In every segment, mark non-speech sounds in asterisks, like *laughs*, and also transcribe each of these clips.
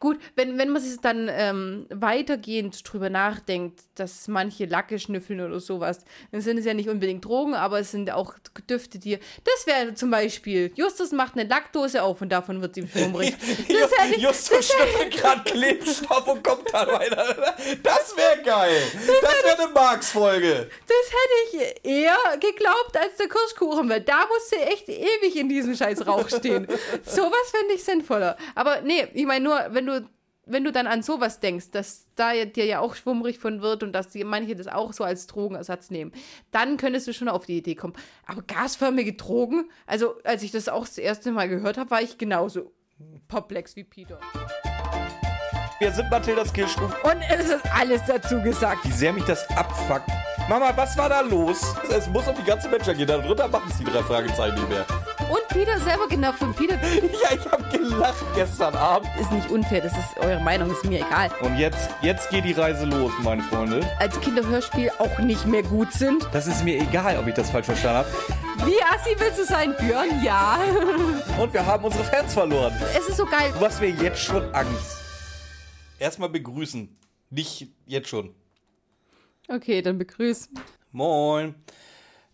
gut, wenn, wenn man sich dann ähm, weitergehend drüber nachdenkt, dass manche Lacke schnüffeln oder sowas, dann sind es ja nicht unbedingt Drogen, aber es sind auch Düfte, die. Das wäre zum Beispiel, Justus macht eine Lackdose auf und davon wird sie ihm schwummrig. *laughs* Das Justus schnüffelt gerade Klebstoff und kommt dann weiter. Das wäre geil. Das wäre eine Marx-Folge. das hätte ich eher geglaubt als der Kirschkuchen, weil da musste echt ewig in diesem scheiß Rauch stehen. *laughs* sowas fände ich sinnvoller. Aber nee, ich meine nur, wenn du wenn du dann an sowas denkst, dass da dir ja auch schwummrig von wird und dass die manche das auch so als Drogenersatz nehmen, dann könntest du schon auf die Idee kommen. Aber gasförmige Drogen, also als ich das auch das erste Mal gehört habe, war ich genauso perplex wie Peter. Wir sind Mathildas Kirschkuchen. Und es ist alles dazu gesagt. Wie sehr mich das abfuckt. Mama, was war da los? Es muss um die ganze Menschheit gehen. Darunter machen es die drei Fragezeichen nicht mehr. Und Peter selber genervt von Peter *laughs* Ja, ich habe gelacht gestern Abend. ist nicht unfair, das ist eure Meinung, ist mir egal. Und jetzt, jetzt geht die Reise los, meine Freunde. Als Kinderhörspiel auch nicht mehr gut sind. Das ist mir egal, ob ich das falsch verstanden habe. Wie assi willst du sein, Björn? Ja. *laughs* Und wir haben unsere Fans verloren. Es ist so geil. Du hast mir jetzt schon Angst. Erstmal begrüßen. Nicht jetzt schon. Okay, dann begrüß. Moin.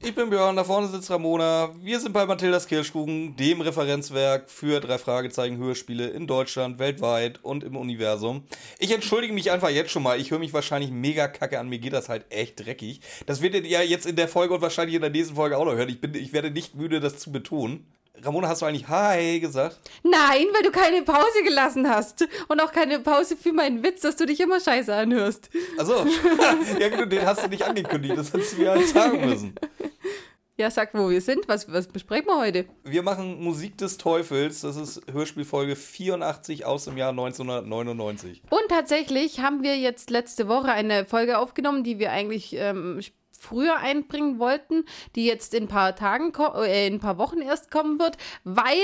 Ich bin Björn, da vorne sitzt Ramona. Wir sind bei Mathildas Kirschkuchen, dem Referenzwerk für drei Fragezeichen Hörspiele in Deutschland, weltweit und im Universum. Ich entschuldige mich einfach jetzt schon mal. Ich höre mich wahrscheinlich mega kacke an. Mir geht das halt echt dreckig. Das werdet ihr jetzt in der Folge und wahrscheinlich in der nächsten Folge auch noch hören. Ich, bin, ich werde nicht müde, das zu betonen. Ramona, hast du eigentlich Hi gesagt? Nein, weil du keine Pause gelassen hast. Und auch keine Pause für meinen Witz, dass du dich immer scheiße anhörst. Achso. *laughs* ja, gut, den hast du nicht angekündigt. Das hättest du mir halt sagen müssen. Ja, sag, wo wir sind. Was, was besprechen wir heute? Wir machen Musik des Teufels. Das ist Hörspielfolge 84 aus dem Jahr 1999. Und tatsächlich haben wir jetzt letzte Woche eine Folge aufgenommen, die wir eigentlich ähm, früher einbringen wollten, die jetzt in ein paar Tagen, äh, in ein paar Wochen erst kommen wird, weil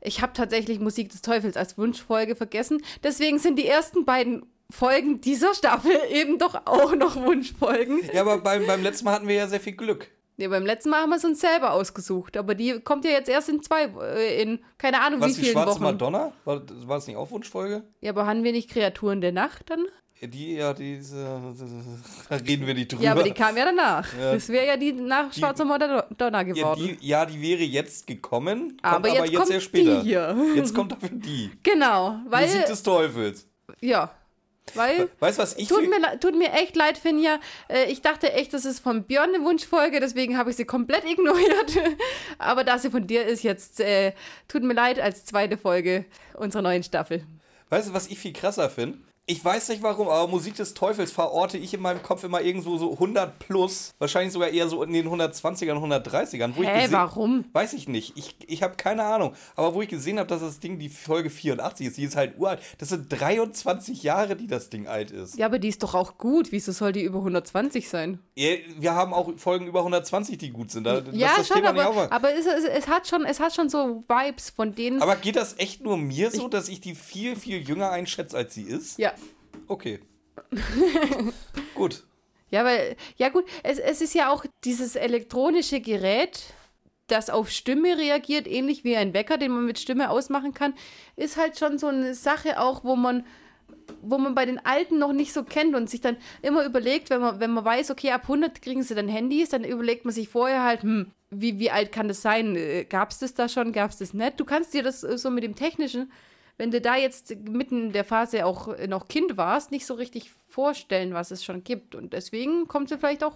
ich habe tatsächlich Musik des Teufels als Wunschfolge vergessen. Deswegen sind die ersten beiden Folgen dieser Staffel *laughs* eben doch auch noch Wunschfolgen. Ja, aber beim, beim letzten Mal hatten wir ja sehr viel Glück. Nee, beim letzten Mal haben wir es uns selber ausgesucht, aber die kommt ja jetzt erst in zwei, äh, in keine Ahnung Was wie die vielen Schwarze Wochen. Madonna? War, war das nicht auch Wunschfolge? Ja, aber haben wir nicht Kreaturen der Nacht dann? Die, ja, diese. *laughs* Da reden wir nicht drüber. Ja, aber die kam ja danach. Das wäre ja die nach Schwarzer Madonna ja, geworden. die, ja, die wäre jetzt gekommen, kommt Aber aber, jetzt jetzt kommt sehr später. die hier. Jetzt kommt dafür die. genau, weil Musik des Teufels. ja, weil Weißt du, was ich tut mir, tut mir echt leid, Finja. Äh, ich dachte echt, das ist von Björn eine Wunschfolge, deswegen habe ich sie komplett *laughs* ignoriert. Aber da sie von dir ist, jetzt äh, tut mir leid als zweite Folge unserer neuen Staffel. Weißt du, was ich viel krasser finde? Ich weiß nicht warum, aber Musik des Teufels verorte ich in meinem Kopf immer irgendwo so 100 plus. Wahrscheinlich sogar eher so in den 120ern, 130ern. Wo ich Hä, gesehen- warum? Weiß ich nicht. Ich, ich habe keine Ahnung. Aber wo ich gesehen habe, dass das Ding die Folge 84 ist, die ist halt uralt. Das sind 23 Jahre, die das Ding alt ist. Ja, aber die ist doch auch gut. Wieso soll die über 120 sein? Ja, Wir haben auch Folgen über 120, die gut sind. Da, ja, das schon, aber, aber es, es, es, hat schon, es hat schon so Vibes von denen. aber geht das echt nur mir so, dass ich die viel, viel jünger einschätze, als sie ist? ja. Okay. *laughs* gut. Ja, weil, ja gut, es, es ist ja auch dieses elektronische Gerät, das auf Stimme reagiert, ähnlich wie ein Wecker, den man mit Stimme ausmachen kann, ist halt schon so eine Sache auch, wo man wo man bei den Alten noch nicht so kennt und sich dann immer überlegt, wenn man, wenn man weiß, okay, ab 100 kriegen sie dann Handys, dann überlegt man sich vorher halt, hm, wie, wie alt kann das sein? Gab es das da schon? Gab es das nicht? Du kannst dir das äh, so mit dem Technischen, wenn du da jetzt mitten in der Phase auch noch Kind warst, nicht so richtig vorstellen, was es schon gibt. Und deswegen kommt sie vielleicht auch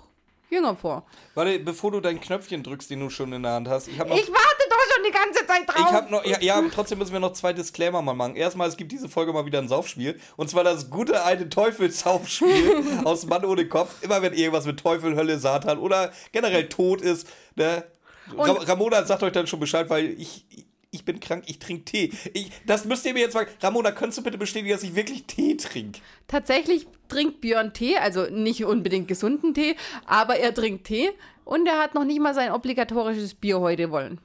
jünger vor. Warte, bevor du dein Knöpfchen drückst, den du schon in der Hand hast. Ich. Ich warte doch schon die ganze Zeit drauf. Ich habe noch, ja, ja, aber trotzdem müssen wir noch zwei Disclaimer mal machen. Erstmal, es gibt diese Folge mal wieder ein Saufspiel. Und zwar das gute alte Teufelssaufspiel *laughs* aus Mann ohne Kopf. Immer wenn irgendwas mit Teufel, Hölle, Satan oder generell Tod ist. Ne? Ramona sagt euch dann schon Bescheid, weil ich, ich bin krank, ich trinke Tee. Ich, das müsst ihr mir jetzt sagen. Ramona, könntest du bitte bestätigen, dass ich wirklich Tee trinke? Tatsächlich trinkt Björn Tee, also nicht unbedingt gesunden Tee, aber er trinkt Tee und er hat noch nicht mal sein obligatorisches Bier heute wollen.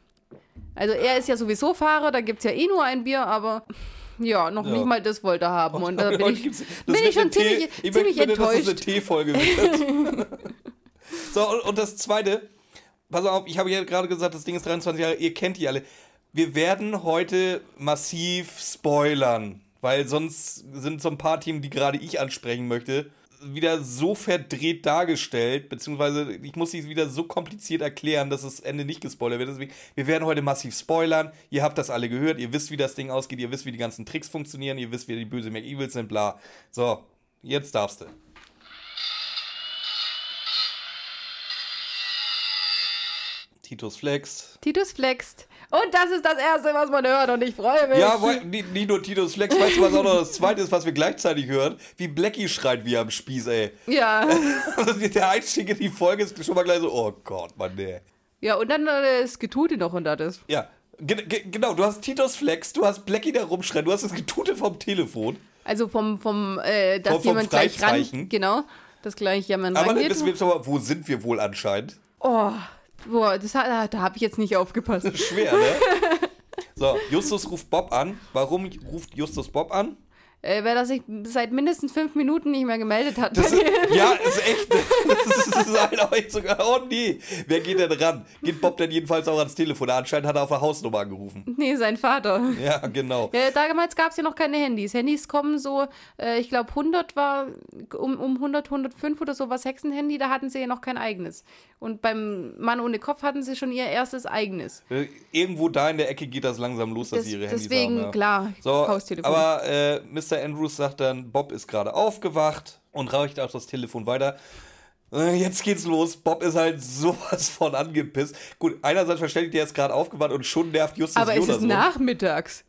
Also er ist ja sowieso Fahrer, da gibt es ja eh nur ein Bier, aber ja, noch Ja. nicht mal das wollte er haben. Und da *laughs* bin ich, bin ich schon eine Tee- ziemlich, ich ziemlich möchte, dass es eine enttäuscht. Teefolge wird. *laughs* so, und, und das Zweite, pass auf, ich habe ja gerade gesagt, das Ding ist 23 Jahre, ihr kennt die alle. Wir werden heute massiv spoilern. weil sonst sind so ein paar Themen, die gerade ich ansprechen möchte, wieder so verdreht dargestellt, beziehungsweise ich muss sie wieder so kompliziert erklären, dass das Ende nicht gespoilert wird. Deswegen, wir werden heute massiv spoilern. Ihr habt das alle gehört, ihr wisst, wie das Ding ausgeht, ihr wisst, wie die ganzen Tricks funktionieren, ihr wisst, wie die böse McEvils sind, bla. So, jetzt darfst du. Titus Flex. Titus flext. Und das ist das Erste, was man hört und ich freue mich. Ja, wo, nicht, nur Titus Flex, weißt du, was auch noch das Zweite ist, was wir gleichzeitig hören? Wie Blackie schreit wie am Spieß, ey. Ja. *laughs* Der Einstieg in die Folge ist schon mal gleich so, oh Gott, Mann, nee. Ja, und dann äh, das Getute noch unter das. Ja, ge ge genau, du hast Titus Flex, du hast Blackie da rumschreien, du hast das Getute vom Telefon. Also vom, vom, äh, dass Vom- vom jemand gleich ran, genau, dass gleich jemand Aber dann rangeht. wissen wir jetzt aber, wo sind wir wohl anscheinend? Oh, boah, das hat, da habe ich jetzt nicht aufgepasst. Schwer, ne? *laughs* So, Justus ruft Bob an. Warum ruft Justus Bob an? Äh, weil er sich seit mindestens fünf Minuten nicht mehr gemeldet hat. Das *laughs* ist, ja, ist echt. Das ist, das ist halt auch echt sogar. Oh nee. Wer geht denn ran? Geht Bob denn jedenfalls auch ans Telefon? Anscheinend hat er auf der Hausnummer angerufen. nee, sein Vater. Ja, genau. Ja, damals gab es ja noch keine Handys. Handys kommen so, äh, ich glaube 100 war, um, um 100, 105 oder so was Hexenhandy, da hatten sie ja noch kein eigenes. Und beim Mann ohne Kopf hatten sie schon ihr erstes eigenes. Äh, Irgendwo da in der Ecke geht das langsam los, dass Das, sie ihre Handys deswegen, haben. Ja. klar, So, Haustelefon. aber äh, Mr. Andrews sagt dann, Bob ist gerade aufgewacht und reicht auch das Telefon weiter. Äh, Jetzt geht's los. Bob ist halt *laughs* sowas von angepisst. Gut, einerseits verständlich, der ist gerade aufgewacht und schon nervt Justus aber es ist Jonas. nachmittags.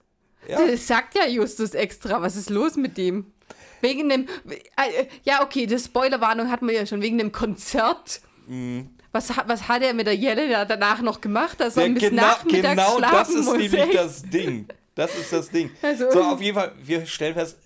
Ja. Das sagt ja Justus extra. Was ist los mit dem? Wegen dem. Äh, ja, okay, die Spoilerwarnung hatten wir ja schon. Wegen dem Konzert. Mhm. Was, hat- was hat er mit der Jelle da danach noch gemacht, dass er Ja, bis genau, nachmittags genau das schlafen ist muss? nämlich ey? *laughs* das Ding. Das ist das Ding. Also- so, auf jeden Fall, wir stellen fest,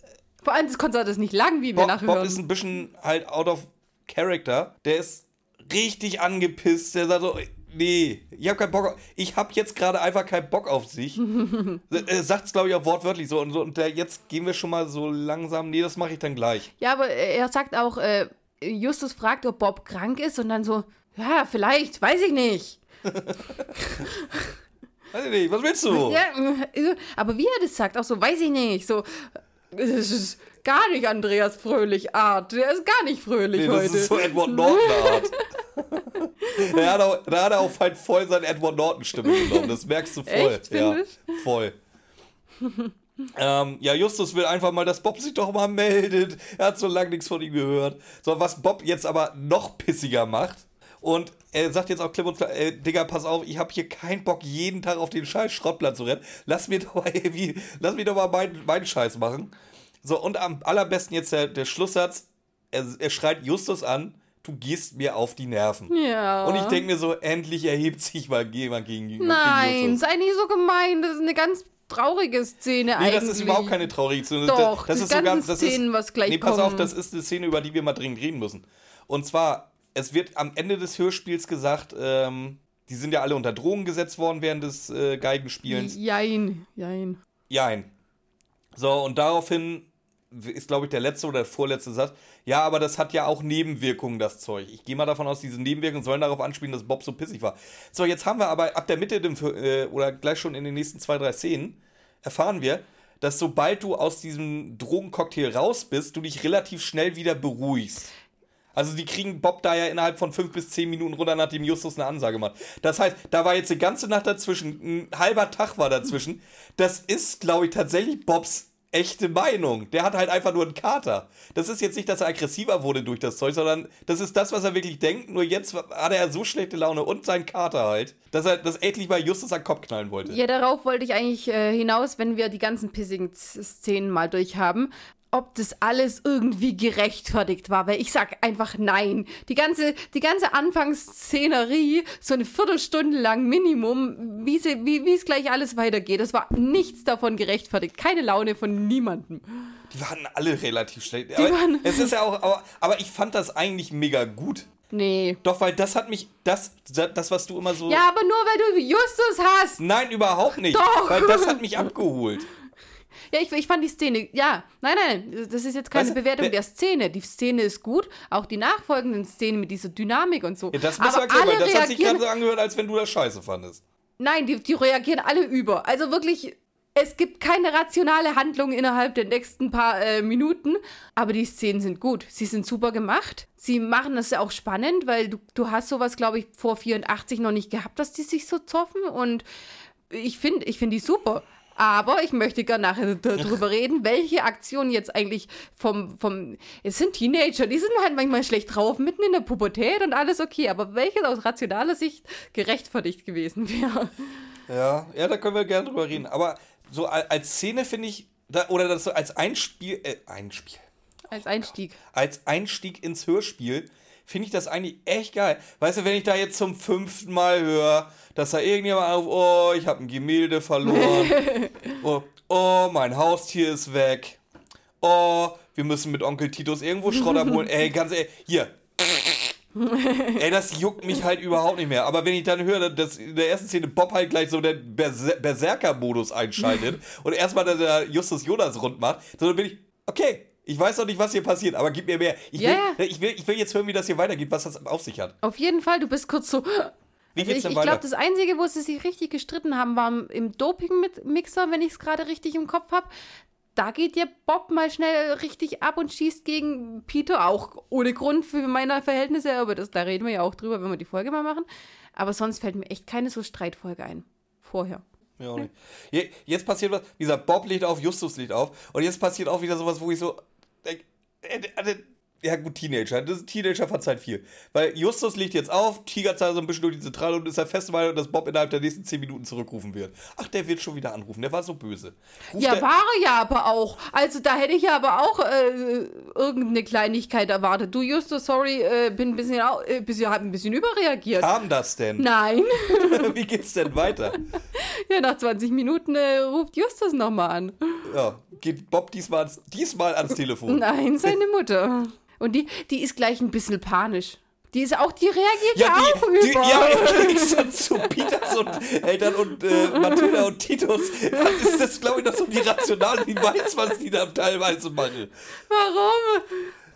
Vor allem das Konzert ist nicht lang, wie wir Bob, nachher Bob ist ein bisschen halt out of character. Der ist richtig angepisst. Der sagt so, nee, ich habe keinen Bock auf, ich habe jetzt gerade einfach keinen Bock auf sich. *laughs* er sagt es, glaube ich, auch wortwörtlich so. Und, so. und der, jetzt gehen wir schon mal so langsam, nee, das mache ich dann gleich. Ja, aber er sagt auch, äh, Justus fragt, ob Bob krank ist und dann so, ja, vielleicht, weiß ich nicht. *laughs* *laughs* Weiß ich nicht, was willst du? Ja, äh, aber wie er das sagt, auch so, weiß ich nicht. So, das ist gar nicht Andreas Fröhlich Art. Der ist gar nicht fröhlich Nee, das heute. ist so Edward Norton-Art. da, *laughs* hat er- da hat er auch halt voll seine Edward Norton-Stimme genommen. Das merkst du voll. Echt, ja, voll. ähm, ja, Justus will einfach mal, dass Bob sich doch mal meldet. Er hat so lange nichts von ihm gehört. So, was Bob jetzt aber noch pissiger macht. Und er sagt jetzt auch klipp und klar, äh, Digga, pass auf, ich habe hier keinen Bock, jeden Tag auf den scheiß Schrottplatz zu rennen. Lass mir *laughs* doch mal, irgendwie, lass mich doch mal meinen, meinen Scheiß machen. So, und am allerbesten jetzt der, der Schlusssatz. Er, er schreit Justus an, du gehst mir auf die Nerven. ja. Und ich denke mir so, endlich erhebt sich mal jemand gegen, gegen Nein, Justus. sei nicht so gemein. Das ist eine ganz traurige Szene Nee, eigentlich. das ist überhaupt keine traurige Szene. Doch, das die ist sogar, ganzen das Szenen, ist, was gleich Nee, pass auf, kommen. das ist eine Szene, über die wir mal dringend reden müssen. Und zwar, es wird am Ende des Hörspiels gesagt, ähm, die sind ja alle unter Drogen gesetzt worden während des äh, Geigenspielens. Jein, jein. Jein. So, und daraufhin ist, glaube ich, der letzte oder der vorletzte Satz. Ja, aber das hat ja auch Nebenwirkungen, das Zeug. Ich gehe mal davon aus, diese Nebenwirkungen sollen darauf anspielen, dass Bob so pissig war. So, jetzt haben wir aber ab der Mitte dem, äh, oder gleich schon in den nächsten zwei, drei Szenen, erfahren wir, dass sobald du aus diesem Drogencocktail raus bist, du dich relativ schnell wieder beruhigst. Also die kriegen Bob da ja innerhalb von fünf bis zehn Minuten runter, nachdem Justus eine Ansage macht. Das heißt, da war jetzt eine ganze Nacht dazwischen, ein halber Tag war dazwischen. Das ist, glaube ich, tatsächlich Bobs echte Meinung. Der hat halt einfach nur einen Kater. Das ist jetzt nicht, dass er aggressiver wurde durch das Zeug, sondern das ist das, was er wirklich denkt. Nur jetzt hat er so schlechte Laune und seinen Kater halt, dass er das endlich mal Justus an den Kopf knallen wollte. Ja, darauf wollte ich eigentlich äh, hinaus, wenn wir die ganzen pissigen Szenen mal durchhaben. Ob das alles irgendwie gerechtfertigt war, weil ich sag einfach nein. Die ganze, die ganze Anfangsszenerie, so eine Viertelstunde lang Minimum, wie, sie, wie, wie es gleich alles weitergeht, das war nichts davon gerechtfertigt. Keine Laune von niemandem. Die waren alle relativ schlecht. Aber waren- es ist ja auch, aber, aber ich fand das eigentlich mega gut. Nee. Doch, weil das hat mich, das, das, was du immer so. Ja, aber nur weil du Justus hast. Nein, überhaupt nicht. Doch. Weil das hat mich abgeholt. Ja, ich, ich fand die Szene, ja, nein, nein, das ist jetzt keine Weißt du, Bewertung der- Szene. Die Szene ist gut, auch die nachfolgenden Szenen mit dieser Dynamik und so. Ja, das muss Aber erklären, weil alle das hat sich gerade so angehört, als wenn du das scheiße fandest. nein, die, die reagieren alle über. Also wirklich Es gibt keine rationale Handlung innerhalb der nächsten paar äh, Minuten, aber die Szenen sind gut. Sie sind super gemacht. Sie machen es auch spannend, weil du, du hast sowas, glaube ich, vor 84 noch nicht gehabt, dass die sich so zoffen und ich finde ich find die super. Aber ich möchte gerne nachher darüber *laughs* reden, welche Aktionen jetzt eigentlich vom, vom. Es sind Teenager, die sind halt manchmal schlecht drauf, mitten in der Pubertät und alles okay. Aber welches aus rationaler Sicht gerechtfertigt gewesen wäre. Ja, ja, da können wir gerne drüber reden. Aber so als Szene finde ich, da, oder das so als Einspiel, äh, Einspiel. Als Einstieg. Als Einstieg ins Hörspiel finde ich das eigentlich echt geil. Weißt du, wenn ich da jetzt zum fünften Mal höre, dass da irgendjemand auf, oh, ich habe ein Gemälde verloren. *laughs* oh, oh, mein Haustier ist weg. Oh, wir müssen mit Onkel Titus irgendwo Schrott abholen. Ey, ganz ehrlich, hier. *laughs* Ey, das juckt mich halt überhaupt nicht mehr. Aber wenn ich dann höre, dass in der ersten Szene Bob halt gleich so den Berserker-Modus einschaltet *laughs* und erstmal der Justus Jonas rund macht, dann bin ich, okay, ich weiß noch nicht, was hier passiert, aber gib mir mehr. Ich will, yeah. ich will, ich will jetzt hören, wie das hier weitergeht, was das auf sich hat. Auf jeden Fall, du bist kurz so. Wie geht's also ich, ich glaube, das Einzige, wo sie sich richtig gestritten haben, war im Doping-Mixer, wenn ich es gerade richtig im Kopf habe. Da geht ja Bob mal schnell richtig ab und schießt gegen Peter, auch ohne Grund für meine Verhältnisse, aber das, da reden wir ja auch drüber, wenn wir die Folge mal machen. Aber sonst fällt mir echt keine so Streitfolge ein. Vorher. Ja, auch nicht. Jetzt passiert was, wie gesagt, Bob liegt auf, Justus liegt auf. Und jetzt passiert auch wieder sowas, wo ich so. Äh, äh, äh, ja, gut, Teenager. Das Teenager verzeiht viel. Weil Justus liegt jetzt auf, tigert da so ein bisschen durch die Zentrale und ist der feste Meinung, dass Bob innerhalb der nächsten 10 Minuten zurückrufen wird. Ach, der wird schon wieder anrufen. Der war so böse. Ruft ja, war er ja aber auch. Also, da hätte ich ja aber auch äh, irgendeine Kleinigkeit erwartet. Du, Justus, sorry, äh, bin ein bisschen, äh, bisschen, hab ein bisschen überreagiert. Kam das denn? Nein. *laughs* Wie geht's denn weiter? ja, nach 20 Minuten äh, ruft Justus nochmal an. Ja, geht Bob diesmal ans, diesmal ans Telefon. Nein, seine Mutter. Und die, die ist gleich ein bisschen panisch. Die ist auch, die reagiert ja, ja die, auch die, über. Ja, im zu Peters und Eltern und äh, Mathilda und Titus ist das, glaube ich, noch so die Rationale, die weiß, was die da teilweise machen. Warum?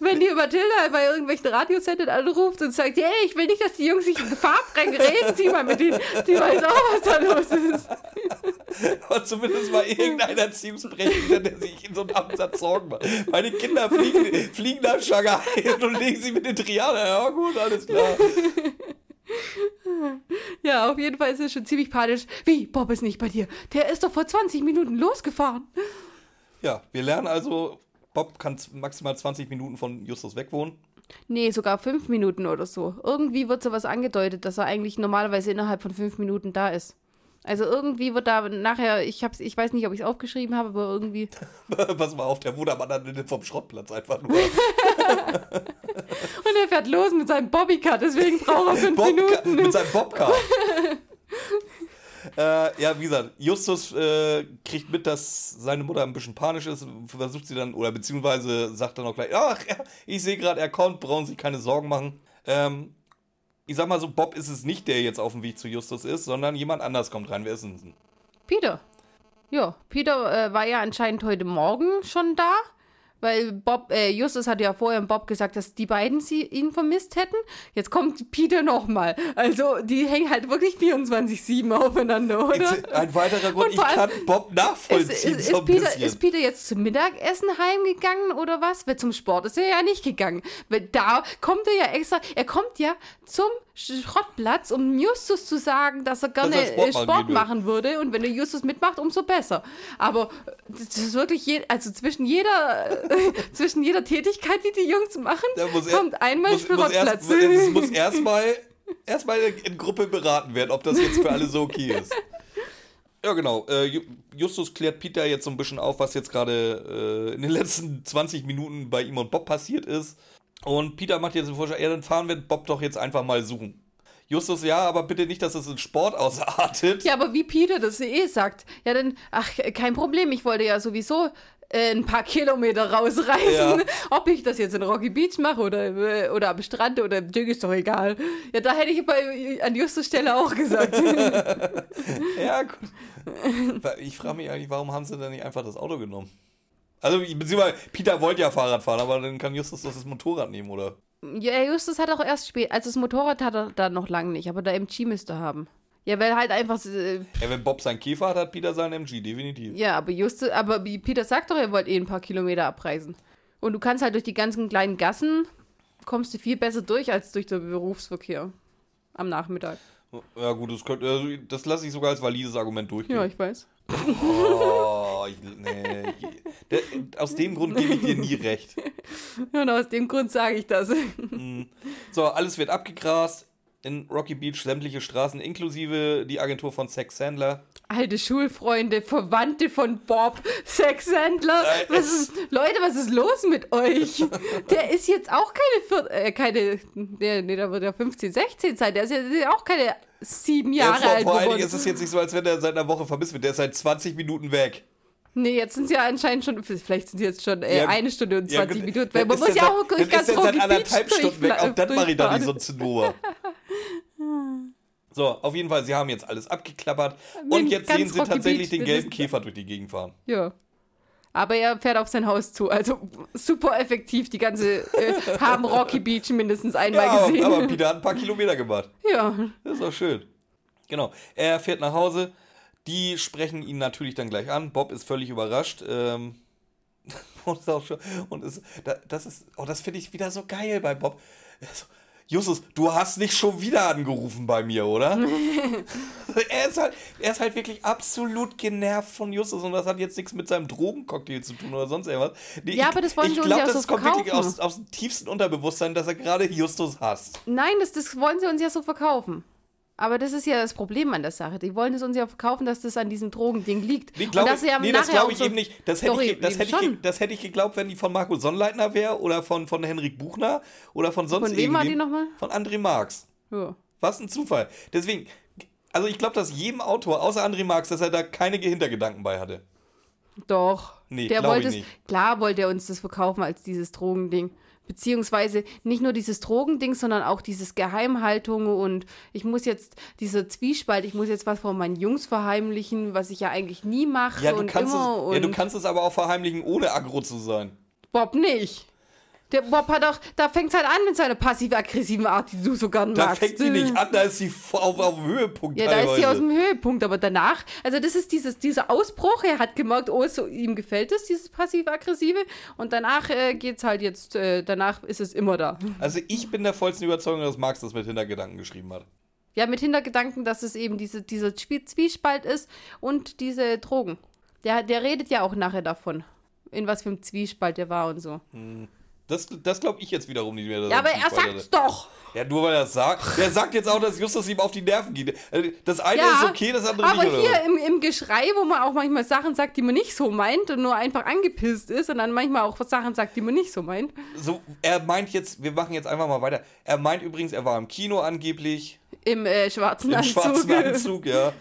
Wenn die Mathilda bei irgendwelchen Radiosendern anruft und sagt, hey, ich will nicht, dass die Jungs sich in Gefahr bringen, reden Sie mal mit denen. Die weiß auch, was da los ist. *laughs* Aber zumindest mal irgendein Erziehungsberechtigter, der sich in so einem Absatz Sorgen macht. Meine Kinder fliegen, fliegen nach Shanghai und legen sie mit den Triaden. Ja gut, alles klar. Ja, auf jeden Fall ist es schon ziemlich panisch. Wie, Bob ist nicht bei dir? Der ist doch vor 20 Minuten losgefahren. Ja, wir lernen also Bob kann maximal 20 Minuten von Justus wegwohnen. Nee, sogar fünf Minuten oder so. Irgendwie wird sowas angedeutet, dass er eigentlich normalerweise innerhalb von fünf Minuten da ist. Also irgendwie wird da nachher, ich hab's, ich weiß nicht, ob ich es aufgeschrieben habe, aber irgendwie. *laughs* Pass mal auf, der wurde aber dann vom Schrottplatz einfach nur. *laughs* und er fährt los mit seinem Bobbycar, deswegen braucht er fünf Bobca Minuten. Mit seinem Bobcar. *laughs* Äh, ja, wie gesagt, Justus äh, kriegt mit, dass seine Mutter ein bisschen panisch ist, versucht sie dann, oder beziehungsweise sagt dann auch gleich, ach, ich sehe gerade, er kommt, brauchen sich keine Sorgen machen. Ähm, ich sag mal so, Bob ist es nicht, der jetzt auf dem Weg zu Justus ist, sondern jemand anders kommt rein. Wer ist denn? Peter. Ja, Peter äh, war ja anscheinend heute Morgen schon da. Weil Bob, äh, Justus hat ja vorher Bob gesagt, dass die beiden sie ihn vermisst hätten. Jetzt kommt Peter nochmal. Also die hängen halt wirklich 24-7 aufeinander, oder? Jetzt ein weiterer Grund, ich kann Bob nachvollziehen. Ist, ist, ist, Peter, ist, Peter, jetzt zum Mittagessen heimgegangen oder was? Weil zum Sport ist er ja nicht gegangen. Weil da kommt er ja extra, er kommt ja zum Schrottplatz, um Justus zu sagen, dass er gerne dass er Sport, Sport machen würde. Und wenn er Justus mitmacht, umso besser. Aber das ist wirklich, je, also zwischen jeder, *laughs* zwischen jeder Tätigkeit, die die Jungs machen, kommt einmal muss, Schrottplatz. Es muss *laughs* erstmal erstmal in Gruppe beraten werden, ob das jetzt für alle so okay ist. Ja, genau. Äh, Justus klärt Peter jetzt so ein bisschen auf, was jetzt gerade äh, in den letzten 20 Minuten bei ihm und Bob passiert ist. Und Peter macht jetzt den Vorschlag, ja, dann fahren wir Bob doch jetzt einfach mal suchen. Justus, ja, aber bitte nicht, dass es in Sport *laughs* ausartet. Ja, aber wie Peter das eh sagt. Ja, dann, ach, kein Problem, ich wollte ja sowieso äh, ein paar Kilometer rausreisen. Ja. *laughs* Ob ich das jetzt in Rocky Beach mache oder, äh, oder am Strand oder im Ding ist doch egal. Ja, da hätte ich bei, an Justus Stelle auch gesagt. *laughs* ja, gut. Ich frage mich eigentlich, warum haben sie denn nicht einfach das Auto genommen? Also, beziehungsweise, Peter wollte ja Fahrrad fahren, aber dann kann Justus das Motorrad nehmen, oder? Ja, Justus hat auch erst spät, also das Motorrad hat er da noch lange nicht, aber der MG müsste haben. Ja, weil halt einfach. Äh, ja, wenn Bob seinen Käfer hat, hat Peter seinen MG, definitiv. Ja, aber Juste, aber Peter sagt doch, er wollte eh ein paar Kilometer abreisen. Und du kannst halt durch die ganzen kleinen Gassen, kommst du viel besser durch als durch den Berufsverkehr am Nachmittag. Ja, gut, das, also das lasse ich sogar als valides Argument durchgehen. Ja, ich weiß. Oh, ich, nee. Aus dem Grund gebe ich dir nie recht. *laughs* Und aus dem Grund sage ich das. Mhm. So, alles wird abgegrast in Rocky Beach, sämtliche Straßen, inklusive die Agentur von Sex Sandler. Alte Schulfreunde, Verwandte von Bob, Sex Sandler. Was ist, Leute, was ist los mit euch? Der ist jetzt auch keine, äh, keine der, nee, der wird ja 15, 16 sein. Der ist ja auch keine sieben Jahre ja, vor, alt. Vor allen Dingen ist es jetzt nicht so, als wenn er seit einer Woche vermisst wird. Der ist seit 20 Minuten weg. Nee, jetzt sind es ja anscheinend schon, vielleicht sind es jetzt schon äh, ja, eine Stunde und 20 ja, Minuten. Weil man muss ja auch durch ganz ist seit anderthalb Stunden weg. Auch dann mache ich da nicht so Zinnober. so, auf jeden Fall, sie haben jetzt alles abgeklappert. Mit und jetzt sehen sie tatsächlich den gelben Käfer durch die Gegend fahren. Ja. Aber er fährt auf sein Haus zu. Also super effektiv. Die ganze äh, *laughs* haben Rocky Beach mindestens einmal ja, gesehen. Aber Peter hat ein paar Kilometer gemacht. Ja. Das ist auch schön. Genau. Er fährt nach Hause die sprechen ihn natürlich dann gleich an. Bob ist völlig überrascht. Ähm, *laughs* und ist auch schon, und ist, das ist, oh, das finde ich wieder so geil bei Bob. Justus, du hast nicht schon wieder angerufen bei mir, oder? *laughs* *laughs* er, ist halt, er ist halt wirklich absolut genervt von Justus und das hat jetzt nichts mit seinem Drogencocktail zu tun oder sonst irgendwas. Nee, ja, ich, aber das wollen ich sie uns ja so das kommt wirklich aus, aus dem tiefsten Unterbewusstsein, dass er gerade Justus hasst. Nein, das, das wollen sie uns ja so verkaufen. Aber das ist ja das Problem an der Sache. Die wollen es uns ja verkaufen, dass das an diesem Drogending liegt. Nee, glaub, ja nee das glaube ich so eben nicht. Das hätte, ich, das, hätte ich, das hätte ich geglaubt, wenn die von Marco Sonnleitner wäre oder von, von Henrik Buchner oder von sonst Von wem war die nochmal? Von André Marx. Ja. Was ein Zufall. Deswegen, also ich glaube, dass jedem Autor, außer André Marx, dass er da keine Hintergedanken bei hatte. Doch. Nee, der wollte es, klar wollte er uns das verkaufen als dieses Drogending. Beziehungsweise nicht nur dieses Drogending, sondern auch dieses Geheimhaltung und ich muss jetzt, dieser Zwiespalt, ich muss jetzt was von meinen Jungs verheimlichen, was ich ja eigentlich nie mache. Ja, du, kannst, es, ja, du kannst es aber auch verheimlichen, ohne aggro zu sein. Bob nicht. Der Bob hat auch, da fängt es halt an mit seiner passiv-aggressiven Art, die du so gern magst. Da fängt sie nicht an, da ist sie auf, auf dem Höhepunkt. Ja, teilweise. da ist sie aus dem Höhepunkt, aber danach, also das ist dieses, dieser Ausbruch, er hat gemerkt, oh, so, ihm gefällt es, dieses passiv-aggressive und danach äh, es halt jetzt, äh, danach ist es immer da. Also ich bin der vollsten Überzeugung, dass Marx das mit Hintergedanken geschrieben hat. Ja, mit Hintergedanken, dass es eben diese, dieser Zwiespalt ist und diese Drogen. Der, der redet ja auch nachher davon, in was für einem Zwiespalt der war und so. Hm. Das, das glaube ich jetzt wiederum nicht mehr. Ja, aber er sagt's doch. Ja, nur weil er es sagt. Der *laughs* sagt jetzt auch, dass Justus ihm auf die Nerven geht. Also, das eine ja, ist okay, das andere aber nicht. Aber hier im, im Geschrei, wo man auch manchmal Sachen sagt, die man nicht so meint und nur einfach angepisst ist und dann manchmal auch Sachen sagt, die man nicht so meint. So, er meint jetzt, wir machen jetzt einfach mal weiter. Er meint übrigens, er war im Kino angeblich. Im äh, schwarzen Im Anzug. Im schwarzen *laughs* Anzug, ja.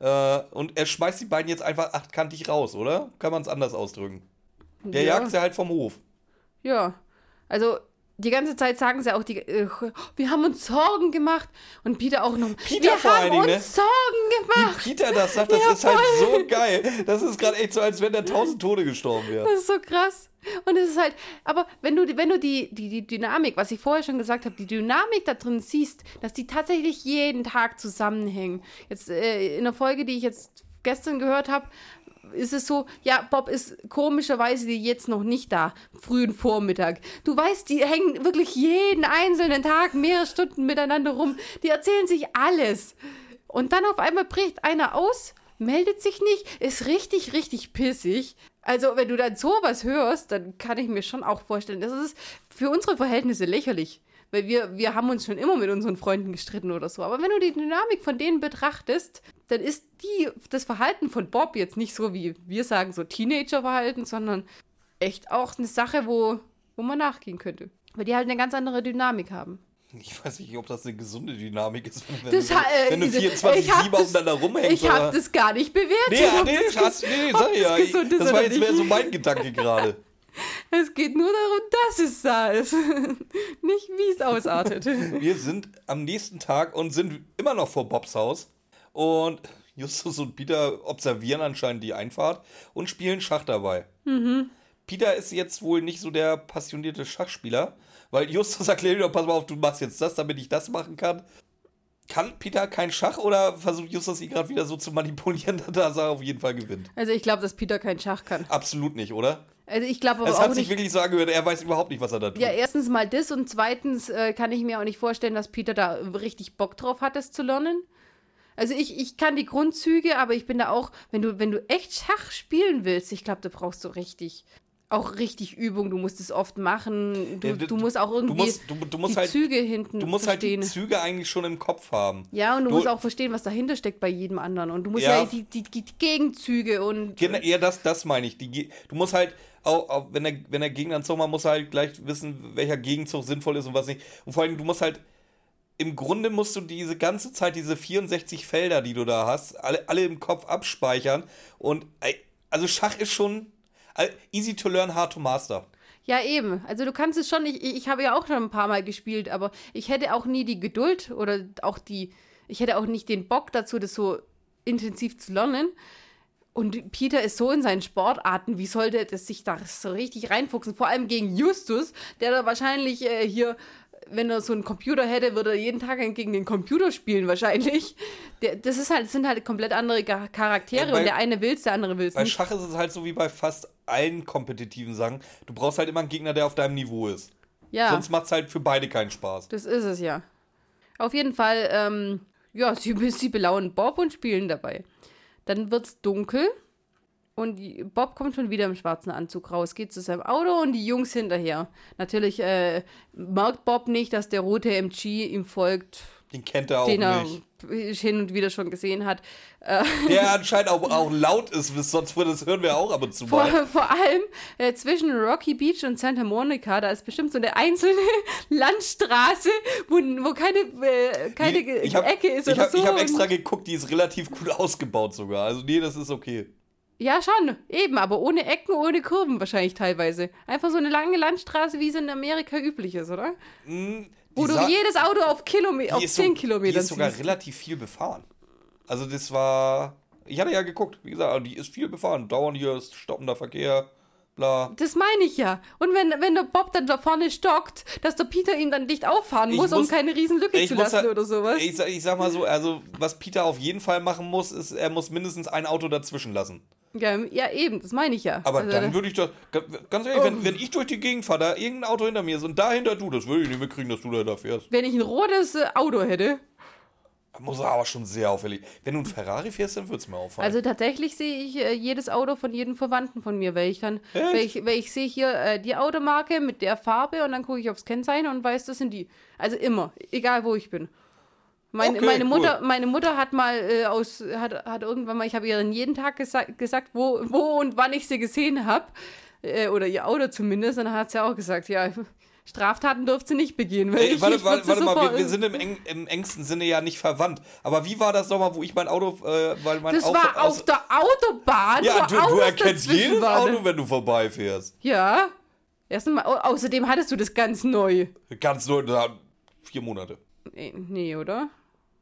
Äh, und er schmeißt die beiden jetzt einfach achtkantig raus, oder? Kann man es anders ausdrücken? Der ja. jagt sie halt vom Hof. Ja. Also die ganze Zeit sagen sie auch, die, äh, wir haben uns Sorgen gemacht. Und Peter auch noch. Peter wir vor haben uns ne? Sorgen gemacht. Wie Peter das sagt, das ja, ist halt so geil. Das ist gerade echt so, als wenn der tausend Tode gestorben wäre. Das ist so krass. Und es ist halt, aber wenn du, wenn du die, die, die Dynamik, was ich vorher schon gesagt habe, die Dynamik da drin siehst, dass die tatsächlich jeden Tag zusammenhängen. Jetzt äh, in der Folge, die ich jetzt gestern gehört habe, ist es so, ja, Bob ist komischerweise jetzt noch nicht da, frühen Vormittag. Du weißt, die hängen wirklich jeden einzelnen Tag mehrere Stunden miteinander rum. Die erzählen sich alles. Und dann auf einmal bricht einer aus, meldet sich nicht, ist richtig, richtig pissig. Also, wenn du dann sowas hörst, dann kann ich mir schon auch vorstellen, das ist für unsere Verhältnisse lächerlich. Weil wir, wir haben uns schon immer mit unseren Freunden gestritten oder so. Aber wenn du die Dynamik von denen betrachtest, dann ist die, das Verhalten von Bob jetzt nicht so, wie wir sagen, so Teenager-Verhalten, sondern echt auch eine Sache, wo, wo man nachgehen könnte. Weil die halt eine ganz andere Dynamik haben. Ich weiß nicht, ob das eine gesunde Dynamik ist, wenn, das, du, wenn du 24-7 aufeinander rumhängst. Ich habe das gar nicht bewertet. Nee, nee, das, nee sag ja. Ich, das war jetzt mehr so mein Gedanke gerade. Es geht nur darum, dass es da ist. *laughs* Nicht, wie es ausartet. *laughs* Wir sind am nächsten Tag und sind immer noch vor Bobs Haus. Und Justus und Peter observieren anscheinend die Einfahrt und spielen Schach dabei. Mhm. Peter ist jetzt wohl nicht so der passionierte Schachspieler, weil Justus *laughs* erklärt ihm, pass mal auf, du machst jetzt das, damit ich das machen kann. kann Peter kein Schach oder versucht Justus ihn gerade wieder so zu manipulieren, dass er auf jeden Fall gewinnt? Also ich glaube, dass Peter kein Schach kann. Absolut nicht, oder? Also ich glaube aber Es hat sich nicht. wirklich so angehört, er weiß überhaupt nicht, was er da tut. Ja, erstens mal das und zweitens äh, kann ich mir auch nicht vorstellen, dass Peter da richtig Bock drauf hat, das zu lernen. Also ich, ich kann die Grundzüge, aber ich bin da auch, wenn du, wenn du echt Schach spielen willst, ich glaube, da brauchst du richtig, auch richtig Übung. Du musst es oft machen. Du, Ja, du- du musst auch irgendwie musst- du- du musst die halt- Züge hinten Du musst halt verstehen. die Züge eigentlich schon im Kopf haben. ja, und du, du- musst auch verstehen, was dahinter steckt bei jedem anderen. Und du musst Ja. ja, die, die, die Gegenzüge und Genau, ja, das, das meine ich. Die, du musst halt, auch, auch wenn, der, wenn der Gegner einen Zug macht, musst du halt gleich wissen, welcher Gegenzug sinnvoll ist und was nicht. Und vor allem, du musst halt, im Grunde musst du diese ganze Zeit, diese 64 Felder, die du da hast, alle, alle im Kopf abspeichern. Und, also Schach ist schon äh, easy to learn, hard to master. Ja, eben. Also du kannst es schon, ich, ich habe ja auch schon ein paar Mal gespielt, aber ich hätte auch nie die Geduld oder auch die, ich hätte auch nicht den Bock dazu, das so intensiv zu lernen. Und Peter ist so in seinen Sportarten, wie sollte das sich da so richtig reinfuchsen? Vor allem gegen Justus, der da wahrscheinlich äh, hier, wenn er so einen Computer hätte, würde er jeden Tag gegen den Computer spielen wahrscheinlich. Der, das ist halt, das sind halt komplett andere Charaktere Ja, bei- und der eine will's, der andere will's Bei nicht. Schach ist es halt so wie bei fast allen kompetitiven Sachen. Du brauchst halt immer einen Gegner, der auf deinem Niveau ist. Ja. Sonst macht es halt für beide keinen Spaß. Das ist es ja. Auf jeden Fall, ähm, ja, sie, sie belauern Bob und spielen dabei. Dann wird's dunkel und Bob kommt schon wieder im schwarzen Anzug raus, geht zu seinem Auto und die Jungs hinterher. Natürlich äh, merkt Bob nicht, dass der rote MG ihm folgt, Den kennt er auch den er nicht. Hin und wieder schon gesehen hat. Der *laughs* anscheinend auch, auch laut ist, sonst würde das hören wir auch ab und zu Vor, mal. vor allem äh, zwischen Rocky Beach und Santa Monica, da ist bestimmt so eine einzelne *laughs* Landstraße, wo, wo keine, äh, keine ich hab, Ecke ist ich oder hab, so. Ich habe extra geguckt, die ist relativ gut ausgebaut sogar. Also nee, das ist okay. Ja, schon. Eben, aber ohne Ecken, ohne Kurven wahrscheinlich teilweise. Einfach so eine lange Landstraße, wie es in Amerika üblich ist, oder? Die Wo du jedes Auto auf, Kilome auf ist so- 10 Die ist sogar ziehst. relativ viel befahren. Also das war... Ich hatte ja geguckt, wie gesagt, also die ist viel befahren. Dauernd hier ist stoppender Verkehr, bla. Das meine ich ja. Und wenn, wenn der Bob dann da vorne stockt, dass der Peter ihm dann dicht auffahren muss, muss- um keine Riesenlücke zu muss lassen ja- oder sowas. Ich, sag- ich sag mal so, also was Peter auf jeden Fall machen muss, ist, er muss mindestens ein Auto dazwischen lassen. Ja, ja, eben, das meine ich ja. Aber Also, dann da- würde ich das, ganz ehrlich, Oh. wenn, wenn ich durch die Gegend fahre, da irgendein Auto hinter mir ist und dahinter du, das würde ich nicht mitkriegen, dass du da, da fährst. wenn ich ein rotes äh, Auto hätte. Muss er aber schon sehr auffällig. Wenn du ein Ferrari fährst, dann würde es mir auffallen. Also tatsächlich sehe ich äh, jedes Auto von jedem Verwandten von mir, weil ich dann, Echt? weil ich, weil ich sehe hier äh, die Automarke mit der Farbe und dann gucke ich aufs Kennzeichen und weiß, das sind die. Also immer, egal wo ich bin. Meine, Okay, meine, cool. Mutter, meine Mutter hat mal äh, aus, hat, hat irgendwann mal, ich habe ihr dann jeden Tag gesa gesagt, wo, wo und wann ich sie gesehen habe. Äh, oder ihr Auto zumindest. Und dann hat sie auch gesagt, ja, Straftaten dürft sie nicht begehen. Weil Ey, ich, warte, ich warte, warte mal, wir, wir sind im, eng, im engsten Sinne ja nicht verwandt. Aber wie war das nochmal, wo ich mein Auto, äh, weil mein Das Auto war auf der Autobahn. Ja, du, du erkennst jedes waren. Auto, wenn du vorbeifährst. Ja. Erstmal, au außerdem hattest du das ganz neu. Ganz na, vier Monate. Nee, nee, oder?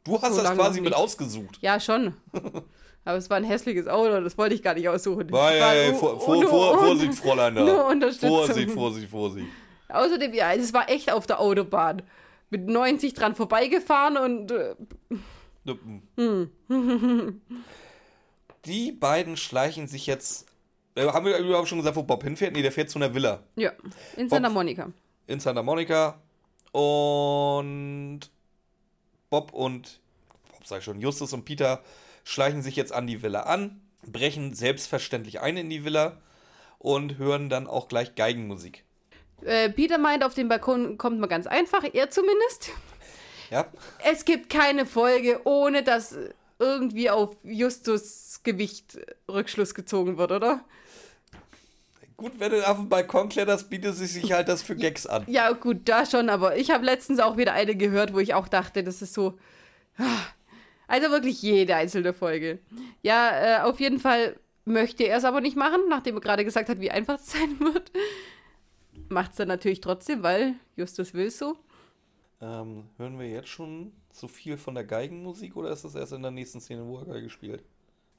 Du hast So das quasi mit ausgesucht. Ja, schon. *laughs* Aber es war ein hässliches Auto, das wollte ich gar nicht aussuchen. Ey, nur- vor, vor, vor, Vorsicht, Fräulein da. nur Unterstützung. Vorsicht, Vorsicht, Vorsicht. Außerdem, ja, es war echt auf der Autobahn. Mit 90 dran vorbeigefahren und äh, Die beiden schleichen sich jetzt. Äh, haben wir überhaupt schon gesagt, wo Bob hinfährt? Nee, der fährt zu einer Villa ja, in Santa Monica. in Santa Monica. Und Bob und, Bob sag ich schon, Justus und Peter schleichen sich jetzt an die Villa an, brechen selbstverständlich ein in die Villa und hören dann auch gleich Geigenmusik. Äh, Peter meint, auf den Balkon kommt man ganz einfach, er zumindest. Ja, Es gibt keine Folge, ohne dass irgendwie auf Justus Gewicht Rückschluss gezogen wird, oder? Gut, wenn du auf den Balkon kletterst, bietet es sich halt das für Gags an. Ja, gut, da schon, aber ich habe letztens auch wieder eine gehört, wo ich auch dachte, das ist so. ah. Also wirklich jede einzelne Folge. Ja, äh, auf jeden Fall möchte er es aber nicht machen, nachdem er gerade gesagt hat, wie einfach es sein wird. Macht es dann natürlich trotzdem, weil Justus will so. Ähm, hören wir jetzt schon so viel von der Geigenmusik oder ist das erst in der nächsten Szene, wo er Geige spielt?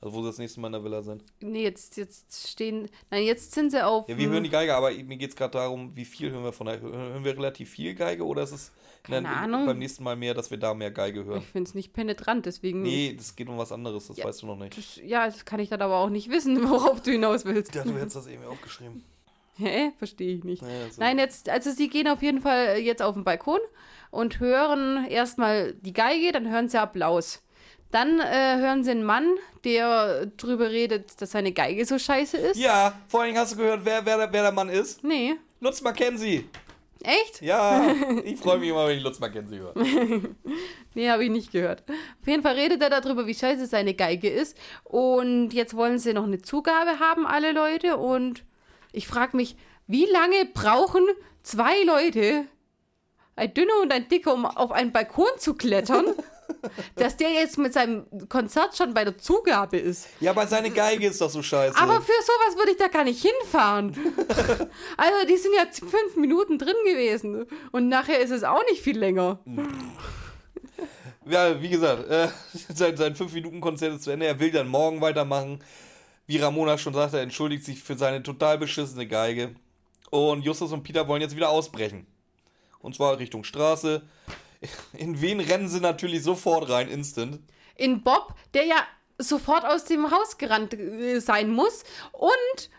Also wo sie das nächste Mal in der Villa sind. Nee, jetzt, jetzt stehen. Nein, jetzt sind sie auf. Ja, wir hören die Geige, aber mir geht es gerade darum, wie viel hören wir von der. Hören wir relativ viel Geige oder ist es Keine dann Ahnung. beim nächsten Mal mehr, dass wir da mehr Geige hören? Ich finde es nicht penetrant, deswegen. Nee, das geht um was anderes, das Ja. weißt du noch nicht. Das, ja, das kann ich dann aber auch nicht wissen, *laughs* worauf du hinaus willst. Ja, du hättest das eben aufgeschrieben. *laughs* Hä? Verstehe ich nicht. Naja, so. Nein, jetzt, also sie gehen auf jeden Fall jetzt auf den Balkon und hören erstmal die Geige, dann hören sie Applaus. Dann äh, hören sie einen Mann, der drüber redet, dass seine Geige so scheiße ist. Ja, vor allen Dingen hast du gehört, wer, wer, der- wer der Mann ist? Nee. Lutz Mackenzie. Echt? Ja, *laughs* ich freue mich immer, wenn ich Lutz Mackenzie höre. *laughs* Nee, habe ich nicht gehört. Auf jeden Fall redet er darüber, wie scheiße seine Geige ist. Und jetzt wollen sie noch eine Zugabe haben, alle Leute. Und ich frage mich, wie lange brauchen zwei Leute, ein dünner und ein dicker, um auf einen Balkon zu klettern, *laughs* dass der jetzt mit seinem Konzert schon bei der Zugabe ist? Ja, aber seine Geige ist doch so scheiße. Aber für sowas würde ich da gar nicht hinfahren. *laughs* also, die sind ja fünf Minuten drin gewesen. Und nachher ist es auch nicht viel länger. ja, wie gesagt, äh, *laughs* sein, sein 5-Minuten-Konzert ist zu Ende. Er will dann morgen weitermachen. Wie Ramona schon sagte, er entschuldigt sich für seine total beschissene Geige. Und Justus und Peter wollen jetzt wieder ausbrechen. Und zwar Richtung Straße. In wen rennen sie natürlich sofort rein, instant? in Bob, der ja sofort aus dem Haus gerannt äh, sein muss und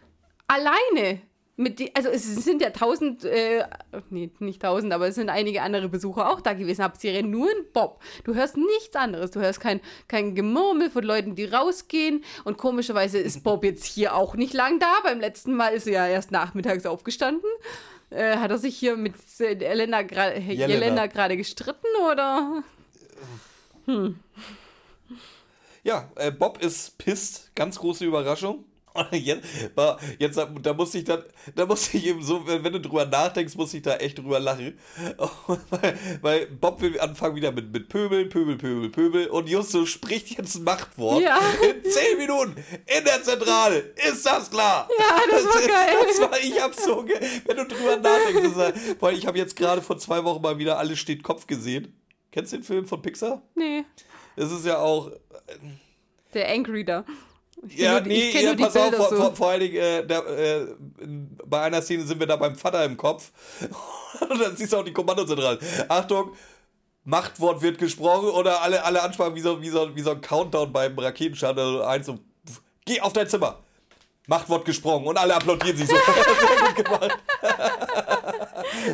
alleine mit die, also es sind ja tausend, äh, nee, nicht tausend, aber es sind einige andere Besucher auch da gewesen, aber sie rennen nur in Bob. Du hörst nichts anderes, du hörst kein, kein Gemurmel von Leuten, die rausgehen und komischerweise ist Bob jetzt hier auch nicht lang da. Beim letzten Mal ist er ja erst nachmittags aufgestanden. Äh, hat er sich hier mit Elena, gra Jelena. Jelena gerade gestritten oder? Ja, äh, Bob ist pisst. Ganz große Überraschung. *laughs* Jetzt, jetzt, da musste ich dann, da musste ich eben so, wenn du drüber nachdenkst, muss ich da echt drüber lachen. *laughs* weil, weil Bob will anfangen wieder mit, mit Pöbel, Pöbel, Pöbel, Pöbel und Justus spricht jetzt ein Machtwort. Ja. In 10 Minuten in der Zentrale. Ist das klar? Ja, das war ist, geil. Das war, ich hab so, ge wenn du drüber nachdenkst, das war, weil ich habe jetzt gerade vor zwei Wochen mal wieder Alles steht Kopf gesehen. Kennst du den Film von Pixar? Nee, Das ist ja auch, der Angry da. Ich Ja, nee, ich kenn ja, pass auf, vor, so. vor, allen Dingen, äh, da, äh, bei einer Szene sind wir da beim Vater im Kopf. *laughs* Und dann siehst du auch die Kommandozentrale. Achtung, Machtwort wird gesprochen oder alle, alle Ansprachen wie so, wie, so, wie so ein Countdown beim Raketenstart. Also eins so, pf, geh auf dein Zimmer. Machtwort gesprochen und alle applaudieren sich so. *laughs* Sehr gut gemacht. *laughs*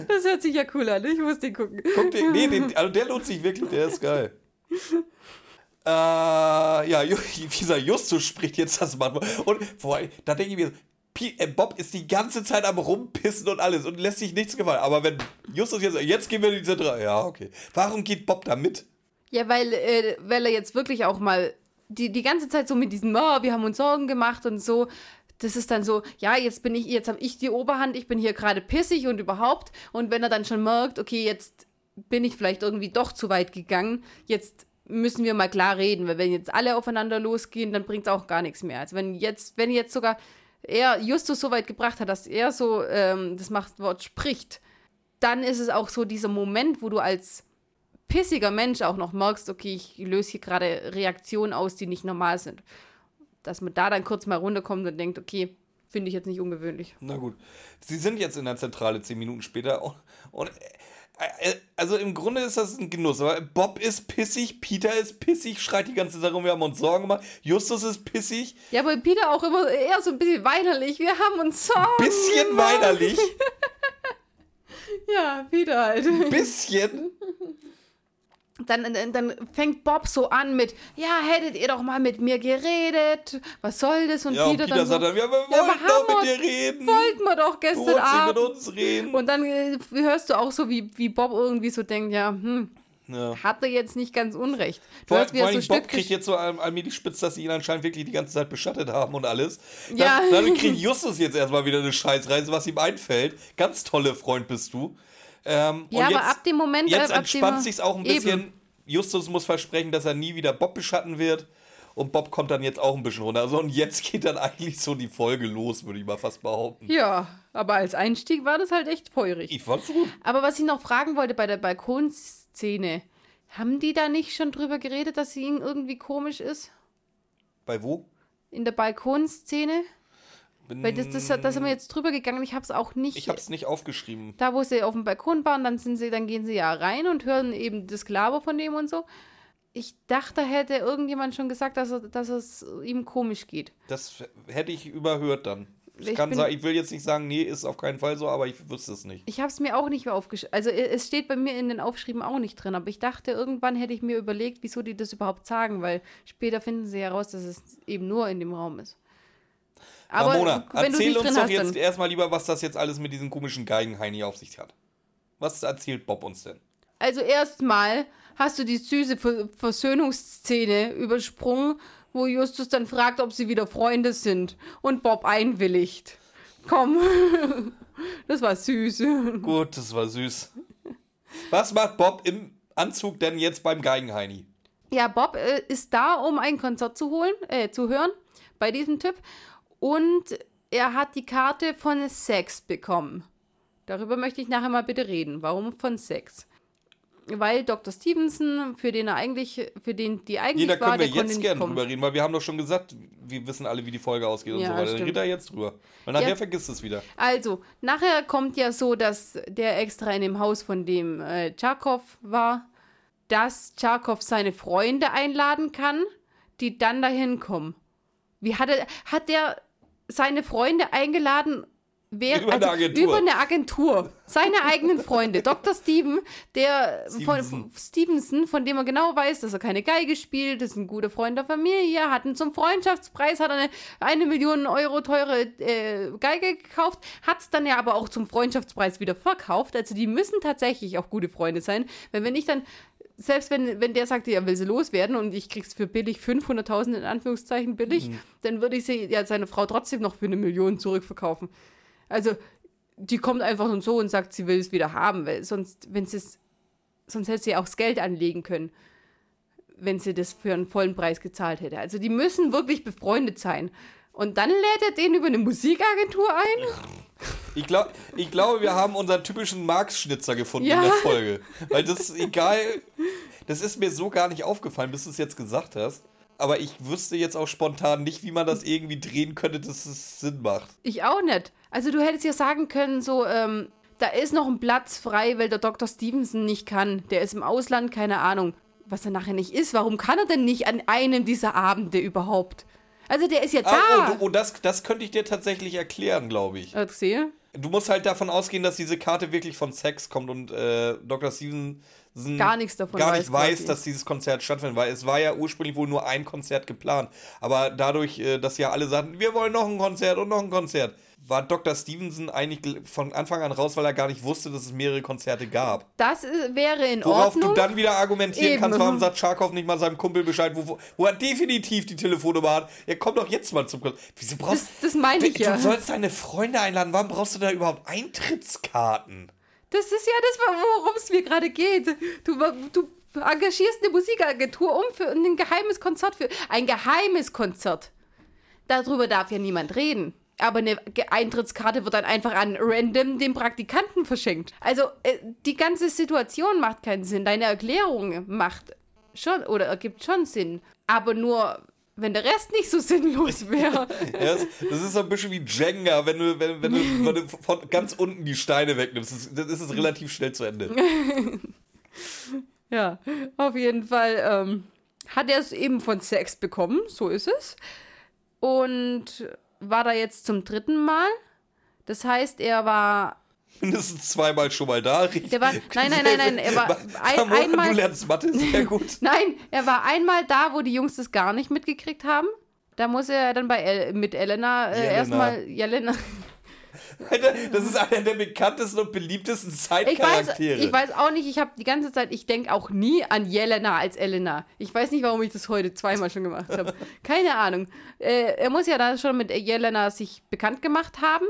Das hört sich ja cool an. Ich muss den gucken. Guck den, nee, den, also der lohnt sich wirklich, der ist geil. Äh, ja, gesagt, *laughs* Justus spricht jetzt das Machtwort. Und allem, da denke ich mir, äh, Bob ist die ganze Zeit am Rumpissen und alles und lässt sich nichts gefallen. Aber wenn Justus jetzt, jetzt gehen wir in die Zentrale. Ja, okay. Warum geht Bob da mit? Ja, weil, äh, weil er jetzt wirklich auch mal die, die ganze Zeit so mit diesem, oh, wir haben uns Sorgen gemacht und so. Das ist dann so, ja, jetzt bin ich, jetzt habe ich die Oberhand, ich bin hier gerade pissig und überhaupt. Und wenn er dann schon merkt, okay, jetzt bin ich vielleicht irgendwie doch zu weit gegangen, jetzt müssen wir mal klar reden, weil wenn jetzt alle aufeinander losgehen, dann bringt es auch gar nichts mehr. Also wenn jetzt, wenn jetzt sogar er Justus so weit gebracht hat, dass er so ähm, das Machtwort spricht, dann ist es auch so dieser Moment, wo du als pissiger Mensch auch noch merkst, okay, ich löse hier gerade Reaktionen aus, die nicht normal sind. Dass man da dann kurz mal runterkommt und denkt, okay, finde ich jetzt nicht ungewöhnlich. Na gut. Sie sind jetzt in der Zentrale zehn Minuten später und, und also im Grunde ist das ein Genuss. Aber Bob ist pissig, Peter ist pissig, schreit die ganze Sache rum, wir haben uns Sorgen gemacht. Justus ist pissig, Ja, aber Peter auch immer eher so ein bisschen weinerlich. Wir haben uns Sorgen. bisschen gemacht. weinerlich, *laughs* Ja, Peter halt. bisschen. *laughs* Dann, dann, dann fängt Bob so an mit, ja, hättet ihr doch mal mit mir geredet. Was soll das? Und Ja, und Peter, Peter dann sagt so, dann, ja, wir Ja, wollten doch mit dir reden. wollten wir doch Du gestern nicht Abend. mit uns reden. Und dann äh, hörst du auch so, wie, wie Bob irgendwie so denkt, ja, hm, ja. hat er jetzt nicht ganz unrecht. Du Vor, wie vor allem so Bob kriegt jetzt so all- allmählich spitz, dass sie ihn anscheinend wirklich die ganze Zeit beschattet haben und alles. Dann, Ja. Dann kriegt *laughs* Justus jetzt erstmal wieder eine Scheißreise, was ihm einfällt. Ganz tolle Freund bist du. Ähm, Ja, und aber ab dem Moment, Jetzt äh, ab entspannt dem, sich's auch ein Eben. bisschen. Justus muss versprechen, dass er nie wieder Bob beschatten wird. Und Bob kommt dann jetzt auch ein bisschen runter. Also und jetzt geht dann *laughs* eigentlich so die Folge los, würde ich mal fast behaupten. Ja, aber als Einstieg war das halt echt feurig. Ich fand's gut. Aber was ich noch fragen wollte bei der Balkonszene, haben die da nicht schon drüber geredet, dass sie irgendwie komisch ist? Bei wo? in der Balkonszene. Weil das, das, da sind wir jetzt drüber gegangen. Ich habe es auch nicht. Ich habe es nicht aufgeschrieben. Da, wo sie auf dem Balkon waren, dann sind sie, dann gehen sie ja rein und hören eben das Gelaber von dem und so. Ich dachte, hätte irgendjemand schon gesagt, dass, er, dass es ihm komisch geht. Das hätte ich überhört dann. Ich, Ich kann bin- sagen, ich will jetzt nicht sagen, nee, ist auf keinen Fall so, aber ich wüsste es nicht. Ich habe es mir auch nicht mehr aufgeschrieben. Also es steht bei mir in den Aufschrieben auch nicht drin, aber ich dachte, irgendwann hätte ich mir überlegt, wieso die das überhaupt sagen, weil später finden sie heraus, dass es eben nur in dem Raum ist. Aber Ramona, wenn erzähl uns doch jetzt erstmal lieber, was das jetzt alles mit diesem komischen Geigenheini auf sich hat. Was erzählt Bob uns denn? Also erstmal hast du die süße Ver Versöhnungsszene übersprungen, wo Justus dann fragt, ob sie wieder Freunde sind und Bob einwilligt. Komm, *laughs* das war süß. Gut, das war süß. Was macht Bob im Anzug denn jetzt beim Geigenheini? Ja, Bob äh, ist da, um ein Konzert zu holen, äh, zu hören bei diesem Typ. Und er hat die Karte von Sex bekommen. Darüber möchte ich nachher mal bitte reden. Warum von Sex? Weil Dr. Stevenson, für den er eigentlich, für den die eigentlich Jeder war, können wir der konnte jetzt gerne drüber reden, weil wir haben doch schon gesagt, wir wissen alle, wie die Folge ausgeht und Ja, so weiter. Dann redet er jetzt drüber. Weil nachher Ja. vergisst es wieder. Also, nachher kommt ja so, dass der extra in dem Haus, von dem äh, Tscharkow war, dass Tscharkow seine Freunde einladen kann, die dann dahin kommen. Wie hat er, hat der seine Freunde eingeladen? Wer, Über eine Agentur. über eine Agentur. Seine eigenen Freunde. Dr. Steven, der Stevenson. von Stevenson, von dem er genau weiß, dass er keine Geige spielt, ist ein guter Freund der Familie, hat ihn zum Freundschaftspreis, hat eine, eine Million Euro teure äh, Geige gekauft, hat es dann ja aber auch zum Freundschaftspreis wieder verkauft. Also die müssen tatsächlich auch gute Freunde sein. Weil wenn ich dann, selbst wenn, wenn der sagt, er will sie loswerden und ich krieg's für billig 500.000 in Anführungszeichen billig, dann würde ich sie ja seine Frau trotzdem noch für eine Million zurückverkaufen. Also die kommt einfach und so und sagt, sie will es wieder haben, weil sonst, wenn sie es, sonst hätte sie auch das Geld anlegen können, wenn sie das für einen vollen Preis gezahlt hätte. Also die müssen wirklich befreundet sein. Und dann lädt er den über eine Musikagentur ein. Ich, glaub, ich glaube, wir haben unseren typischen Marx-Schnitzer gefunden Ja. in der Folge. Weil das ist egal. Das ist mir so gar nicht aufgefallen, bis du es jetzt gesagt hast. Aber ich wüsste jetzt auch spontan nicht, wie man das irgendwie drehen könnte, dass es Sinn macht. Ich auch nicht. Also du hättest ja sagen können, so, ähm, da ist noch ein Platz frei, weil der Dr. Stevenson nicht kann. Der ist im Ausland, keine Ahnung. Was er nachher nicht ist. Warum kann er denn nicht an einem dieser Abende überhaupt? Also der ist ja Ah, da. oh, du- oh, das, das könnte ich dir tatsächlich erklären, glaube ich. Äh, sehe. Du musst halt davon ausgehen, dass diese Karte wirklich von Sex kommt und äh, Dr. Stevenson Gar nichts davon gar weiß nicht weiß, quasi. dass dieses Konzert stattfindet, weil es war ja ursprünglich wohl nur ein Konzert geplant. Aber dadurch, äh, dass ja alle sagten, wir wollen noch ein Konzert und noch ein Konzert, war Dr. Stevenson eigentlich von Anfang an raus, weil er gar nicht wusste, dass es mehrere Konzerte gab. Das äh, wäre in Worauf Ordnung. du dann wieder argumentieren Eben. kannst, warum sagt Charkov nicht mal seinem Kumpel Bescheid, wo, wo er definitiv die Telefonnummer hat. Ja, komm doch jetzt mal zum Konzert. Wieso brauchst das, das meine ich du, ja. du sollst deine Freunde einladen. Warum brauchst du da überhaupt Eintrittskarten? Das ist ja das, worum es mir gerade geht. Du, du engagierst eine Musikagentur um für ein geheimes Konzert für ein geheimes Konzert. Darüber darf ja niemand reden. Aber eine Eintrittskarte wird dann einfach an random dem Praktikanten verschenkt. Also äh, die ganze Situation macht keinen Sinn. Deine Erklärung macht schon oder ergibt schon Sinn. Aber nur, wenn der Rest nicht so sinnlos wäre. *laughs* Ja, das, ist so ein bisschen wie Jenga, wenn du, wenn, wenn du, wenn du von ganz unten die Steine wegnimmst. Das, das ist es relativ schnell zu Ende. *laughs* Ja, auf jeden Fall ähm, hat er es eben von Sex bekommen, so ist es. Und war da jetzt zum dritten Mal. Das heißt, er war. Mindestens zweimal schon mal da. Der war- nein, nein, nein, nein, er war ein- einmal- Du lernst Mathe, sehr gut. *laughs* Nein, er war einmal da, wo die Jungs das gar nicht mitgekriegt haben. Da muss er dann bei El mit Elena äh, erstmal. Jelena. Alter, das ist einer der bekanntesten und beliebtesten Ich weiß, Zeitcharaktere. ich weiß auch nicht, ich habe die ganze Zeit, ich denke auch nie an Jelena als Elena. Ich weiß nicht, warum ich das heute zweimal schon gemacht habe. Keine Ahnung. Äh, er muss ja da schon mit Jelena sich bekannt gemacht haben.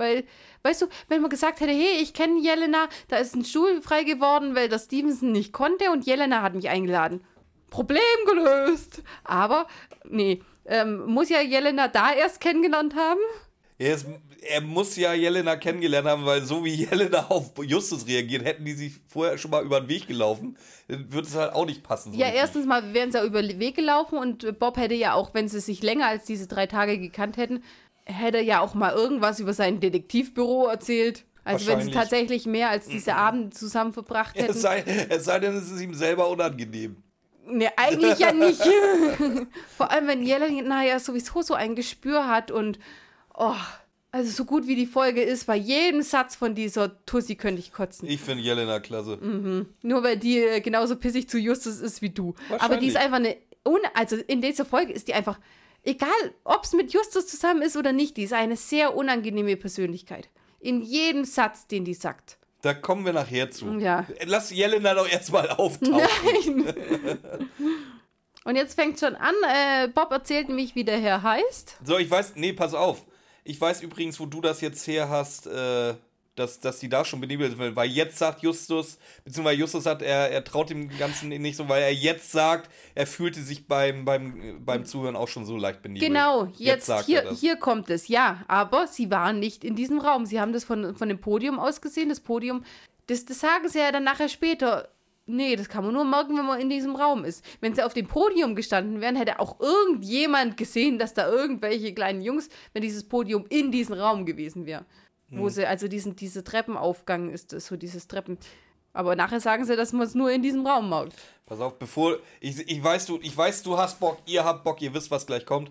Weil, weißt du, wenn man gesagt hätte, hey, ich kenne Jelena, da ist ein Stuhl frei geworden, weil das Stevenson nicht konnte und Jelena hat mich eingeladen. Problem gelöst. Aber, nee, ähm, muss ja Jelena da erst kennengelernt haben. Er, ist, er muss ja Jelena kennengelernt haben, weil so wie *laughs* Jelena auf Justus reagiert, hätten die sich vorher schon mal über den Weg gelaufen. Dann würde es halt auch nicht passen. So Ja, richtig. erstens mal wären sie ja über den Weg gelaufen und Bob hätte ja auch, wenn sie sich länger als diese drei Tage gekannt hätten, hätte ja auch mal irgendwas über sein Detektivbüro erzählt. Also wenn sie tatsächlich mehr als diese Abende zusammen verbracht hätten. Es sei, es sei denn, es ist ihm selber unangenehm. Ne, eigentlich ja nicht. *laughs* Vor allem, wenn Jelena ja sowieso so ein Gespür hat und oh, also so gut wie die Folge ist, bei jedem Satz von dieser Tussi könnte ich kotzen. Ich finde Jelena klasse. Nur weil die äh, genauso pissig zu Justus ist wie du. Aber die ist einfach eine. Un also in dieser Folge ist die einfach. Egal, ob es mit Justus zusammen ist oder nicht, die ist eine sehr unangenehme Persönlichkeit. In jedem Satz, den die sagt. Da kommen wir nachher zu. Ja. Lass Jelena doch erstmal auftauchen. Nein! Und jetzt fängt schon an. Äh, Bob erzählt nämlich, wie der Herr heißt. So, ich weiß, nee, pass auf. Ich weiß übrigens, wo du das jetzt her hast, äh, dass, dass die da schon benebelt sind. Weil jetzt sagt Justus, beziehungsweise Justus sagt, er, er traut dem Ganzen nicht so, weil er jetzt sagt, er fühlte sich beim, beim, beim Zuhören auch schon so leicht benebelt. Genau, jetzt, er hier, hier kommt es. Ja, aber sie waren nicht in diesem Raum. Sie haben das von, von dem Podium aus gesehen. Das Podium, das, das sagen sie ja dann nachher später. Nee, das kann man nur merken, wenn man in diesem Raum ist. Wenn sie auf dem Podium gestanden wären, hätte auch irgendjemand gesehen, dass da irgendwelche kleinen Jungs, wenn dieses Podium in diesem Raum gewesen wäre. Hm. Wo sie, also diesen, diese Treppenaufgang ist, das, so dieses Treppen. Aber nachher sagen sie, dass man es nur in diesem Raum merkt. Pass auf, bevor. Ich, ich, weiß, du, ich weiß, du hast Bock, ihr habt Bock, ihr wisst, was gleich kommt.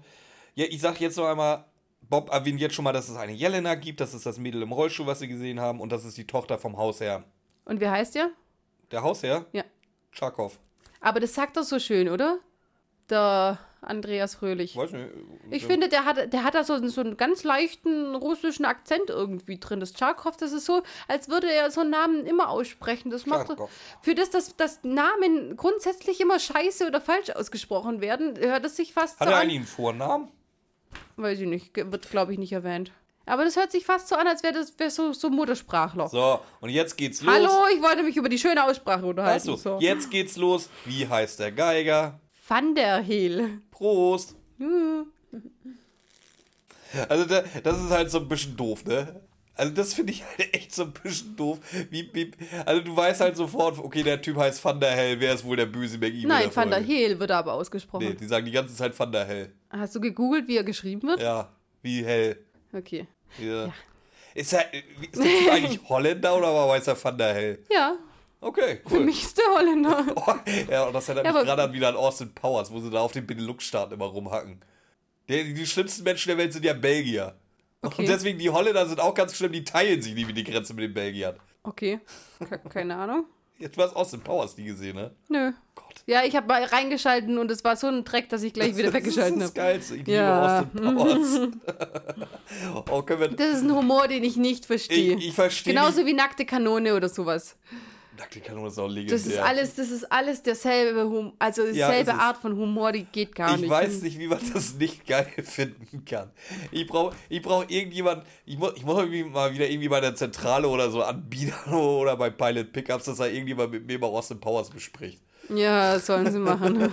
Ja, ich sag jetzt noch einmal, Bob erwähnt jetzt schon mal, dass es eine Jelena gibt, das ist das Mädel im Rollstuhl, was sie gesehen haben, und das ist die Tochter vom Hausherr. Und wie heißt der? Der Hausherr? Ja. Tscharkow. Aber das sagt er so schön, oder? Der Andreas Fröhlich. Weiß nicht. Ich ja. finde, der hat, der hat da so, so einen ganz leichten russischen Akzent irgendwie drin. Das Tscharkow, das ist so, als würde er so einen Namen immer aussprechen. Das macht Tscharkow. für das, dass, dass Namen grundsätzlich immer scheiße oder falsch ausgesprochen werden, hört es sich fast Hat so er an. eigentlich einen Vornamen? Weiß ich nicht, wird glaube ich nicht erwähnt. Aber das hört sich fast so an, als wäre das wär so, so Muttersprachler. So, und jetzt geht's los. Hallo, ich wollte mich über die schöne Aussprache unterhalten. Achso, so. jetzt geht's los. Wie heißt der Geiger? Van der Heel. Prost. Also, da, das ist halt so ein bisschen doof, ne? Also, das finde ich halt echt so ein bisschen doof. Wie, wie, also, du weißt halt sofort, okay, der Typ heißt Van der Hell, wer ist wohl der böse McEwen? Nein, Van der? Heel wird aber ausgesprochen. Nee, die sagen die ganze Zeit Van der Hell. Hast du gegoogelt, wie er geschrieben wird? Ja, wie hell. Okay. Ja. Ist, er, ist Typ eigentlich Holländer oder war weiß er Van der Hell? Ja, Okay, für cool. mich ist der Holländer. *laughs* Oh, ja, und das erinnert Ja, mich gerade an wieder an Austin Powers, wo sie da auf den Benelux-Staaten immer rumhacken. Die, die schlimmsten Menschen der Welt sind ja Belgier. Okay. Und deswegen, die Holländer sind auch ganz schlimm, die teilen sich nie wie die Grenze mit den Belgiern. Okay, Ke keine Ahnung. Jetzt du hast Austin Powers nie gesehen, ne? Nö. Gott. Ja, ich habe mal reingeschalten und es war so ein Dreck, dass ich gleich wieder *laughs* weggeschalten Das ist habe. das Geilste. Ich Ja. liebe Austin Powers. *laughs* oh. Das ist ein Humor, den ich nicht verstehe. Ich, ich verstehe Genauso nicht... wie nackte Kanone oder sowas. Nackte Kanone ist auch legendär. Das ist alles, das ist alles derselbe Humor, also Ja, dieselbe es. Art von Humor, die geht gar Ich nicht. weiß nicht, wie man *laughs* das nicht geil finden kann. Ich brauche ich brauch irgendjemand, ich muss, ich muss irgendwie mal wieder irgendwie bei der Zentrale oder so anbieten oder bei Pilot Pickups, dass da irgendjemand mit mir über Austin Powers bespricht. Ja, sollen sie machen.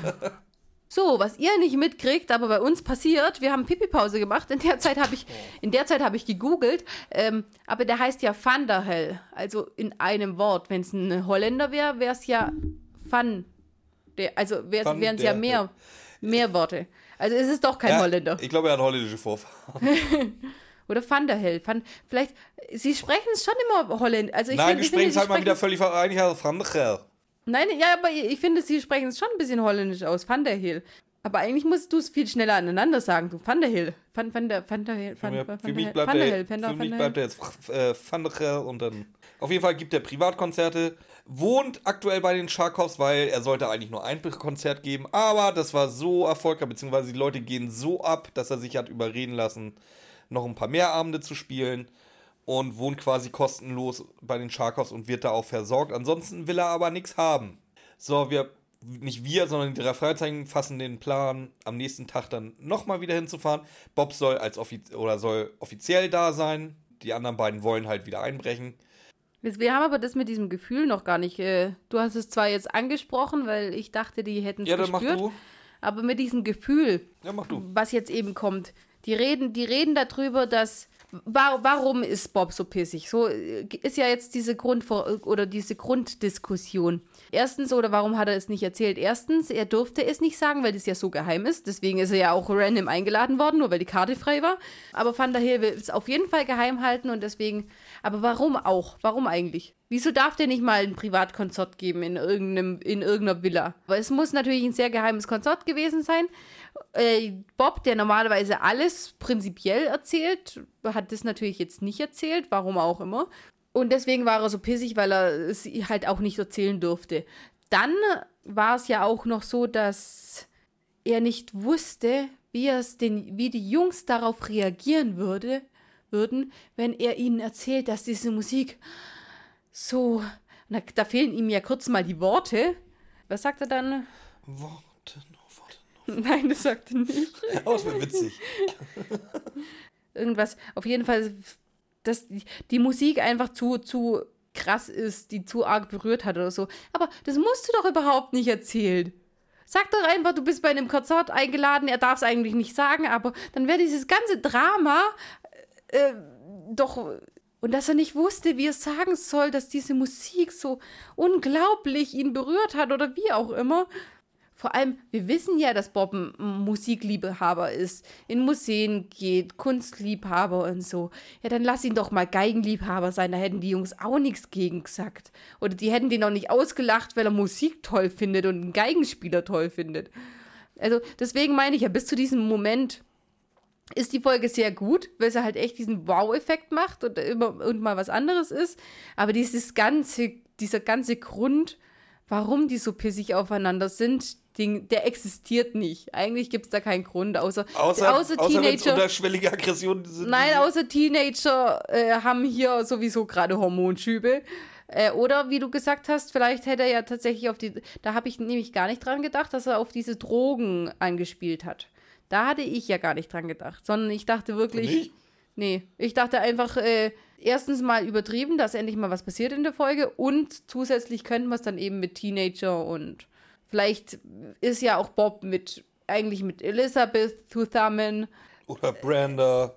So, was ihr nicht mitkriegt, aber bei uns passiert, wir haben Pipi-Pause gemacht. In der Zeit habe ich, in der Zeit habe ich gegoogelt, ähm, aber der heißt ja Van der Hell, also in einem Wort. Wenn es ein Holländer wäre, wäre es ja Van. Der, also wären es ja mehr, mehr Worte. Also ist es doch kein Ja, Holländer. Ich glaube, er hat holländische Vorfahren. *laughs* Oder Van der Hell. Van, vielleicht, sie sprechen es schon immer Holländisch. Also ich Nein, find- finde, sprichst sie halt mal sprechen wieder völlig vereinigt. Van der Gel. Nein, ja, aber ich finde, sie sprechen es schon ein bisschen holländisch aus. Van der Hill. Aber eigentlich musst du es viel schneller aneinander sagen. Du Van der Hill. Van, van der, van der Hill. Van, mir- van für der mich Hill. bleibt Van der er, Hill. Van der- für mich bleibt er jetzt äh, Van der Gel und dann. Auf jeden Fall gibt er Privatkonzerte, wohnt aktuell bei den Charkows, weil er sollte eigentlich nur ein Konzert geben, aber das war so erfolgreich, beziehungsweise die Leute gehen so ab, dass er sich hat überreden lassen, noch ein paar mehr Abende zu spielen und wohnt quasi kostenlos bei den Charkows und wird da auch versorgt. Ansonsten will er aber nichts haben. So, wir, nicht wir, sondern die drei Freizeichen fassen den Plan, am nächsten Tag dann nochmal wieder hinzufahren. Bob soll als offiz oder soll offiziell da sein. Die anderen beiden wollen halt wieder einbrechen. Wir haben aber das mit diesem Gefühl noch gar nicht. äh, Du hast es zwar jetzt angesprochen, weil ich dachte, die hätten es Ja, dann mach gespürt. du. Aber mit diesem Gefühl, Ja, mach du. was jetzt eben kommt. Die reden, die reden darüber, dass warum ist Bob so pissig? So äh, ist ja jetzt diese Grund oder diese Grunddiskussion. Erstens, oder warum hat er es nicht erzählt? Erstens, er durfte es nicht sagen, weil das ja so geheim ist. Deswegen ist er ja auch random eingeladen worden, nur weil die Karte frei war. Aber Van der Heel will es auf jeden Fall geheim halten und deswegen. Aber warum auch? Warum eigentlich? Wieso darf der nicht mal ein Privatkonzert geben in, irgendeinem, in irgendeiner Villa? Weil es muss natürlich ein sehr geheimes Konzert gewesen sein. Äh, Bob, der normalerweise alles prinzipiell erzählt, hat das natürlich jetzt nicht erzählt, warum auch immer. Und deswegen war er so pissig, weil er es halt auch nicht erzählen durfte. Dann war es ja auch noch so, dass er nicht wusste, wie, es den, wie die Jungs darauf reagieren würde, würden, wenn er ihnen erzählt, dass diese Musik so. Da, da fehlen ihm ja kurz mal die Worte. Was sagt er dann? Noch. *laughs* Nein, das sagt er nicht. Oh, das wäre witzig. *laughs* Irgendwas. Auf jeden Fall dass die Musik einfach zu, zu krass ist, die zu arg berührt hat oder so. Aber das musst du doch überhaupt nicht erzählen. Sag doch einfach, du bist bei einem Konzert eingeladen, er darf es eigentlich nicht sagen, aber dann wäre dieses ganze Drama äh, doch. Und dass er nicht wusste, wie er sagen soll, dass diese Musik so unglaublich ihn berührt hat oder wie auch immer. Vor allem, wir wissen ja, dass Bob ein Musikliebhaber ist, in Museen geht, Kunstliebhaber und so. Ja, dann lass ihn doch mal Geigenliebhaber sein, da hätten die Jungs auch nichts gegen gesagt. Oder die hätten den auch nicht ausgelacht, weil er Musik toll findet und einen Geigenspieler toll findet. Also, deswegen meine ich ja, bis zu diesem Moment ist die Folge sehr gut, weil sie halt echt diesen Wow-Effekt macht und immer und mal was anderes ist. Aber dieses ganze, dieser ganze Grund, warum die so pissig aufeinander sind, Ding, der existiert nicht. Eigentlich gibt es da keinen Grund, außer, außer, außer Teenager. unterschwellige Aggressionen sind. Nein, außer Teenager äh, haben hier sowieso gerade Hormonschübe. Äh, oder wie du gesagt hast, vielleicht hätte er ja tatsächlich auf die. Da habe ich nämlich gar nicht dran gedacht, dass er auf diese Drogen angespielt hat. Da hatte ich ja gar nicht dran gedacht, sondern ich dachte wirklich. Nicht? Nee, ich dachte einfach, äh, erstens mal übertrieben, dass endlich mal was passiert in der Folge und zusätzlich könnten wir es dann eben mit Teenager und Vielleicht ist ja auch Bob mit, eigentlich mit Elizabeth zusammen. Oder Brenda.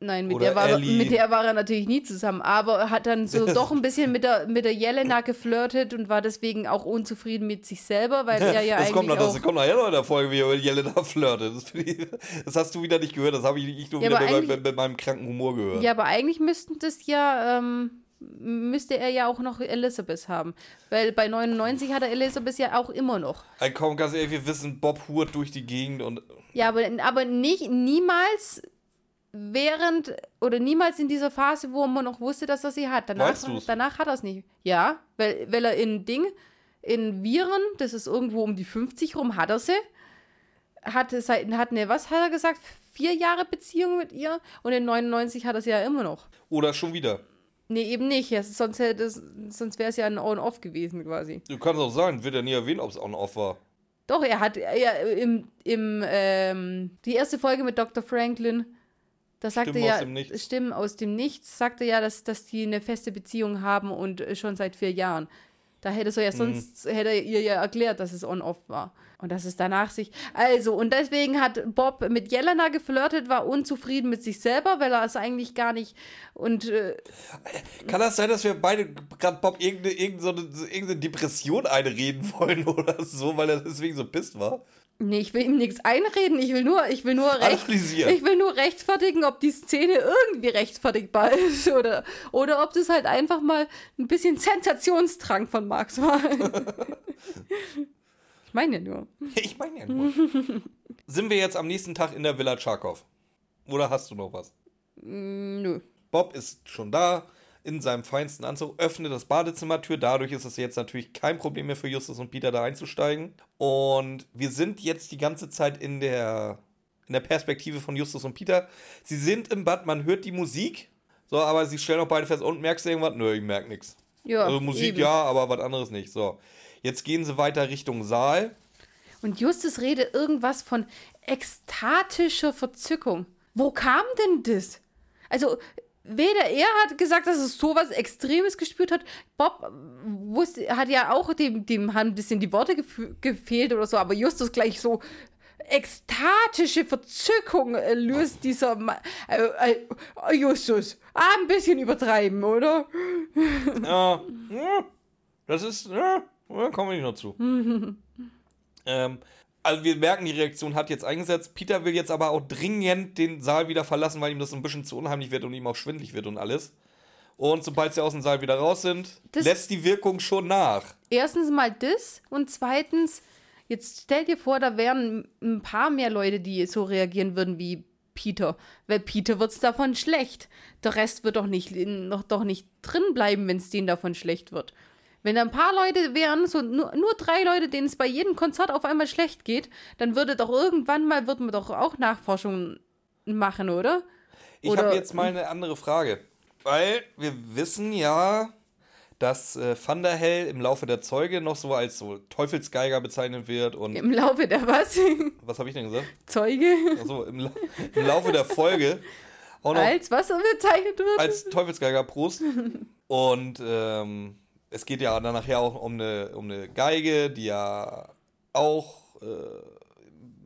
Nein, mit der, war, mit der war er natürlich nie zusammen, aber hat dann so *laughs* doch ein bisschen mit der, mit der Jelena geflirtet und war deswegen auch unzufrieden mit sich selber, weil er ja das eigentlich. Kommt noch, das kommt nachher noch in der Folge, wie er mit Jelena flirtet. Das, ich, das, hast du wieder nicht gehört, das habe ich, ich nur ja, wieder mit, mit, meinem kranken Humor gehört. Ja, aber eigentlich müssten das ja. Ähm, müsste er ja auch noch Elizabeth haben. Weil bei 99 hat er Elizabeth ja auch immer noch. Komm, ganz ehrlich, wir wissen, Bob hurt durch die Gegend und. Ja, aber, aber nicht, niemals während oder niemals in dieser Phase, wo man noch wusste, dass er sie hat. Danach, weißt du's? danach hat er es nicht. Ja, weil, weil er in Ding, in Viren, das ist irgendwo um die 50 rum, hat er sie. Hat, seit, hat eine, was hat er gesagt? Vier Jahre Beziehung mit ihr und in 99 hat er sie ja immer noch. Oder schon wieder. Nee, eben nicht. Ja, sonst sonst wäre es ja ein On-Off gewesen quasi. Du kannst auch sagen, wird ja nie erwähnt, ob es On-Off war. Doch, er hat ja im, im ähm, die erste Folge mit Dr. Franklin, da sagte Stimmen ja, aus dem Nichts. Stimmen aus dem Nichts, sagte ja, dass, dass die eine feste Beziehung haben und äh, schon seit vier Jahren. Da hätte so ja mhm. sonst, mhm. hätte ihr ja erklärt, dass es on-off war. Und dass es danach sich. Also, und deswegen hat Bob mit Jelena geflirtet, war unzufrieden mit sich selber, weil er es eigentlich gar nicht. Und. Äh, Kann das sein, dass wir beide gerade Bob irgendeine, irgendeine, irgendeine Depression einreden wollen *laughs* oder so, weil er deswegen so pisst war? Nee, ich will ihm nichts einreden. Ich will nur, ich will nur recht, ich will nur rechtfertigen, ob die Szene irgendwie rechtfertigbar *laughs* ist oder, oder ob das halt einfach mal ein bisschen Sensationstrank von Max war. *laughs* ich meine ja nur. Ich meine ja nur. Sind wir jetzt am nächsten Tag in der Villa Charkov? Oder hast du noch was? Mm, nö. Bob ist schon da in seinem feinsten Anzug, öffnet das Badezimmertür. Dadurch ist es jetzt natürlich kein Problem mehr für Justus und Peter da einzusteigen. Und wir sind jetzt die ganze Zeit in der, in der Perspektive von Justus und Peter. Sie sind im Bad, man hört die Musik. So, aber sie stellen auch beide fest, und merkst du irgendwas? Nö, ich merke nichts. Ja, also Musik eben. ja, aber was anderes nicht. So, jetzt gehen sie weiter Richtung Saal. Und Justus redet irgendwas von ekstatischer Verzückung. Wo kam denn das? Also, Weder er hat gesagt, dass es so was Extremes gespürt hat. Bob wusste, hat ja auch dem, dem haben ein bisschen die Worte gefehlt oder so, aber Justus gleich so ekstatische Verzückung äh, löst dieser Ma äh, äh, Justus. Ah, ein bisschen übertreiben, oder? *laughs* Ja, ja das ist, ja, da wir nicht noch zu. *laughs* ähm, also wir merken, die Reaktion hat jetzt eingesetzt. Peter will jetzt aber auch dringend den Saal wieder verlassen, weil ihm das ein bisschen zu unheimlich wird und ihm auch schwindlig wird und alles. Und sobald sie aus dem Saal wieder raus sind, Das- lässt die Wirkung schon nach. Erstens mal das und zweitens, jetzt stell dir vor, da wären ein paar mehr Leute, die so reagieren würden wie Peter. Weil Peter wird's davon schlecht. Der Rest wird doch nicht, noch, doch nicht drin bleiben, wenn es denen davon schlecht wird. Wenn da ein paar Leute wären, so nur, nur drei Leute, denen es bei jedem Konzert auf einmal schlecht geht, dann würde doch irgendwann mal, wird man doch auch Nachforschungen machen, oder? Ich habe jetzt mal eine andere Frage. Weil wir wissen ja, dass äh, Van der Hell im Laufe der Zeuge noch so als so Teufelsgeiger bezeichnet wird und Im Laufe der was? *laughs* was habe ich denn gesagt? Zeuge? Also im, La im Laufe der Folge auch noch Als was bezeichnet wird? als Teufelsgeiger Prost. Und ähm, es geht ja dann nachher auch um eine, um eine Geige, die ja auch äh,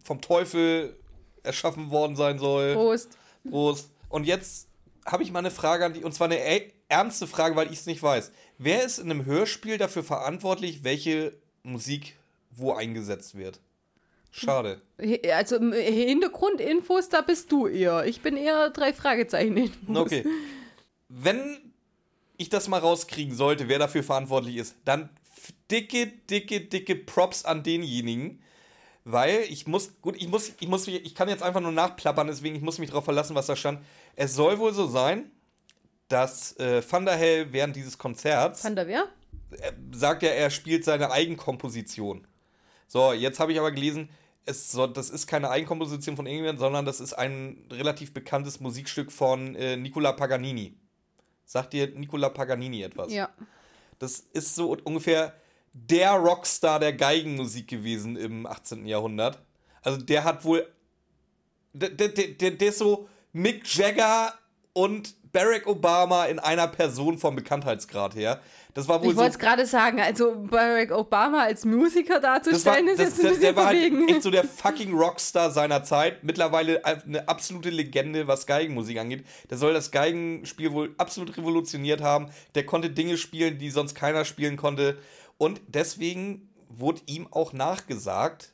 vom Teufel erschaffen worden sein soll. Prost. Prost. Und jetzt habe ich mal eine Frage an dich, und zwar eine e- ernste Frage, weil ich es nicht weiß. Wer ist in einem Hörspiel dafür verantwortlich, welche Musik wo eingesetzt wird? Schade. Also Hintergrundinfos, da bist du eher. Ich bin eher drei Fragezeichen. Okay. Wenn ich das mal rauskriegen sollte, wer dafür verantwortlich ist, dann dicke, dicke, dicke Props an denjenigen. Weil ich muss, gut, ich muss, ich muss, ich kann jetzt einfach nur nachplappern, deswegen ich muss mich darauf verlassen, was da stand. Es soll wohl so sein, dass äh, Van der Hell während dieses Konzerts Van der wer? er sagt ja, er spielt seine Eigenkomposition. So, jetzt habe ich aber gelesen, es soll, das ist keine Eigenkomposition von irgendjemandem, sondern das ist ein relativ bekanntes Musikstück von äh, Nicola Paganini. Sagt dir Nicola Paganini etwas? Ja. Das ist so ungefähr der Rockstar der Geigenmusik gewesen im 18. Jahrhundert. Also der hat wohl. Der, der, der, der ist so Mick Jagger und Barack Obama in einer Person vom Bekanntheitsgrad her. Das war wohl Ich so. wollte es gerade sagen, also Barack Obama als Musiker Das war, darzustellen, ist das, jetzt ein der, bisschen der war halt echt so der fucking Rockstar seiner Zeit. Mittlerweile eine absolute Legende, was Geigenmusik angeht. Der soll das Geigenspiel wohl absolut revolutioniert haben. Der konnte Dinge spielen, die sonst keiner spielen konnte. Und deswegen wurde ihm auch nachgesagt,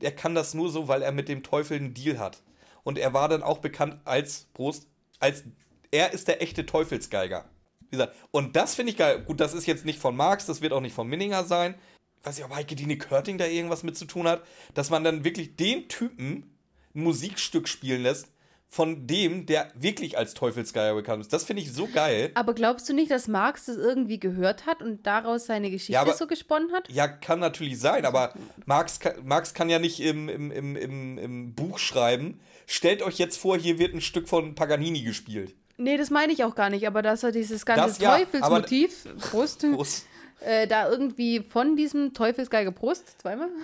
er kann das nur so, weil er mit dem Teufel einen Deal hat. Und er war dann auch bekannt als Prost, als er ist der echte Teufelsgeiger. Wie gesagt, und das finde ich geil. Gut, das ist jetzt nicht von Marx, das wird auch nicht von Minninger sein. Ich weiß nicht, ob Heike Dine Körting da irgendwas mit zu tun hat, dass man dann wirklich den Typen ein Musikstück spielen lässt, von dem, der wirklich als Teufelsgeiger bekannt ist. Das finde ich so geil. Aber glaubst du nicht, dass Marx das irgendwie gehört hat und daraus seine Geschichte Ja, aber- so gesponnen hat? Ja, kann natürlich sein, aber Marx kann, Marx kann ja nicht im, im, im, im, im Buch schreiben. Stellt euch jetzt vor, hier wird ein Stück von Paganini gespielt. Nee, das meine ich auch gar nicht, aber dass er dieses ganze Das ja, Teufelsmotiv, *laughs* Prost, Prost. äh, da irgendwie von diesem Teufelsgeige Prost, zweimal, *laughs*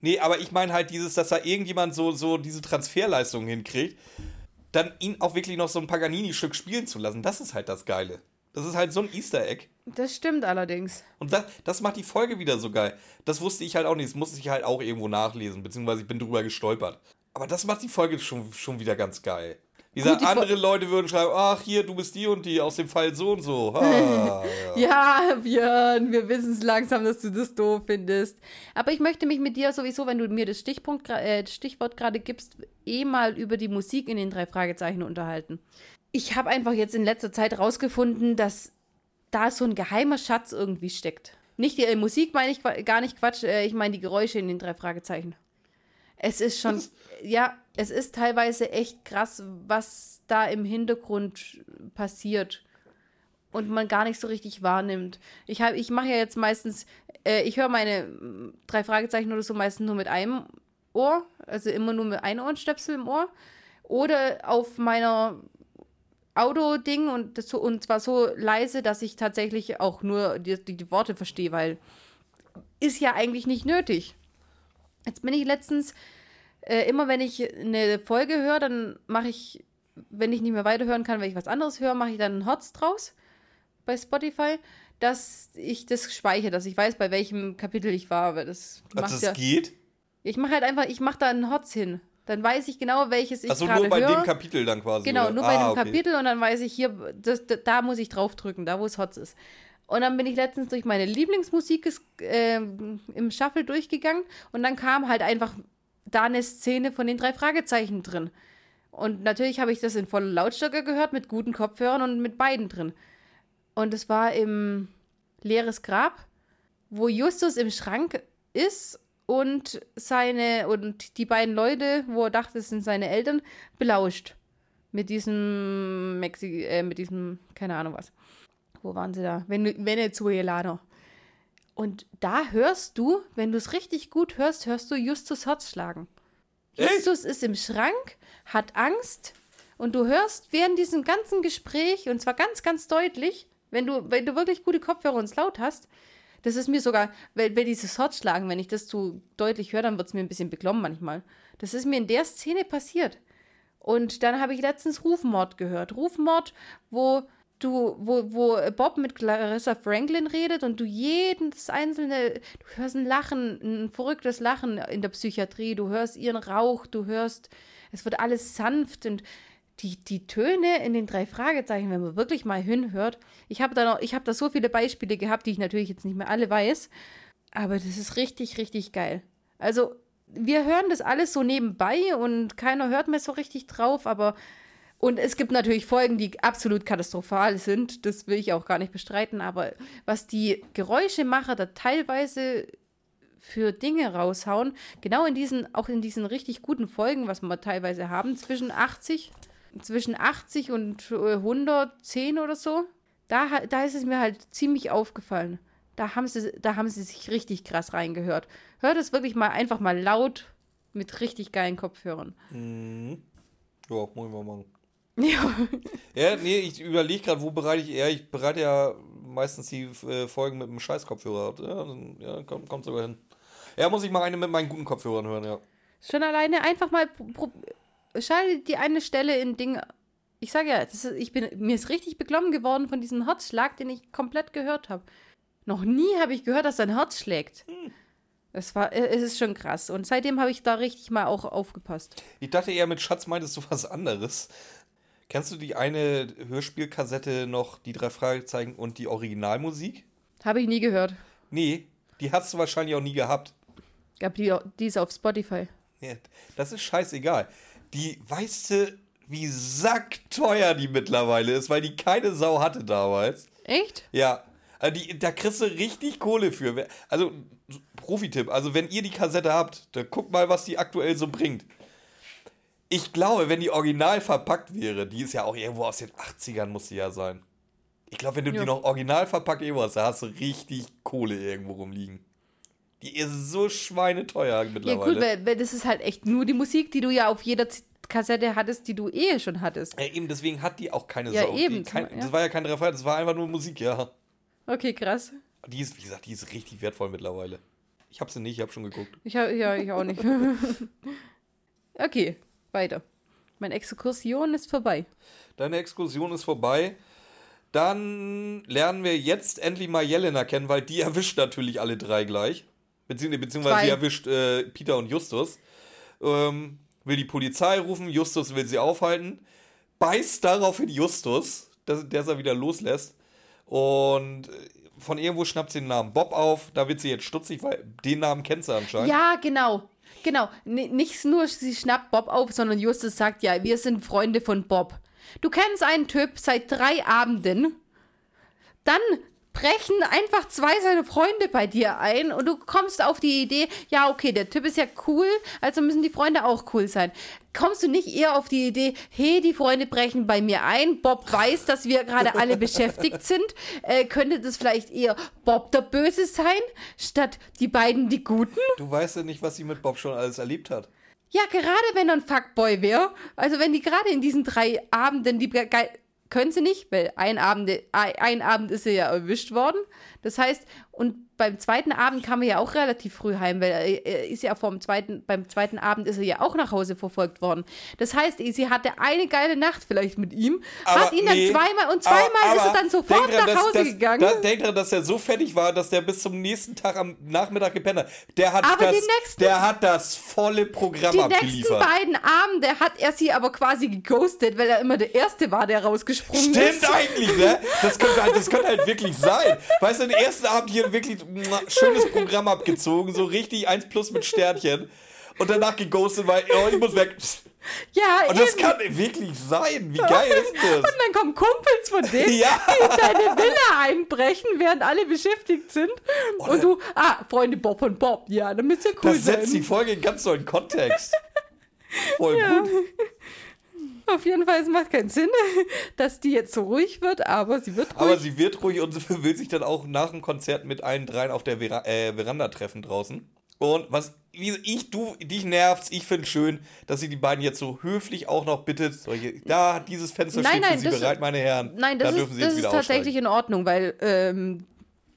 Nee, aber ich meine halt dieses, dass da irgendjemand so, so diese Transferleistungen hinkriegt, dann ihn auch wirklich noch so ein Paganini-Stück spielen zu lassen. Das ist halt das Geile. Das ist halt so ein Easter Egg. das stimmt allerdings. Und das, das macht die Folge wieder so geil. Das wusste ich halt auch nicht. Das musste ich halt auch irgendwo nachlesen, beziehungsweise ich bin drüber gestolpert. Aber das macht die Folge schon, schon wieder ganz geil. Wie gesagt, andere Leute würden schreiben, ach hier, du bist die und die aus dem Fall so und so. Ah, *laughs* ja. Ja, Björn, wir wissen es langsam, dass du das doof findest. Aber ich möchte mich mit dir sowieso, wenn du mir das Stichpunkt, äh, Stichwort gerade gibst, eh mal über die Musik in den drei Fragezeichen unterhalten. Ich habe einfach jetzt in letzter Zeit rausgefunden, dass da so ein geheimer Schatz irgendwie steckt. Nicht die äh, Musik meine ich gar nicht Quatsch, äh, ich meine die Geräusche in den drei Fragezeichen. Es ist schon, ja, es ist teilweise echt krass, was da im Hintergrund passiert und man gar nicht so richtig wahrnimmt. Ich, hab- ich mache ja jetzt meistens, äh, ich höre meine mm, drei Fragezeichen oder so meistens nur mit einem Ohr, also immer nur mit einem Ohrenstöpsel im Ohr oder auf meiner Auto-Ding und, das und zwar so leise, dass ich tatsächlich auch nur die, die Worte verstehe, weil ist ja eigentlich nicht nötig. Jetzt bin ich letztens, äh, immer wenn ich eine Folge höre, dann mache ich, wenn ich nicht mehr weiterhören kann, wenn ich was anderes höre, mache ich dann einen Hots draus bei Spotify, dass ich das speichere, dass ich weiß, bei welchem Kapitel ich war. Aber das macht Also ja. es geht. Ich mache halt einfach, ich mache da einen Hotz hin. Dann weiß ich genau, welches ich Achso, gerade nur bei höre. dem Kapitel dann quasi. Genau, oder? nur bei ah, dem okay. Kapitel und dann weiß ich hier, das, da, da muss ich draufdrücken, da wo es Hotz ist. Und dann bin ich letztens durch meine Lieblingsmusik ähm, im Shuffle durchgegangen und dann kam halt einfach da eine Szene von den drei Fragezeichen drin. Und natürlich habe ich das in voller Lautstärke gehört, mit guten Kopfhörern und mit beiden drin. Und es war im Leeres Grab, wo Justus im Schrank ist und seine und die beiden Leute, wo er dachte, es sind seine Eltern, belauscht. Mit diesem Mexi äh, mit diesem, keine Ahnung was. Wo waren sie da? Vene- Venezuelaner. Und da hörst du, wenn du es richtig gut hörst, hörst du Justus Herz schlagen. Echt? Justus ist im Schrank, hat Angst und du hörst während diesem ganzen Gespräch, und zwar ganz, ganz deutlich, wenn du, wenn du wirklich gute Kopfhörer und es laut hast, das ist mir sogar, wenn, wenn dieses Herzschlagen, wenn ich das zu deutlich höre, dann wird es mir ein bisschen beklommen manchmal. Das ist mir in der Szene passiert. Und dann habe ich letztens Rufmord gehört. Rufmord, wo du, wo, wo Bob mit Clarissa Franklin redet und du jedes einzelne, du hörst ein Lachen, ein verrücktes Lachen in der Psychiatrie, du hörst ihren Rauch, du hörst, es wird alles sanft und die, die Töne in den drei Fragezeichen, wenn man wirklich mal hinhört, ich habe da noch, ich habe da so viele Beispiele gehabt, die ich natürlich jetzt nicht mehr alle weiß, aber das ist richtig, richtig geil. Also, wir hören das alles so nebenbei und keiner hört mehr so richtig drauf, aber und es gibt natürlich Folgen, die absolut katastrophal sind, das will ich auch gar nicht bestreiten, aber was die Geräuschemacher da teilweise für Dinge raushauen, genau in diesen, auch in diesen richtig guten Folgen, was wir teilweise haben, zwischen 80, zwischen 80 und äh, 110 oder so, da, da ist es mir halt ziemlich aufgefallen. Da haben, sie, da haben sie sich richtig krass reingehört. Hört es wirklich mal einfach mal laut mit richtig geilen Kopfhörern. Mhm. Ja, muss ich mal machen. *laughs* Ja. Ja, nee, ich überlege gerade, wo bereite ich eher. Ich bereite ja meistens die äh, Folgen mit einem Scheiß-Kopfhörer. Ja, dann- ja kommt, kommt sogar hin. Ja, muss ich mal eine mit meinen guten Kopfhörern hören, ja. Schon alleine einfach mal schalte die eine Stelle in Ding. Ich sage ja, ist, ich bin, mir ist richtig beklommen geworden von diesem Herzschlag, den ich komplett gehört habe. Noch nie habe ich gehört, dass sein Herz schlägt. Es war, äh, es ist schon krass. Und seitdem habe ich da richtig mal auch aufgepasst. Ich dachte eher, mit Schatz meintest du was anderes. Kennst du die eine Hörspielkassette noch, die drei Fragezeichen und die Originalmusik? Habe ich nie gehört. Nee, die hast du wahrscheinlich auch nie gehabt. Gab die, die ist auf Spotify. Ja, das ist scheißegal. Die, weißt du, wie sackteuer die mittlerweile ist, weil die keine Sau hatte damals. Echt? Ja, also die, da kriegst du richtig Kohle für. Also, Profi-Tipp, also wenn ihr die Kassette habt, dann guckt mal, was die aktuell so bringt. Ich glaube, wenn die original verpackt wäre, die ist ja auch irgendwo aus den 80ern, muss die ja sein. Ich glaube, wenn du Ja. die noch original verpackt irgendwo hast, da hast du richtig Kohle irgendwo rumliegen. Die ist so schweineteuer Ja, mittlerweile. gut, weil, weil das ist halt echt nur die Musik, die du ja auf jeder Kassette hattest, die du eh schon hattest. Ja, eben, deswegen hat die auch keine Ja, Sau. eben, kein, ja. Das war ja kein Refrain, das war einfach nur Musik, ja. Okay, krass. Die ist, wie gesagt, die ist richtig wertvoll mittlerweile. Ich hab sie nicht, ich hab schon geguckt. Ich hab, ja, ich auch nicht. *laughs* okay, weiter. Meine Exkursion ist vorbei. Deine Exkursion ist vorbei. Dann lernen wir jetzt endlich mal Jelena kennen, weil die erwischt natürlich alle drei gleich. Beziehungsweise, beziehungsweise Zwei. sie erwischt äh, Peter und Justus. Ähm, will die Polizei rufen, Justus will sie aufhalten. Beißt daraufhin Justus, dass, der sie wieder loslässt. Und äh, von irgendwo schnappt sie den Namen Bob auf. Da wird sie jetzt stutzig, weil den Namen kennt sie anscheinend. Ja, genau. Genau. N nicht nur, sie schnappt Bob auf, sondern Justus sagt ja, wir sind Freunde von Bob. Du kennst einen Typ seit drei Abenden. Dann brechen einfach zwei seiner Freunde bei dir ein und du kommst auf die Idee, ja, okay, der Typ ist ja cool, also müssen die Freunde auch cool sein. Kommst du nicht eher auf die Idee, hey, die Freunde brechen bei mir ein, Bob weiß, dass wir gerade alle beschäftigt sind, äh, könnte das vielleicht eher Bob der Böse sein, statt die beiden die Guten? Du weißt ja nicht, was sie mit Bob schon alles erlebt hat. Ja, gerade wenn er ein Fuckboy wäre, also wenn die gerade in diesen drei Abenden, die können sie nicht, weil ein Abend, ein Abend ist sie ja erwischt worden. Das heißt, und beim zweiten Abend kam er ja auch relativ früh heim, weil er ist ja vom zweiten, beim zweiten Abend ist er ja auch nach Hause verfolgt worden. Das heißt, sie hatte eine geile Nacht vielleicht mit ihm, aber hat ihn nee, dann zweimal und zweimal aber, ist er dann sofort nach dran, Hause dass, gegangen. Das, denk dran, dass er so fertig war, dass der bis zum nächsten Tag am Nachmittag gepennt hat. Der hat, aber das, nächsten, der hat das volle Programm die abgeliefert. Die nächsten beiden Abende hat er sie aber quasi geghostet, weil er immer der Erste war, der rausgesprungen Stimmt ist. Stimmt eigentlich, ne? Das könnte, halt, das könnte halt wirklich sein. Weißt du, ersten Abend hier wirklich schönes Programm abgezogen, so richtig 1 plus mit Sternchen. Und danach geghostet, weil, oh, ich muss weg. Ja, Und das eben. kann wirklich sein. Wie geil *laughs* ist das? Und dann kommen Kumpels von denen, ja. die in deine Villa einbrechen, während alle beschäftigt sind. Oder und du, ah, Freunde Bob und Bob, ja, dann müsst ihr cool das sein. Das setzt die Folge in ganz neuen Kontext. Voll ja. gut. Auf jeden Fall, es macht keinen Sinn, *laughs* dass die jetzt so ruhig wird, aber sie wird ruhig. Aber sie wird ruhig und sie will sich dann auch nach dem Konzert mit allen dreien auf der Vera äh, Veranda treffen draußen. Und was wie ich, du, dich nervt's, ich finde schön, dass sie die beiden jetzt so höflich auch noch bittet. Solche, da, dieses Fenster nein, steht nein, für Sie bereit, meine Herren. Nein, das da ist, das ist tatsächlich in Ordnung, weil ähm,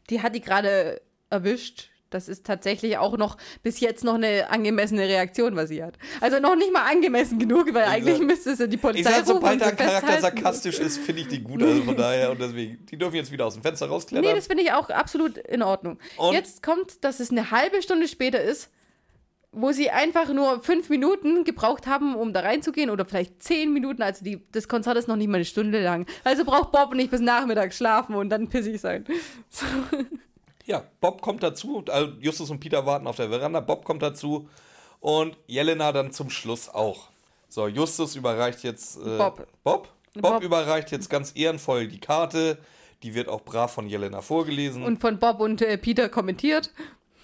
die hat die gerade erwischt das ist tatsächlich auch noch bis jetzt noch eine angemessene Reaktion, was sie hat. Also noch nicht mal angemessen genug, weil eigentlich müsste es ja die Polizei ich sag, Sobald der Charakter sarkastisch ist, finde ich die gut. Also von daher und deswegen, die dürfen jetzt wieder aus dem Fenster rausklettern. Nee, das finde ich auch absolut in Ordnung. Und jetzt kommt, dass es eine halbe Stunde später ist, wo sie einfach nur fünf Minuten gebraucht haben, um da reinzugehen oder vielleicht zehn Minuten. Also die, das Konzert ist noch nicht mal eine Stunde lang. Also braucht Bob nicht bis Nachmittag schlafen und dann pissig sein. *laughs* So. Ja, Bob kommt dazu, also Justus und Peter warten auf der Veranda, Bob kommt dazu und Jelena dann zum Schluss auch. So, Justus überreicht jetzt äh, Bob. Bob? Bob. Bob überreicht jetzt ganz ehrenvoll die Karte. Die wird auch brav von Jelena vorgelesen. Und von Bob und äh, Peter kommentiert.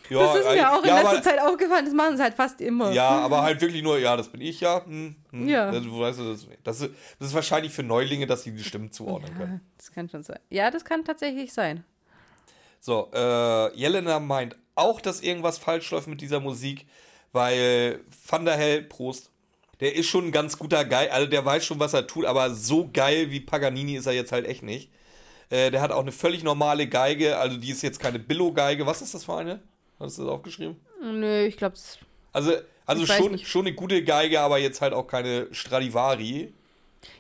Ja, das ist mir äh, auch in ja, letzter aber, Zeit aufgefallen, das machen sie halt fast immer. Ja, aber halt wirklich nur, ja, das bin ich ja. Hm, hm, ja. Das, weißt du, das, das, ist, das, ist, wahrscheinlich für Neulinge, dass sie die Stimmen zuordnen ja, können. Das kann schon sein. Ja, das kann tatsächlich sein. So, äh, Jelena meint auch, dass irgendwas falsch läuft mit dieser Musik, weil Van der Hell, Prost, der ist schon ein ganz guter Geil, also der weiß schon, was er tut, aber so geil wie Paganini ist er jetzt halt echt nicht. Äh, der hat auch eine völlig normale Geige, also die ist jetzt keine Billo-Geige. Was ist das für eine? Hast du das aufgeschrieben? Nö, ich glaube es. Also, also schon, schon eine gute Geige, aber jetzt halt auch keine Stradivari.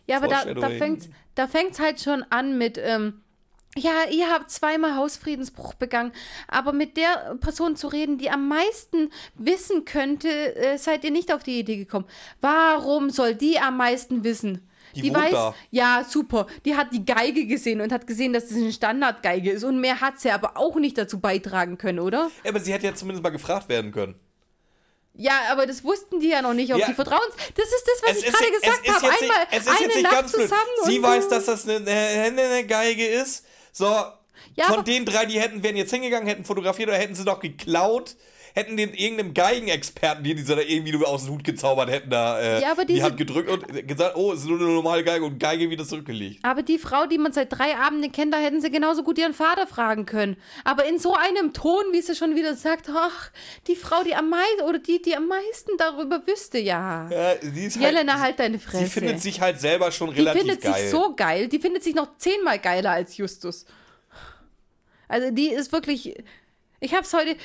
Ja, aber da, da fängt da fängt's halt schon an mit, ähm, ja, ihr habt zweimal Hausfriedensbruch begangen, aber mit der Person zu reden, die am meisten wissen könnte, äh, seid ihr nicht auf die Idee gekommen. Warum soll die am meisten wissen? Die, die weiß, da. ja, super. Die hat die Geige gesehen und hat gesehen, dass das eine Standardgeige ist. Und mehr hat sie aber auch nicht dazu beitragen können, oder? Ja, aber sie hätte ja zumindest mal gefragt werden können. Ja, aber das wussten die ja noch nicht, ob ja. die Vertrauens. Das ist das, was es ich gerade gesagt habe. Einmal es ist eine Nacht zusammen. Sie weiß, dass das eine, eine, eine Geige ist. So, ja, von den drei, die hätten, wären jetzt hingegangen, hätten fotografiert oder hätten sie doch geklaut, hätten den irgendeinem Geigenexperten, die sie da irgendwie nur aus dem Hut gezaubert hätten, da äh, ja, die Hand gedrückt und gesagt, oh, es ist nur eine normale Geige und Geige wieder zurückgelegt. Aber die Frau, die man seit drei Abenden kennt, da hätten sie genauso gut ihren Vater fragen können. Aber in so einem Ton, wie sie schon wieder sagt, ach, die Frau, die am meisten, oder die, die am meisten darüber wüsste, ja. ja sie ist Jelena, halt, halt deine Fresse. Sie findet sich halt selber schon relativ geil. Die findet sich so geil. Die findet sich noch zehnmal geiler als Justus. Also die ist wirklich. Ich habe es heute.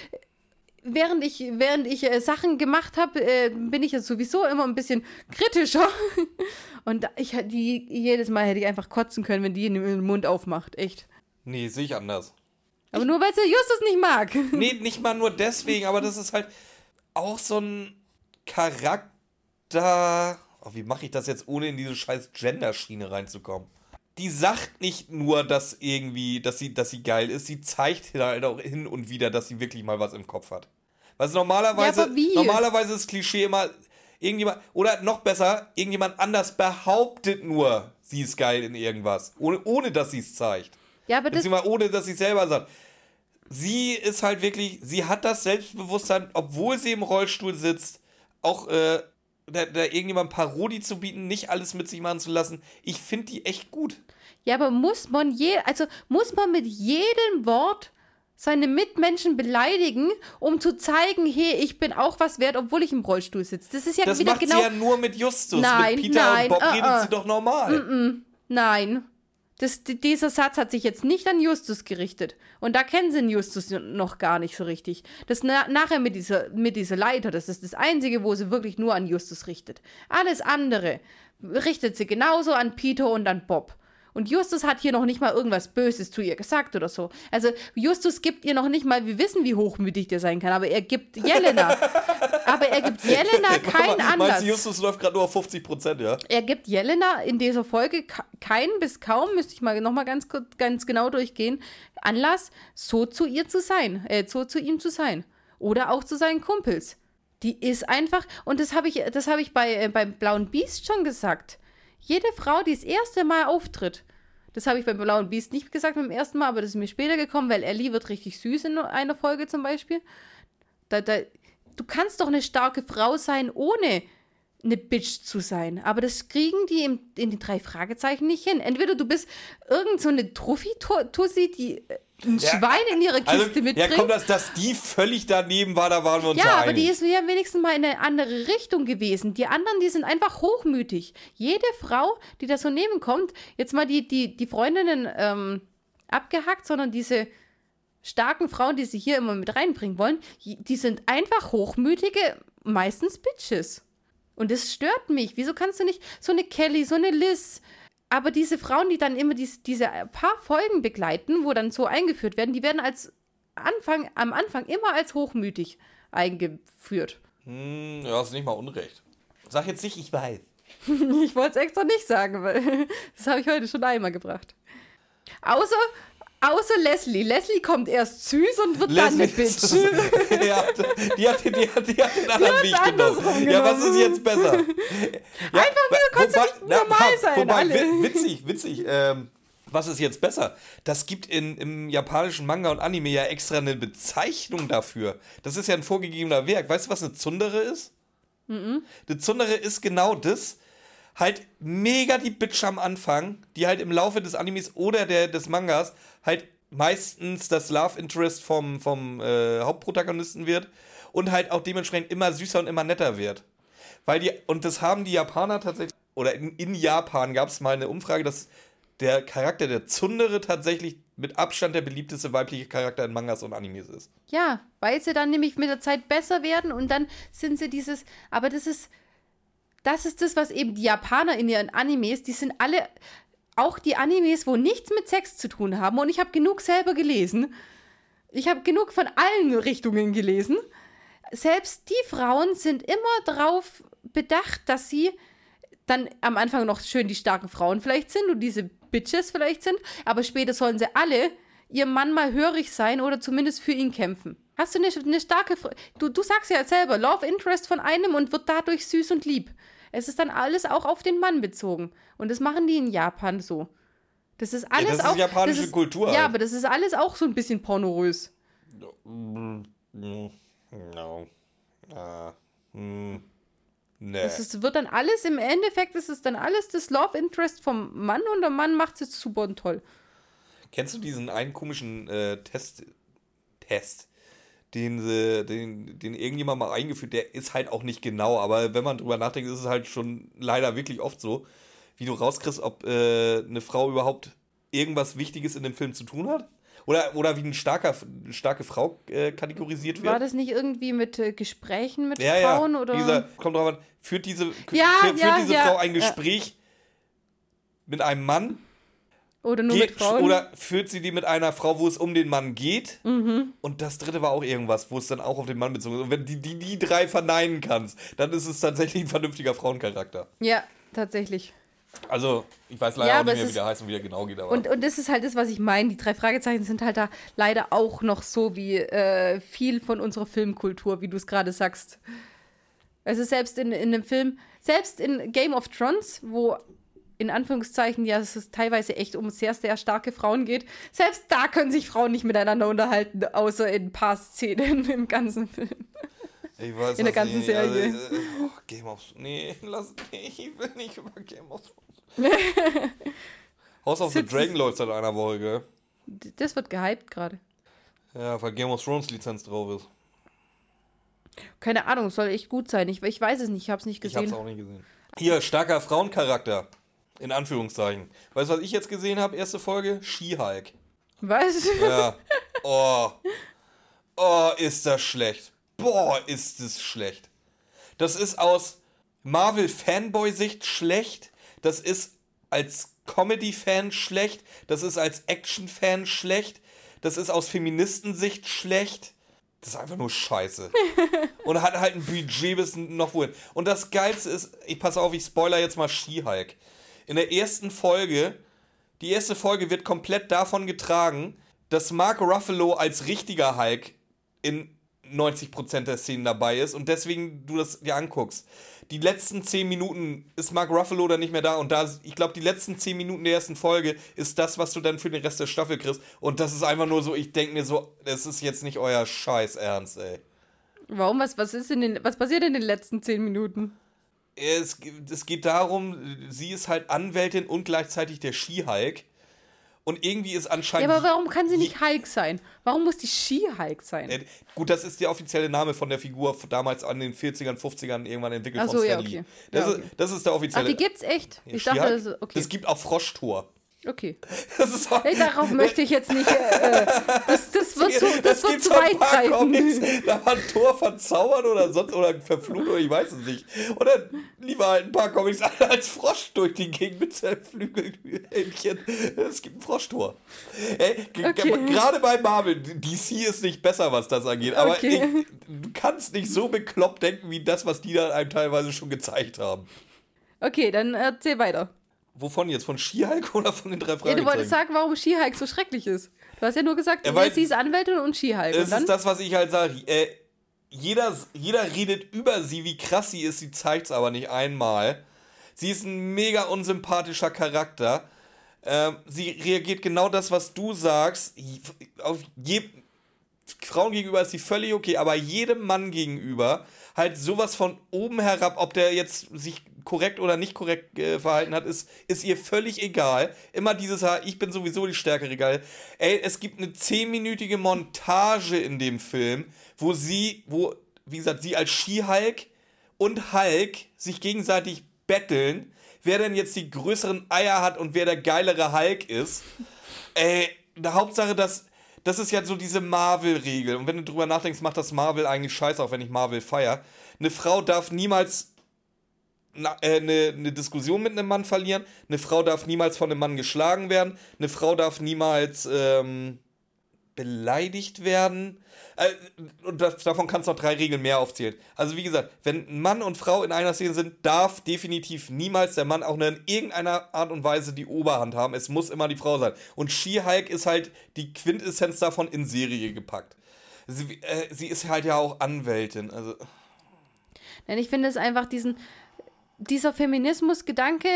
Während ich, während ich äh, Sachen gemacht habe, äh, bin ich ja sowieso immer ein bisschen kritischer. *laughs* Und ich die jedes Mal hätte ich einfach kotzen können, wenn die den Mund aufmacht. Echt. Nee, sehe ich anders. Aber ich, nur weil sie Justus nicht mag. *laughs* Nee, nicht mal nur deswegen, aber das ist halt auch so ein Charakter. Oh, wie mache ich das jetzt, ohne in diese scheiß Gender-Schiene reinzukommen? Die sagt nicht nur, dass irgendwie, dass sie, dass sie geil ist, sie zeigt halt auch hin und wieder, dass sie wirklich mal was im Kopf hat. Was normalerweise, ja, normalerweise ist das Klischee immer, irgendjemand, oder noch besser, irgendjemand anders behauptet nur, sie ist geil in irgendwas, ohne, ohne dass sie es zeigt. Ja, aber das ohne dass sie es selber sagt. Sie ist halt wirklich, sie hat das Selbstbewusstsein, obwohl sie im Rollstuhl sitzt, auch äh, da, da irgendjemand Parodie zu bieten, nicht alles mit sich machen zu lassen. Ich finde die echt gut. Ja, aber muss man je, also muss man mit jedem Wort seine Mitmenschen beleidigen, um zu zeigen, hey, ich bin auch was wert, obwohl ich im Rollstuhl sitze. Das ist ja das wieder macht genau. Sie ja nur mit Justus. Nein, mit Peter nein, und Bob uh, redet uh. sie doch normal. Mm -mm, nein. Das, dieser Satz hat sich jetzt nicht an Justus gerichtet. Und da kennen sie Justus noch gar nicht so richtig. Das na, nachher mit dieser, mit dieser Leiter, das ist das Einzige, wo sie wirklich nur an Justus richtet. Alles andere richtet sie genauso an Peter und an Bob. Und Justus hat hier noch nicht mal irgendwas Böses zu ihr gesagt oder so. Also Justus gibt ihr noch nicht mal, wir wissen, wie hochmütig der sein kann, aber er gibt *laughs* Jelena, aber er gibt Jelena keinen Anlass. Meinst du, Justus läuft gerade nur auf 50 Prozent, ja? Er gibt Jelena in dieser Folge keinen bis kaum, müsste ich mal noch mal ganz, ganz genau durchgehen, Anlass, so zu ihr zu sein, äh, so zu ihm zu sein. Oder auch zu seinen Kumpels. Die ist einfach, und das habe ich, das habe ich bei, äh, beim Blauen Biest schon gesagt. Jede Frau, die das erste Mal auftritt, das habe ich beim Blauen Biest nicht gesagt beim ersten Mal, aber das ist mir später gekommen, weil Ellie wird richtig süß in einer Folge zum Beispiel. Da, da, du kannst doch eine starke Frau sein, ohne eine Bitch zu sein. Aber das kriegen die in, in den drei Fragezeichen nicht hin. Entweder du bist irgend so eine Truffi-Tussi, die äh, ein ja, Schwein in ihre Kiste also, mitbringt. Ja, komm, dass, dass die völlig daneben war, da waren wir uns Ja, aber die ist ja wenigstens mal in eine andere Richtung gewesen. Die anderen, die sind einfach hochmütig. Jede Frau, die da so nebenkommt, jetzt mal die, die, die Freundinnen ähm, abgehackt, sondern diese starken Frauen, die sie hier immer mit reinbringen wollen, die sind einfach hochmütige, meistens Bitches. Und das stört mich. Wieso kannst du nicht so eine Kelly, so eine Liz, aber diese Frauen, die dann immer dies, diese paar Folgen begleiten, wo dann so eingeführt werden, die werden als Anfang, am Anfang immer als hochmütig eingeführt. Hm, ja, hast nicht mal Unrecht. Sag jetzt nicht, ich weiß. *laughs* ich wollte es extra nicht sagen, weil *laughs* das habe ich heute schon einmal gebracht. Außer Außer Leslie. Leslie kommt erst süß und wird Leslie dann eine Bitch. *laughs* ja, die hat, die, hat, die hat den anderen Weg genommen. Ja, was ist jetzt besser? *laughs* Ja, Einfach, wieso kannst wobei, du nicht normal na, sein? Wobei, alle? witzig, witzig. Ähm, was ist jetzt besser? Das gibt in, im japanischen Manga und Anime ja extra eine Bezeichnung dafür. Das ist ja ein vorgegebener Werk. Weißt du, was eine Zundere ist? Mhm. Eine Zundere ist genau das, halt mega die Bitch am Anfang, die halt im Laufe des Animes oder der, des Mangas halt meistens das Love Interest vom, vom äh, Hauptprotagonisten wird und halt auch dementsprechend immer süßer und immer netter wird. Weil die, und das haben die Japaner tatsächlich, oder in, in Japan gab es mal eine Umfrage, dass der Charakter der Zundere tatsächlich mit Abstand der beliebteste weibliche Charakter in Mangas und Animes ist. Ja, weil sie dann nämlich mit der Zeit besser werden und dann sind sie dieses, aber das ist, das ist das, was eben die Japaner in ihren Animes, die sind alle, auch die Animes, wo nichts mit Sex zu tun haben, und ich habe genug selber gelesen. Ich habe genug von allen Richtungen gelesen. Selbst die Frauen sind immer darauf bedacht, dass sie dann am Anfang noch schön die starken Frauen vielleicht sind und diese Bitches vielleicht sind, aber später sollen sie alle ihrem Mann mal hörig sein oder zumindest für ihn kämpfen. Hast du eine, eine starke, du, du sagst ja selber, Love Interest von einem und wird dadurch süß und lieb. Es ist dann alles auch auf den Mann bezogen. Und das machen die in Japan so. Das ist alles ja, das ist auch. japanische ist, Kultur. Ja, halt. aber das ist alles auch so ein bisschen pornorös. No. no. Uh, mm. Nee. Das ist, wird dann alles, im Endeffekt ist es dann alles das Love Interest vom Mann und der Mann macht es super und toll. Kennst du diesen einen komischen äh, Test, Test, den, sie, den, den irgendjemand mal eingeführt, der ist halt auch nicht genau, aber wenn man drüber nachdenkt, ist es halt schon leider wirklich oft so, wie du rauskriegst, ob äh, eine Frau überhaupt irgendwas Wichtiges in dem Film zu tun hat. Oder, oder wie ein starker, eine starke Frau äh, kategorisiert wird. War das nicht irgendwie mit äh, Gesprächen mit ja, Frauen? Ja, oder? Dieser, kommt drauf an, führt diese, ja, führt, führt diese Frau ein Gespräch mit einem Mann oder nur geht, mit Frauen? Oder führt sie die mit einer Frau, wo es um den Mann geht? Mhm. Und das dritte war auch irgendwas, wo es dann auch auf den Mann bezogen ist. Und wenn die, die die drei verneinen kannst, dann ist es tatsächlich ein vernünftiger Frauencharakter. Ja, tatsächlich. Also, ich weiß leider ja, auch nicht mehr, wie der heißt und wie der genau geht. Aber. Und, und das ist halt das, was ich meine. Die drei Fragezeichen sind halt da leider auch noch so wie äh, viel von unserer Filmkultur, wie du es gerade sagst. Also selbst in, in einem Film, selbst in Game of Thrones, wo in Anführungszeichen ja es teilweise echt um sehr, sehr starke Frauen geht. Selbst da können sich Frauen nicht miteinander unterhalten, außer in ein paar Szenen *laughs* im ganzen Film. Ich weiß in der ganzen nicht. Serie. Also, äh, oh, Game of Nee, *laughs* lass, nee, ich will nicht über Game of Thrones. *laughs* House of the Dragon läuft seit einer Woche, gell? Das wird gehypt gerade. Ja, weil Game of Thrones Lizenz drauf ist. Keine Ahnung, soll echt gut sein. Ich, ich weiß es nicht, ich hab's nicht gesehen. Ich hab's auch nicht gesehen. Hier, starker Frauencharakter. In Anführungszeichen. Weißt du, was ich jetzt gesehen habe? Erste Folge? She-Hulk. Was? Ja. *laughs* Oh. Oh, ist das schlecht. Boah, ist es schlecht. Das ist aus Marvel-Fanboy-Sicht schlecht. Das ist als Comedy-Fan schlecht. Das ist als Action-Fan schlecht. Das ist aus Feministensicht schlecht. Das ist einfach nur scheiße. *laughs* Und hat halt ein Budget bis noch wohin. Und das Geilste ist, ich passe auf, ich spoiler jetzt mal She-Hulk. In der ersten Folge, die erste Folge wird komplett davon getragen, dass Mark Ruffalo als richtiger Hulk in 90% der Szenen dabei ist und deswegen du das dir anguckst. Die letzten 10 Minuten ist Mark Ruffalo dann nicht mehr da und da, ich glaube, die letzten 10 Minuten der ersten Folge ist das, was du dann für den Rest der Staffel kriegst. Und das ist einfach nur so, ich denke mir so, das ist jetzt nicht euer Scheiß Ernst, ey. Warum? Was, was, ist in den, was passiert in den letzten 10 Minuten? Es, es geht darum, sie ist halt Anwältin und gleichzeitig der Skihulk. Und irgendwie ist anscheinend. Ja, aber warum kann sie nicht Hulk sein? Warum muss die Ski-Hulk sein? Äh, gut, das ist der offizielle Name von der Figur damals an den 40ern, 50ern irgendwann entwickelt Ach von so, Stan ja, okay. Das, Ja, ist, okay. das ist der Ach, offizielle. die gibt's echt? Ich dachte, das, okay. Es gibt auch Froschtor. Okay. *laughs* Das ist auch, Hey, darauf möchte ich jetzt nicht. Äh, das, das wird *laughs* zu, das das wird zu so ein paar weit Comics, greifen. *laughs* da war ein Tor verzaubert oder sonst oder verflucht oder ich weiß es nicht. Und dann lieber halt ein paar Comics als Frosch durch die Gegend mit seinem Flügelhändchen. Es gibt ein Froschtor. Ey, g- g- Okay. Gerade bei Marvel, DC ist nicht besser, was das angeht, aber Okay. ich, du kannst nicht so bekloppt denken wie das, was die da einem teilweise schon gezeigt haben. Okay, dann erzähl weiter. Wovon jetzt? Von Skihulk *laughs* oder von den drei Ja, du Fragezeichen? wolltest sagen, warum Ski-Hulk so schrecklich ist. Du hast ja nur gesagt, Ja, weil- sie ist Anwältin und Ski-Hulk. Das ist das, was ich halt sage. Äh, jeder, jeder redet über sie, wie krass sie ist, sie zeigt es aber nicht einmal. Sie ist ein mega unsympathischer Charakter. Ähm, sie reagiert genau das, was du sagst. Auf je, Frauen gegenüber ist sie völlig okay, aber jedem Mann gegenüber halt sowas von oben herab, ob der jetzt sich korrekt oder nicht korrekt äh, verhalten hat, ist, ist ihr völlig egal. Immer dieses, "Ha, ich bin sowieso die stärkere Geil. Ey, es gibt eine zehnminütige Montage in dem Film, wo sie, wo, wie gesagt, sie als Ski-Hulk und Hulk sich gegenseitig betteln, wer denn jetzt die größeren Eier hat und wer der geilere Hulk ist. Ey, der Hauptsache, dass das ist ja so diese Marvel-Regel. Und wenn du drüber nachdenkst, macht das Marvel eigentlich scheiße, auch wenn ich Marvel feier. Eine Frau darf niemals eine, eine Diskussion mit einem Mann verlieren. Eine Frau darf niemals von einem Mann geschlagen werden. Eine Frau darf niemals ähm, beleidigt werden. Äh, und das, davon kannst du noch drei Regeln mehr aufzählen. Also wie gesagt, wenn Mann und Frau in einer Szene sind, darf definitiv niemals der Mann auch nur in irgendeiner Art und Weise die Oberhand haben. Es muss immer die Frau sein. Und She-Hulk ist halt die Quintessenz davon in Serie gepackt. Sie, äh, sie ist halt ja auch Anwältin. Also Denn ich finde es einfach diesen, dieser Feminismus-Gedanke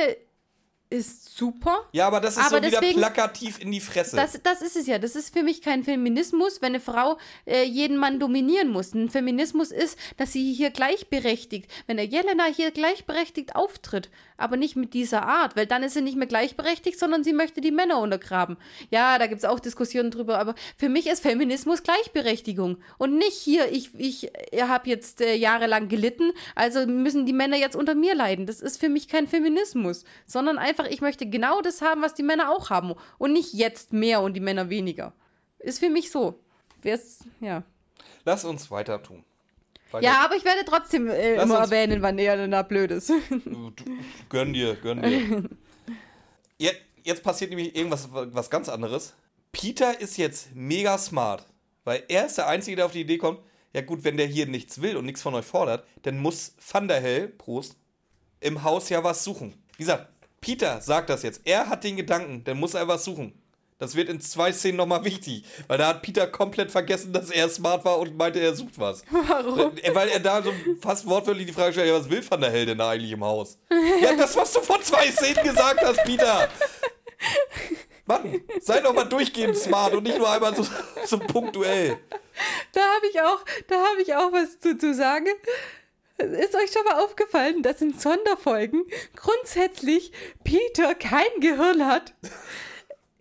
ist super. ja, aber das ist Aber so wieder deswegen- plakativ in die Fresse. Das, das ist es ja. Das ist für mich kein Feminismus, wenn eine Frau äh, jeden Mann dominieren muss. Ein Feminismus ist, dass sie hier gleichberechtigt, wenn der Jelena hier gleichberechtigt auftritt, aber nicht mit dieser Art, weil dann ist sie nicht mehr gleichberechtigt, sondern sie möchte die Männer untergraben. Ja, da gibt es auch Diskussionen drüber, aber für mich ist Feminismus Gleichberechtigung und nicht hier, ich, ich habe jetzt äh, jahrelang gelitten, also müssen die Männer jetzt unter mir leiden. Das ist für mich kein Feminismus, sondern einfach, ich möchte genau das haben, was die Männer auch haben und nicht jetzt mehr und die Männer weniger. Ist für mich so. Wär's, ja. Lass uns weiter tun. Ja, aber ich werde trotzdem äh, immer erwähnen, wann er da blöd ist. Gönn dir, gönn dir. *laughs* Jetzt, jetzt passiert nämlich irgendwas was ganz anderes. Peter ist jetzt mega smart, weil er ist der Einzige, der auf die Idee kommt, ja gut, wenn der hier nichts will und nichts von euch fordert, dann muss Van der Hell, Prost, im Haus ja was suchen. Wie gesagt, Peter sagt das jetzt. Er hat den Gedanken, dann muss er was suchen. Das wird in zwei Szenen nochmal wichtig, weil da hat Peter komplett vergessen, dass er smart war und meinte, er sucht was. Warum? Äh, Weil er da so fast wortwörtlich die Frage stellt, ja, was will Van der Hell denn da eigentlich im Haus? Ja, das, was du vor zwei Szenen gesagt hast, Peter. Mann, sei doch mal durchgehend smart und nicht nur einmal so, so punktuell. Da habe ich auch, da habe ich auch was zu, zu sagen. Ist euch schon mal aufgefallen, dass in Sonderfolgen grundsätzlich Peter kein Gehirn hat?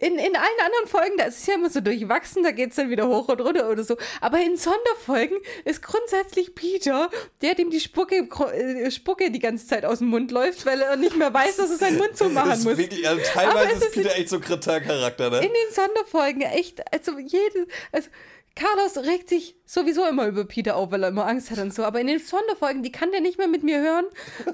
In, in allen anderen Folgen, da ist es ja immer so durchwachsen, da geht es dann wieder hoch und runter oder so. Aber in Sonderfolgen ist grundsätzlich Peter, der dem die Spucke, äh, Spucke die ganze Zeit aus dem Mund läuft, weil er nicht mehr weiß, dass er seinen Mund zumachen muss. Wirklich, also teilweise ist Peter echt so ein Charakter, ne? In den Sonderfolgen, echt, also jede, also Carlos regt sich sowieso immer über Peter auf, weil er immer Angst hat und so. Aber in den Sonderfolgen, die kann der nicht mehr mit mir hören,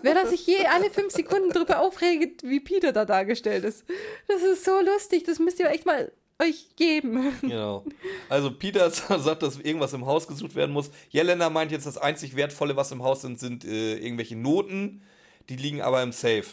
weil er sich je alle fünf Sekunden drüber aufregt, wie Peter da dargestellt ist. Das ist so lustig, das müsst ihr echt mal euch geben. Genau. Also Peter *laughs* sagt, dass irgendwas im Haus gesucht werden muss. Jelena meint jetzt, das einzig Wertvolle, was im Haus sind, sind äh, irgendwelche Noten. Die liegen aber im Safe.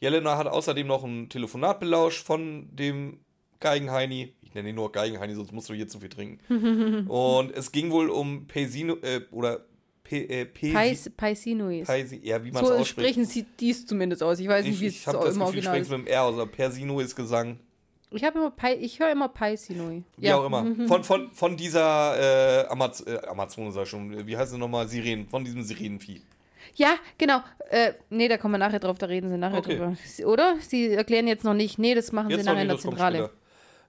Jelena hat außerdem noch ein Telefonat belauscht von dem Geigenheini ich nenne ihn nur Geigenheini, sonst musst du hier zu viel trinken. *laughs* und es ging wohl um Pesino, äh, oder Pe, äh, Paisinois. Paisi, ja, wie man es so ausspricht. sprechen sie dies zumindest aus. Ich weiß nicht, wie es so im Original ist. Ich mit dem R aus, aber Persinois Gesang. Ich immer, ich höre immer Paisinoi. Wie ja. auch immer. *laughs* Von, von, von dieser äh, Amaz äh, Amazone, sag schon, wie heißt es nochmal, Sirenen, von diesem Sirenenvieh. Ja, genau. Äh, nee, da kommen wir nachher drauf, da reden sie nachher okay. drüber. Oder? Sie erklären jetzt noch nicht. Nee, das machen jetzt sie nachher in der Zentrale.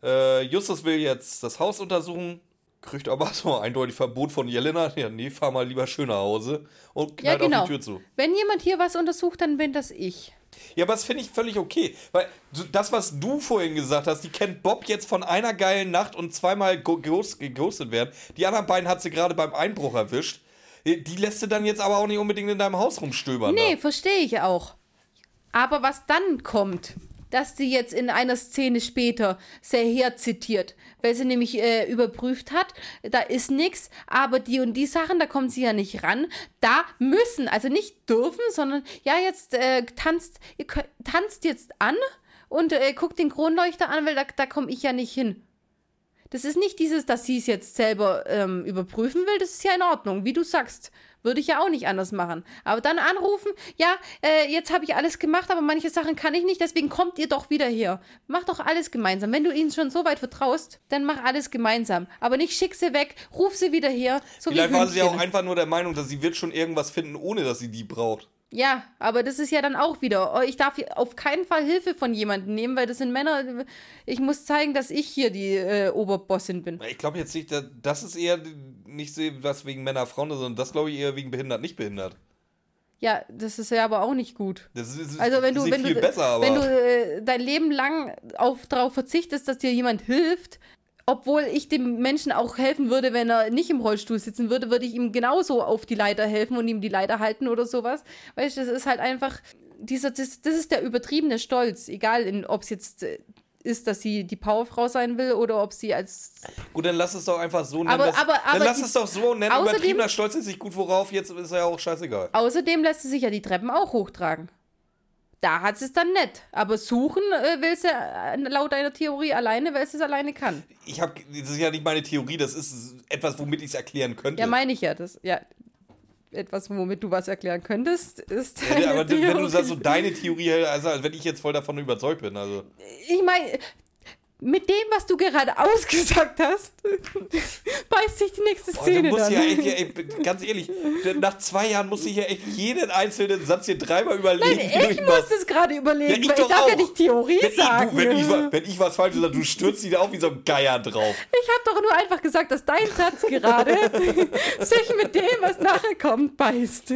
Äh, Justus will jetzt das Haus untersuchen, kriegt aber *laughs* so eindeutig Verbot von Jelena. Ja, nee, fahr mal lieber schön nach Hause und knallt ja, genau. auf die Tür zu. Wenn jemand hier was untersucht, dann bin das ich. Ja, aber das finde ich völlig okay. Weil das, was du vorhin gesagt hast, die kennt Bob jetzt von einer geilen Nacht und zweimal geghostet werden. Die anderen beiden hat sie gerade beim Einbruch erwischt. Die lässt du dann jetzt aber auch nicht unbedingt in deinem Haus rumstöbern. Nee, verstehe ich auch. Aber was dann kommt, dass sie jetzt in einer Szene später sehr her zitiert, weil sie nämlich äh, überprüft hat, da ist nichts, aber die und die Sachen, da kommt sie ja nicht ran. Da müssen, also nicht dürfen, sondern ja, jetzt äh, tanzt, ihr könnt, tanzt jetzt an und äh, guckt den Kronleuchter an, weil da, da komme ich ja nicht hin. Das ist nicht dieses, dass sie es jetzt selber ähm, überprüfen will, das ist ja in Ordnung, wie du sagst. Würde ich ja auch nicht anders machen. Aber dann anrufen, ja, äh, jetzt habe ich alles gemacht, aber manche Sachen kann ich nicht, deswegen kommt ihr doch wieder her. Mach doch alles gemeinsam. Wenn du ihnen schon so weit vertraust, dann mach alles gemeinsam. Aber nicht schick sie weg, ruf sie wieder her. So Vielleicht war sie ja auch einfach nur der Meinung, dass sie wird schon irgendwas finden, ohne dass sie die braucht. Ja, aber das ist ja dann auch wieder. Oh, ich darf auf keinen Fall Hilfe von jemandem nehmen, weil das sind Männer. Ich muss zeigen, dass ich hier die äh, Oberbossin bin. Ich glaube jetzt nicht, das ist eher nicht so was wegen Männer, Frauen, sondern das glaube ich eher wegen behindert, nicht behindert. Ja, das ist ja aber auch nicht gut. Das ist, also wenn du, wenn viel du, besser, aber. Wenn du äh, dein Leben lang auf, darauf verzichtest, dass dir jemand hilft, obwohl ich dem Menschen auch helfen würde, wenn er nicht im Rollstuhl sitzen würde, würde ich ihm genauso auf die Leiter helfen und ihm die Leiter halten oder sowas. Weißt du, das ist halt einfach, dieser, das, das ist der übertriebene Stolz, egal ob es jetzt äh, ist, dass sie die Powerfrau sein will oder ob sie als. Gut, dann lass es doch einfach so nennen. Aber, dass, aber, aber dann lass es doch so nennen. Übertriebener Stolz ist nicht gut, worauf jetzt ist ja auch scheißegal. Außerdem lässt sie sich ja die Treppen auch hochtragen. Da hat sie es dann nett. Aber suchen äh, will sie äh, laut deiner Theorie alleine, weil sie es alleine kann. Ich habe, das ist ja nicht meine Theorie, das ist etwas, womit ich es erklären könnte. Ja, meine ich ja. Das, ja. Etwas, womit du was erklären könntest, ist. Ja, aber Theorie. wenn du sagst, so deine Theorie, also als wenn ich jetzt voll davon überzeugt bin. Also. Ich meine, mit dem, was du gerade ausgesagt hast, *laughs* beißt sich die nächste Szene oh, dann. Ja echt, ey, ganz ehrlich, nach zwei Jahren muss ich ja echt jeden einzelnen Satz hier dreimal überlegen. Nein, ich muss das gerade überlegen, ja, ich, weil ich darf auch. ja nicht Theorie wenn sagen. Ich, du, wenn, ich, *laughs* wenn ich was falsch sage, du stürzt dich da auch wie so ein Geier drauf. Ich habe doch nur einfach gesagt, dass dein Satz gerade *laughs* sich mit dem, was nachher kommt, beißt.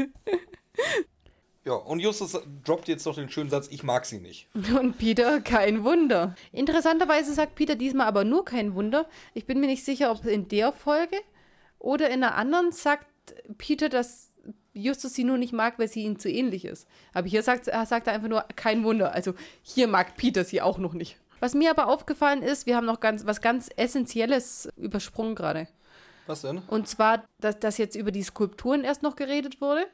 Ja, und Justus droppt jetzt noch den schönen Satz, ich mag sie nicht. *laughs* Und Peter, kein Wunder. Interessanterweise sagt Peter diesmal aber nur kein Wunder. Ich bin mir nicht sicher, ob in der Folge oder in einer anderen sagt Peter, dass Justus sie nur nicht mag, weil sie ihm zu ähnlich ist. Aber hier sagt, sagt er einfach nur kein Wunder. Also hier mag Peter sie auch noch nicht. Was mir aber aufgefallen ist, wir haben noch ganz, was ganz Essentielles übersprungen gerade. Was denn? Und zwar, dass, dass jetzt über die Skulpturen erst noch geredet wurde.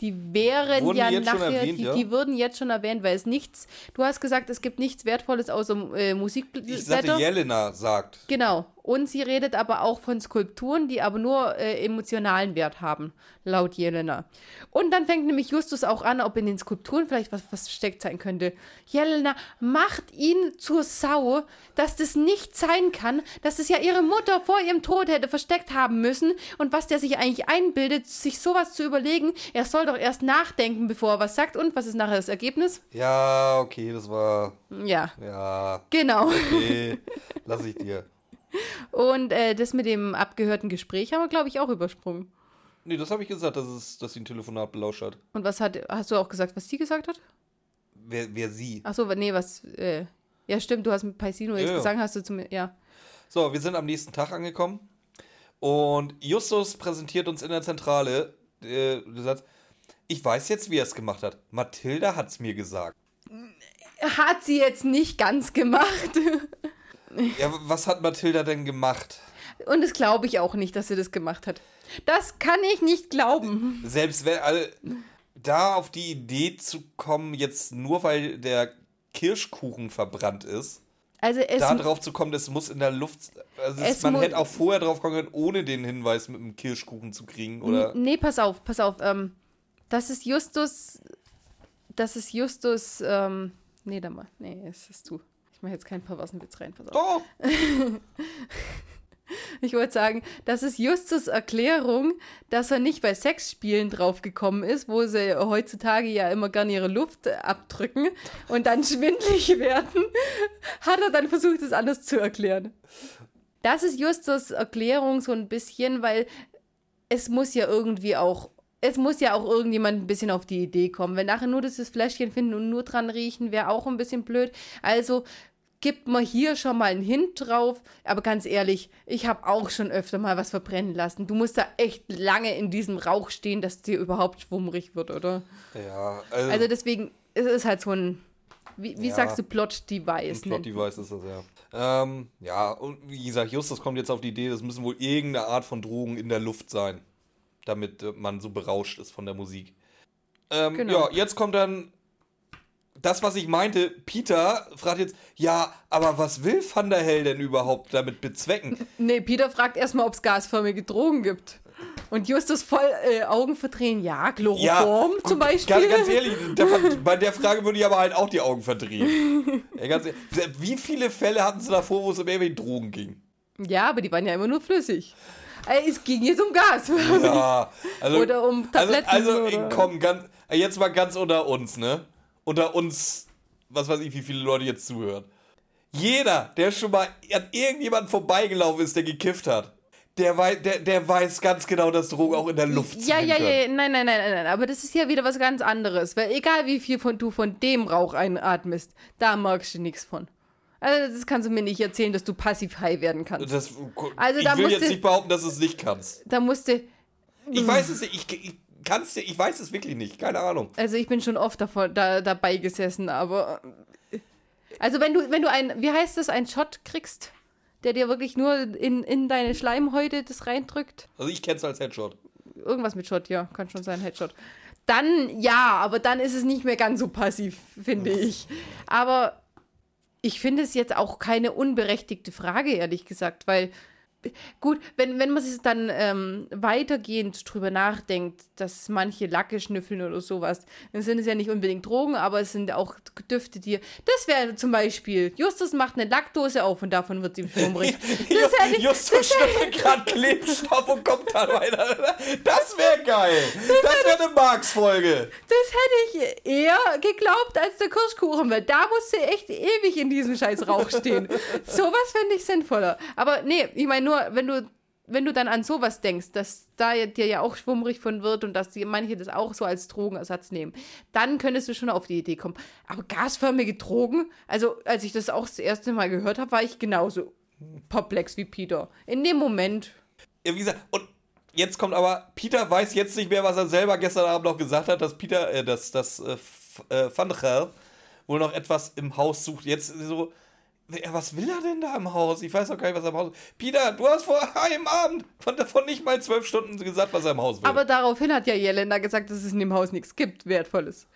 Die wären Wurden ja die nachher, erwähnt, die, ja? die würden jetzt schon erwähnt, weil es nichts, du hast gesagt, es gibt nichts Wertvolles außer äh, Musikblätter. Ich sagte, Jelena sagt. Genau. Und sie redet aber auch von Skulpturen, die aber nur äh, emotionalen Wert haben, laut Jelena. Und dann fängt nämlich Justus auch an, ob in den Skulpturen vielleicht was, was versteckt sein könnte. Jelena macht ihn zur Sau, dass das nicht sein kann, dass das ja ihre Mutter vor ihrem Tod hätte versteckt haben müssen und was der sich eigentlich einbildet, sich sowas zu überlegen. Er soll doch erst nachdenken, bevor er was sagt. Und was ist nachher das Ergebnis? Ja, okay, das war. Ja. Ja. Genau. Okay, *laughs* lass ich dir. Und äh, das mit dem abgehörten Gespräch haben wir, glaube ich, auch übersprungen. Nee, das habe ich gesagt, dass, es, dass sie ein Telefonat belauscht hat. Und was hat, hast du auch gesagt, was sie gesagt hat? Wer, wer sie? Achso, nee, was, äh, ja stimmt, du hast mit Paisino jetzt Ja, gesagt, hast du zu mir, ja. So, wir sind am nächsten Tag angekommen. Und Justus präsentiert uns in der Zentrale äh, Satz, ich weiß jetzt, wie er es gemacht hat. Mathilda hat es mir gesagt. Hat sie jetzt nicht ganz gemacht. *laughs* *laughs* Ja, was hat Mathilda denn gemacht? Und das glaube ich auch nicht, dass sie das gemacht hat. Das kann ich nicht glauben. Selbst wenn, also, da auf die Idee zu kommen, jetzt nur weil der Kirschkuchen verbrannt ist, Also da drauf zu kommen, das muss in der Luft. Also es, man hätte auch vorher drauf kommen können, ohne den Hinweis mit dem Kirschkuchen zu kriegen, oder? nee, pass auf, pass auf. Ähm, das ist Justus, das ist Justus, ähm, nee, da mal, nee, es ist zu. Mache jetzt keinen perversen Witz rein, pass auf. Doch! *laughs* Ich wollte sagen, das ist Justus Erklärung, dass er nicht bei Sexspielen draufgekommen ist, wo sie heutzutage ja immer gerne ihre Luft abdrücken und dann schwindlig *laughs* werden, hat er dann versucht, es anders zu erklären. Das ist Justus Erklärung so ein bisschen, weil es muss ja irgendwie auch, es muss ja auch irgendjemand ein bisschen auf die Idee kommen. Wenn nachher nur dieses Fläschchen finden und nur dran riechen, wäre auch ein bisschen blöd. Also gibt man hier schon mal einen Hint drauf. Aber ganz ehrlich, ich habe auch schon öfter mal was verbrennen lassen. Du musst da echt lange in diesem Rauch stehen, dass dir überhaupt schwummrig wird, oder? Ja, also, Also deswegen, es ist halt so ein, wie, wie Ja. sagst du, ein Plot-Device. ne? Plot-Device ist das, ja. Ähm, ja, und wie gesagt, Justus kommt jetzt auf die Idee, das müssen wohl irgendeine Art von Drogen in der Luft sein, damit äh, man so berauscht ist von der Musik. Ähm, Genau. Ja, jetzt kommt dann das, was ich meinte. Peter fragt jetzt, ja, aber was will Van der Hell denn überhaupt damit bezwecken? *laughs* Nee, Peter fragt erstmal, ob es gasförmige Drogen gibt. Und Justus voll äh, Augen verdrehen. Ja, Chloroform gut, zum Beispiel. Ganz, ganz ehrlich, *laughs* der, bei der Frage würde ich aber halt auch die Augen verdrehen. ja, ganz ehrlich, wie viele Fälle hatten sie davor, wo es um irgendwelche Drogen ging? Ja, aber die waren ja immer nur flüssig. Es ging jetzt um Gas. Ja, also, *laughs* Oder um Tabletten. Also, also komm, ganz, jetzt mal ganz unter uns, ne? Unter uns, was weiß ich, wie viele Leute jetzt zuhören. Jeder, der schon mal an irgendjemanden vorbeigelaufen ist, der gekifft hat, der, wei der, der weiß ganz genau, dass Drogen auch in der Luft Ja, sein ja, können. ja, nein, nein, nein, nein, nein, aber das ist ja wieder was ganz anderes, weil egal wie viel von, du von dem Rauch einatmest, da merkst du nichts von. Also das kannst du mir nicht erzählen, dass du passiv high werden kannst. Das, Also ich will jetzt du- nicht behaupten, dass du es nicht kannst. Da musste, Ich weiß es nicht, ich, ich kann's dir, ich weiß es wirklich nicht, keine Ahnung. also ich bin schon oft davon, da, dabei gesessen, aber also wenn du, wenn du ein, wie heißt das, ein Shot kriegst, der dir wirklich nur in, in deine Schleimhäute das reindrückt, Also ich kenn's als Headshot. irgendwas mit Shot, ja, kann schon sein, Headshot. Dann ja, aber dann ist es nicht mehr ganz so passiv, finde ich. Aber ich finde es jetzt auch keine unberechtigte Frage, ehrlich gesagt, weil gut, wenn, wenn man sich dann ähm, weitergehend drüber nachdenkt, dass manche Lacke schnüffeln oder sowas, dann sind es ja nicht unbedingt Drogen, aber es sind auch Düfte, die. Das wäre zum Beispiel, Justus macht eine Lackdose auf und davon wird ihm schwummrig. *laughs* Das hätte, Justus schnüffelt gerade Klebstoff und kommt dann weiter. Das wäre geil. Das wäre eine Marx-Folge. Das hätte ich eher geglaubt als der Kirschkuchen, weil da musste echt ewig in diesem scheiß Rauch stehen. *laughs* sowas fände ich sinnvoller. Aber nee, ich meine nur, wenn du, wenn du dann an sowas denkst, dass da dir ja auch schwummrig von wird und dass die, manche das auch so als Drogenersatz nehmen, dann könntest du schon auf die Idee kommen. Aber gasförmige Drogen, also als ich das auch das erste Mal gehört habe, war ich genauso perplex wie Peter. In dem Moment. Ja, wie gesagt, und jetzt kommt aber, Peter weiß jetzt nicht mehr, was er selber gestern Abend noch gesagt hat, dass Peter, äh, dass, dass äh, äh, wohl noch etwas im Haus sucht. Jetzt so, was will er denn da im Haus? Ich weiß doch gar nicht, was er im Haus Peter, du hast vor einem Abend von, von nicht mal zwölf Stunden gesagt, was er im Haus will. Aber daraufhin hat ja Jelena gesagt, dass es in dem Haus nichts gibt, Wertvolles.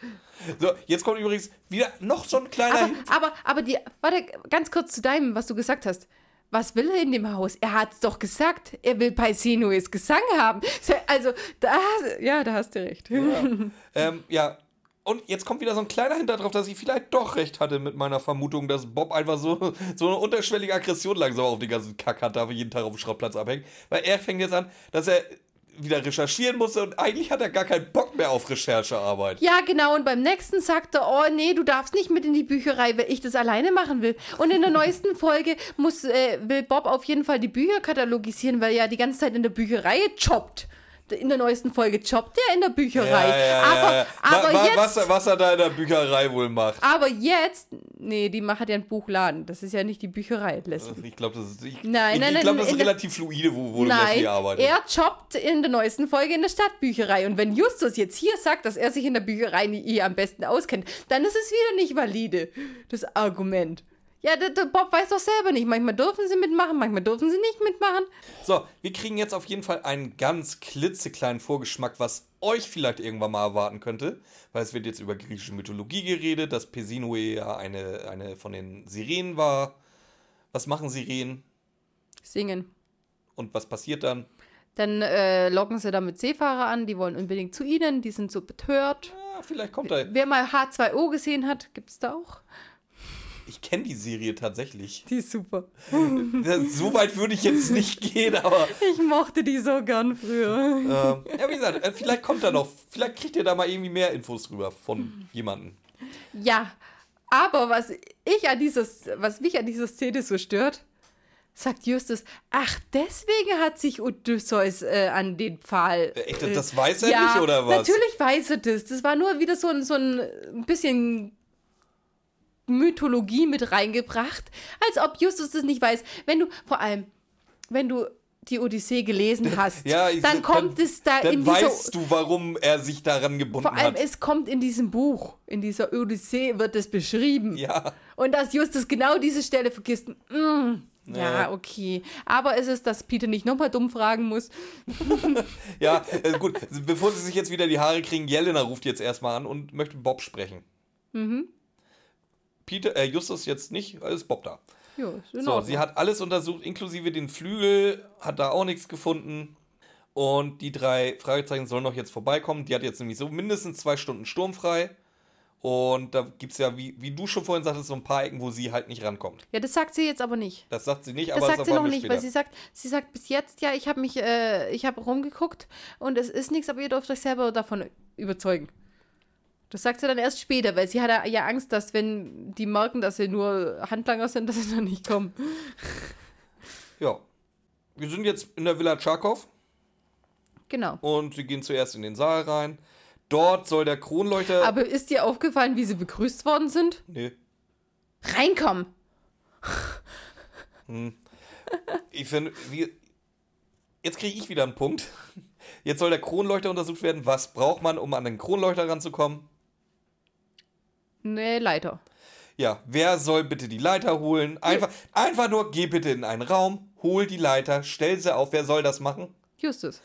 so, jetzt kommt übrigens wieder noch so ein kleiner Aber, aber, aber die, warte, ganz kurz zu deinem, was du gesagt hast. Was will er in dem Haus? Er hat es doch gesagt. Er will bei Sinues Gesang haben. *laughs* Also, da, ja, da hast du recht. Ja. ähm, ja. Und jetzt kommt wieder so ein kleiner Hinter drauf, dass ich vielleicht doch recht hatte mit meiner Vermutung, dass Bob einfach so, *laughs* so eine unterschwellige Aggression langsam auf den ganzen Kack hat, da jeden Tag auf dem Schrottplatz abhängt. Weil er fängt jetzt an, dass er wieder recherchieren musste und eigentlich hat er gar keinen Bock mehr auf Recherchearbeit. Ja, genau. Und beim nächsten sagt er, oh nee, du darfst nicht mit in die Bücherei, weil ich das alleine machen will. Und in der neuesten *laughs* Folge muss, äh, will Bob auf jeden Fall die Bücher katalogisieren, weil er ja die ganze Zeit in der Bücherei jobbt in der neuesten Folge jobbt er in der Bücherei. Ja, ja, aber, ja, aber wa, wa, jetzt, was, was er da in der Bücherei wohl macht. Aber jetzt, nee, die macht ja einen Buchladen. Das ist ja nicht die Bücherei, Leslie. Ich glaube, das ist, ich, nein, ich, nein, ich glaub, das ist relativ fluide, wo, wo nein, Leslie arbeitet. Er jobbt in der neuesten Folge in der Stadtbücherei. Und wenn Justus jetzt hier sagt, dass er sich in der Bücherei nie am besten auskennt, dann ist es wieder nicht valide, das Argument. Ja, der, der, Bob weiß doch selber nicht. Manchmal dürfen sie mitmachen, manchmal dürfen sie nicht mitmachen. So, wir kriegen jetzt auf jeden Fall einen ganz klitzekleinen Vorgeschmack, was euch vielleicht irgendwann mal erwarten könnte. Weil es wird jetzt über griechische Mythologie geredet, dass Pesinoe ja eine, eine von den Sirenen war. Was machen Sirenen? Singen. Und was passiert dann? Dann äh, locken sie damit Seefahrer an, die wollen unbedingt zu ihnen, die sind so betört. Ja, vielleicht kommt er. Wer mal H2O gesehen hat, gibt es da auch. Ich kenne die Serie tatsächlich. Die ist super. so weit würde ich jetzt nicht gehen, aber. Ich mochte die so gern früher. Ähm, ja, wie gesagt, äh, vielleicht kommt da noch. Vielleicht kriegt ihr da mal irgendwie mehr Infos drüber von jemandem. Ja, aber was ich an dieses, was mich an dieser Szene so stört, sagt Justus, ach, deswegen hat sich Odysseus äh, an den Pfahl. Äh, echt, das weiß er ja, nicht, oder was? Natürlich weiß er das. Das war nur wieder so ein, so ein bisschen Mythologie mit reingebracht, als ob Justus das nicht weiß. Wenn du, vor allem, wenn du die Odyssee gelesen *laughs* hast, ja, ich, dann kommt dann, es da dann in dieser... weißt du, warum er sich daran gebunden hat. Vor allem, hat. es kommt in diesem Buch, in dieser Odyssee wird es beschrieben. Ja. Und dass Justus genau diese Stelle vergisst, mm, ja, okay. Aber es ist, dass Peter nicht nochmal dumm fragen muss. *laughs* ja, äh, gut. Bevor sie sich jetzt wieder die Haare kriegen, Jelena ruft jetzt erstmal an und möchte Bob sprechen. Mhm. Peter, äh, Justus jetzt nicht, ist Bob da. Jo, so, sie hat alles untersucht, inklusive den Flügel, hat da auch nichts gefunden. Und die drei Fragezeichen sollen noch jetzt vorbeikommen. Die hat jetzt nämlich so mindestens zwei Stunden sturmfrei. Und da gibt es ja, wie, wie du schon vorhin sagtest, so ein paar Ecken, wo sie halt nicht rankommt. Ja, das sagt sie jetzt aber nicht. Das sagt sie nicht, das aber das sagt sie noch nicht, später. weil sie sagt, sie sagt bis jetzt, ja, ich habe mich, äh, ich habe rumgeguckt und es ist nichts, aber ihr dürft euch selber davon überzeugen. Das sagt sie dann erst später, weil sie hat ja Angst, dass wenn die merken, dass sie nur Handlanger sind, *laughs* dass sie dann nicht kommen. Ja. Wir sind jetzt in der Villa Tscharkow. Genau. Und sie gehen zuerst in den Saal rein. Dort soll der Kronleuchter. Aber ist dir aufgefallen, wie sie begrüßt worden sind? Nee. Reinkommen! Hm. Ich finde. Jetzt kriege ich wieder einen Punkt. Jetzt soll der Kronleuchter untersucht werden. Was braucht man, um an den Kronleuchter ranzukommen? Nee, Leiter. Ja, wer soll bitte die Leiter holen? Einfach, einfach nur, geh bitte in einen Raum, hol die Leiter, stell sie auf. Wer soll das machen? Justus.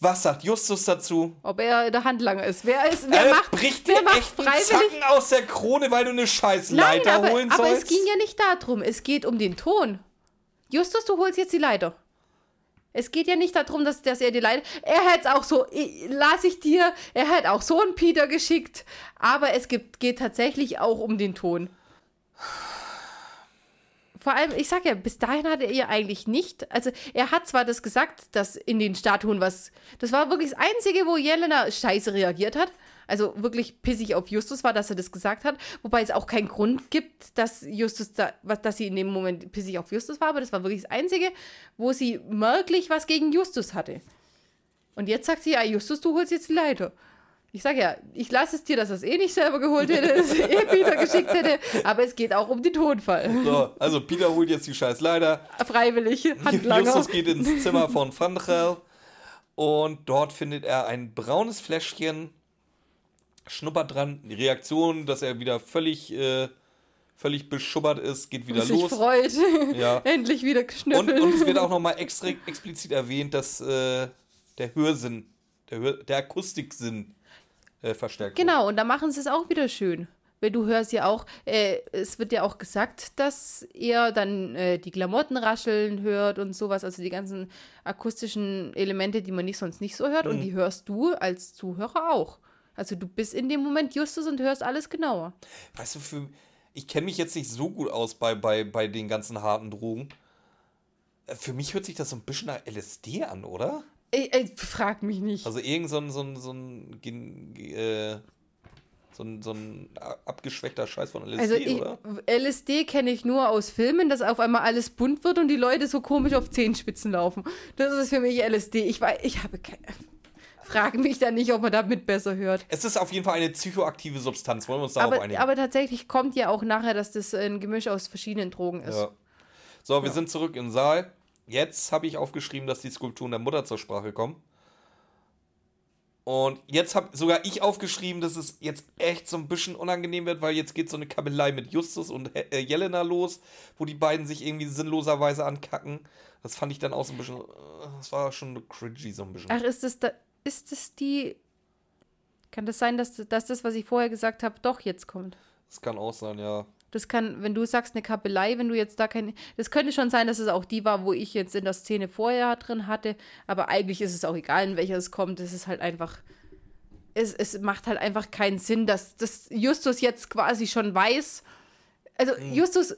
Was sagt Justus dazu? Ob er der Handlanger ist. Wer ist, wer äh, macht, bricht wer macht echt Zacken aus der Krone, weil du eine scheiß Leiter Nein, aber, holen sollst? aber es ging ja nicht darum. Es geht um den Ton. Justus, du holst jetzt die Leiter. Es geht ja nicht darum, dass, dass er die Leiter. Er hätte es auch so, lass ich dir, er hätte auch so einen Peter geschickt. Aber es gibt, geht tatsächlich auch um den Ton. Vor allem, ich sag ja, bis dahin hatte er ja eigentlich nicht. Also, er hat zwar das gesagt, dass in den Statuen was. Das war wirklich das Einzige, wo Jelena scheiße reagiert hat also wirklich pissig auf Justus war, dass er das gesagt hat. Wobei es auch keinen Grund gibt, dass Justus da, was, dass sie in dem Moment pissig auf Justus war, aber das war wirklich das Einzige, wo sie merklich was gegen Justus hatte. Und jetzt sagt sie, ja, Justus, du holst jetzt die Leiter. Ich sage ja, ich lasse es dir, dass er es eh nicht selber geholt hätte, *laughs* es eh Peter geschickt hätte, aber es geht auch um den Tonfall. So, also Peter holt jetzt die scheiß Leiter. Freiwillig, Handlanger. *laughs* Justus geht ins Zimmer von Franchel und dort findet er ein braunes Fläschchen schnuppert dran, die Reaktion, dass er wieder völlig, äh, völlig beschubbert ist, geht wieder und los. Sich freut. *laughs* Ja. *laughs* Endlich wieder geschnüffelt. Und, und es wird auch *laughs* nochmal extra explizit erwähnt, dass äh, der Hörsinn, der, Hör der Akustiksinn äh, verstärkt Genau, wird. und da machen sie es auch wieder schön. Weil du hörst ja auch, äh, es wird ja auch gesagt, dass er dann äh, die Klamotten rascheln hört und sowas, also die ganzen akustischen Elemente, die man nicht sonst nicht so hört, Mhm. und die hörst du als Zuhörer auch. Also du bist in dem Moment Justus und hörst alles genauer. Weißt du, für, ich kenne mich jetzt nicht so gut aus bei, bei, bei den ganzen harten Drogen. Äh, Für mich hört sich das so ein bisschen nach LSD an, oder? Ich, ich frag mich nicht. Also irgend so ein, so ein, so ein, äh, so ein, so ein abgeschwächter Scheiß von LSD, Also ich, oder? LSD kenne ich nur aus Filmen, dass auf einmal alles bunt wird und die Leute so komisch auf Zehenspitzen laufen. Das ist für mich LSD. Ich weiß, ich habe keine. Frage mich da nicht, ob man damit besser hört. Es ist auf jeden Fall eine psychoaktive Substanz. Wollen wir uns darauf Aber, einigen? aber tatsächlich kommt ja auch nachher, dass das ein Gemisch aus verschiedenen Drogen ist. ja. So, wir sind zurück im Saal. Jetzt habe ich aufgeschrieben, dass die Skulpturen der Mutter zur Sprache kommen. Und jetzt habe sogar ich aufgeschrieben, dass es jetzt echt so ein bisschen unangenehm wird, weil jetzt geht so eine Kabelei mit Justus und äh, Jelena los, wo die beiden sich irgendwie sinnloserweise ankacken. Das fand ich dann auch so ein bisschen, äh, das war schon cringy so ein bisschen. Ach, ist das da, ist das die. Kann das sein, dass, dass das, was ich vorher gesagt habe, doch jetzt kommt? Das kann auch sein, ja. Das kann, wenn du sagst eine Kabelei, wenn du jetzt da keine. Das könnte schon sein, dass es auch die war, wo ich jetzt in der Szene vorher drin hatte. Aber eigentlich ist es auch egal, in welcher es kommt. Es ist halt einfach. Es, es macht halt einfach keinen Sinn, dass, dass Justus jetzt quasi schon weiß. Also, Justus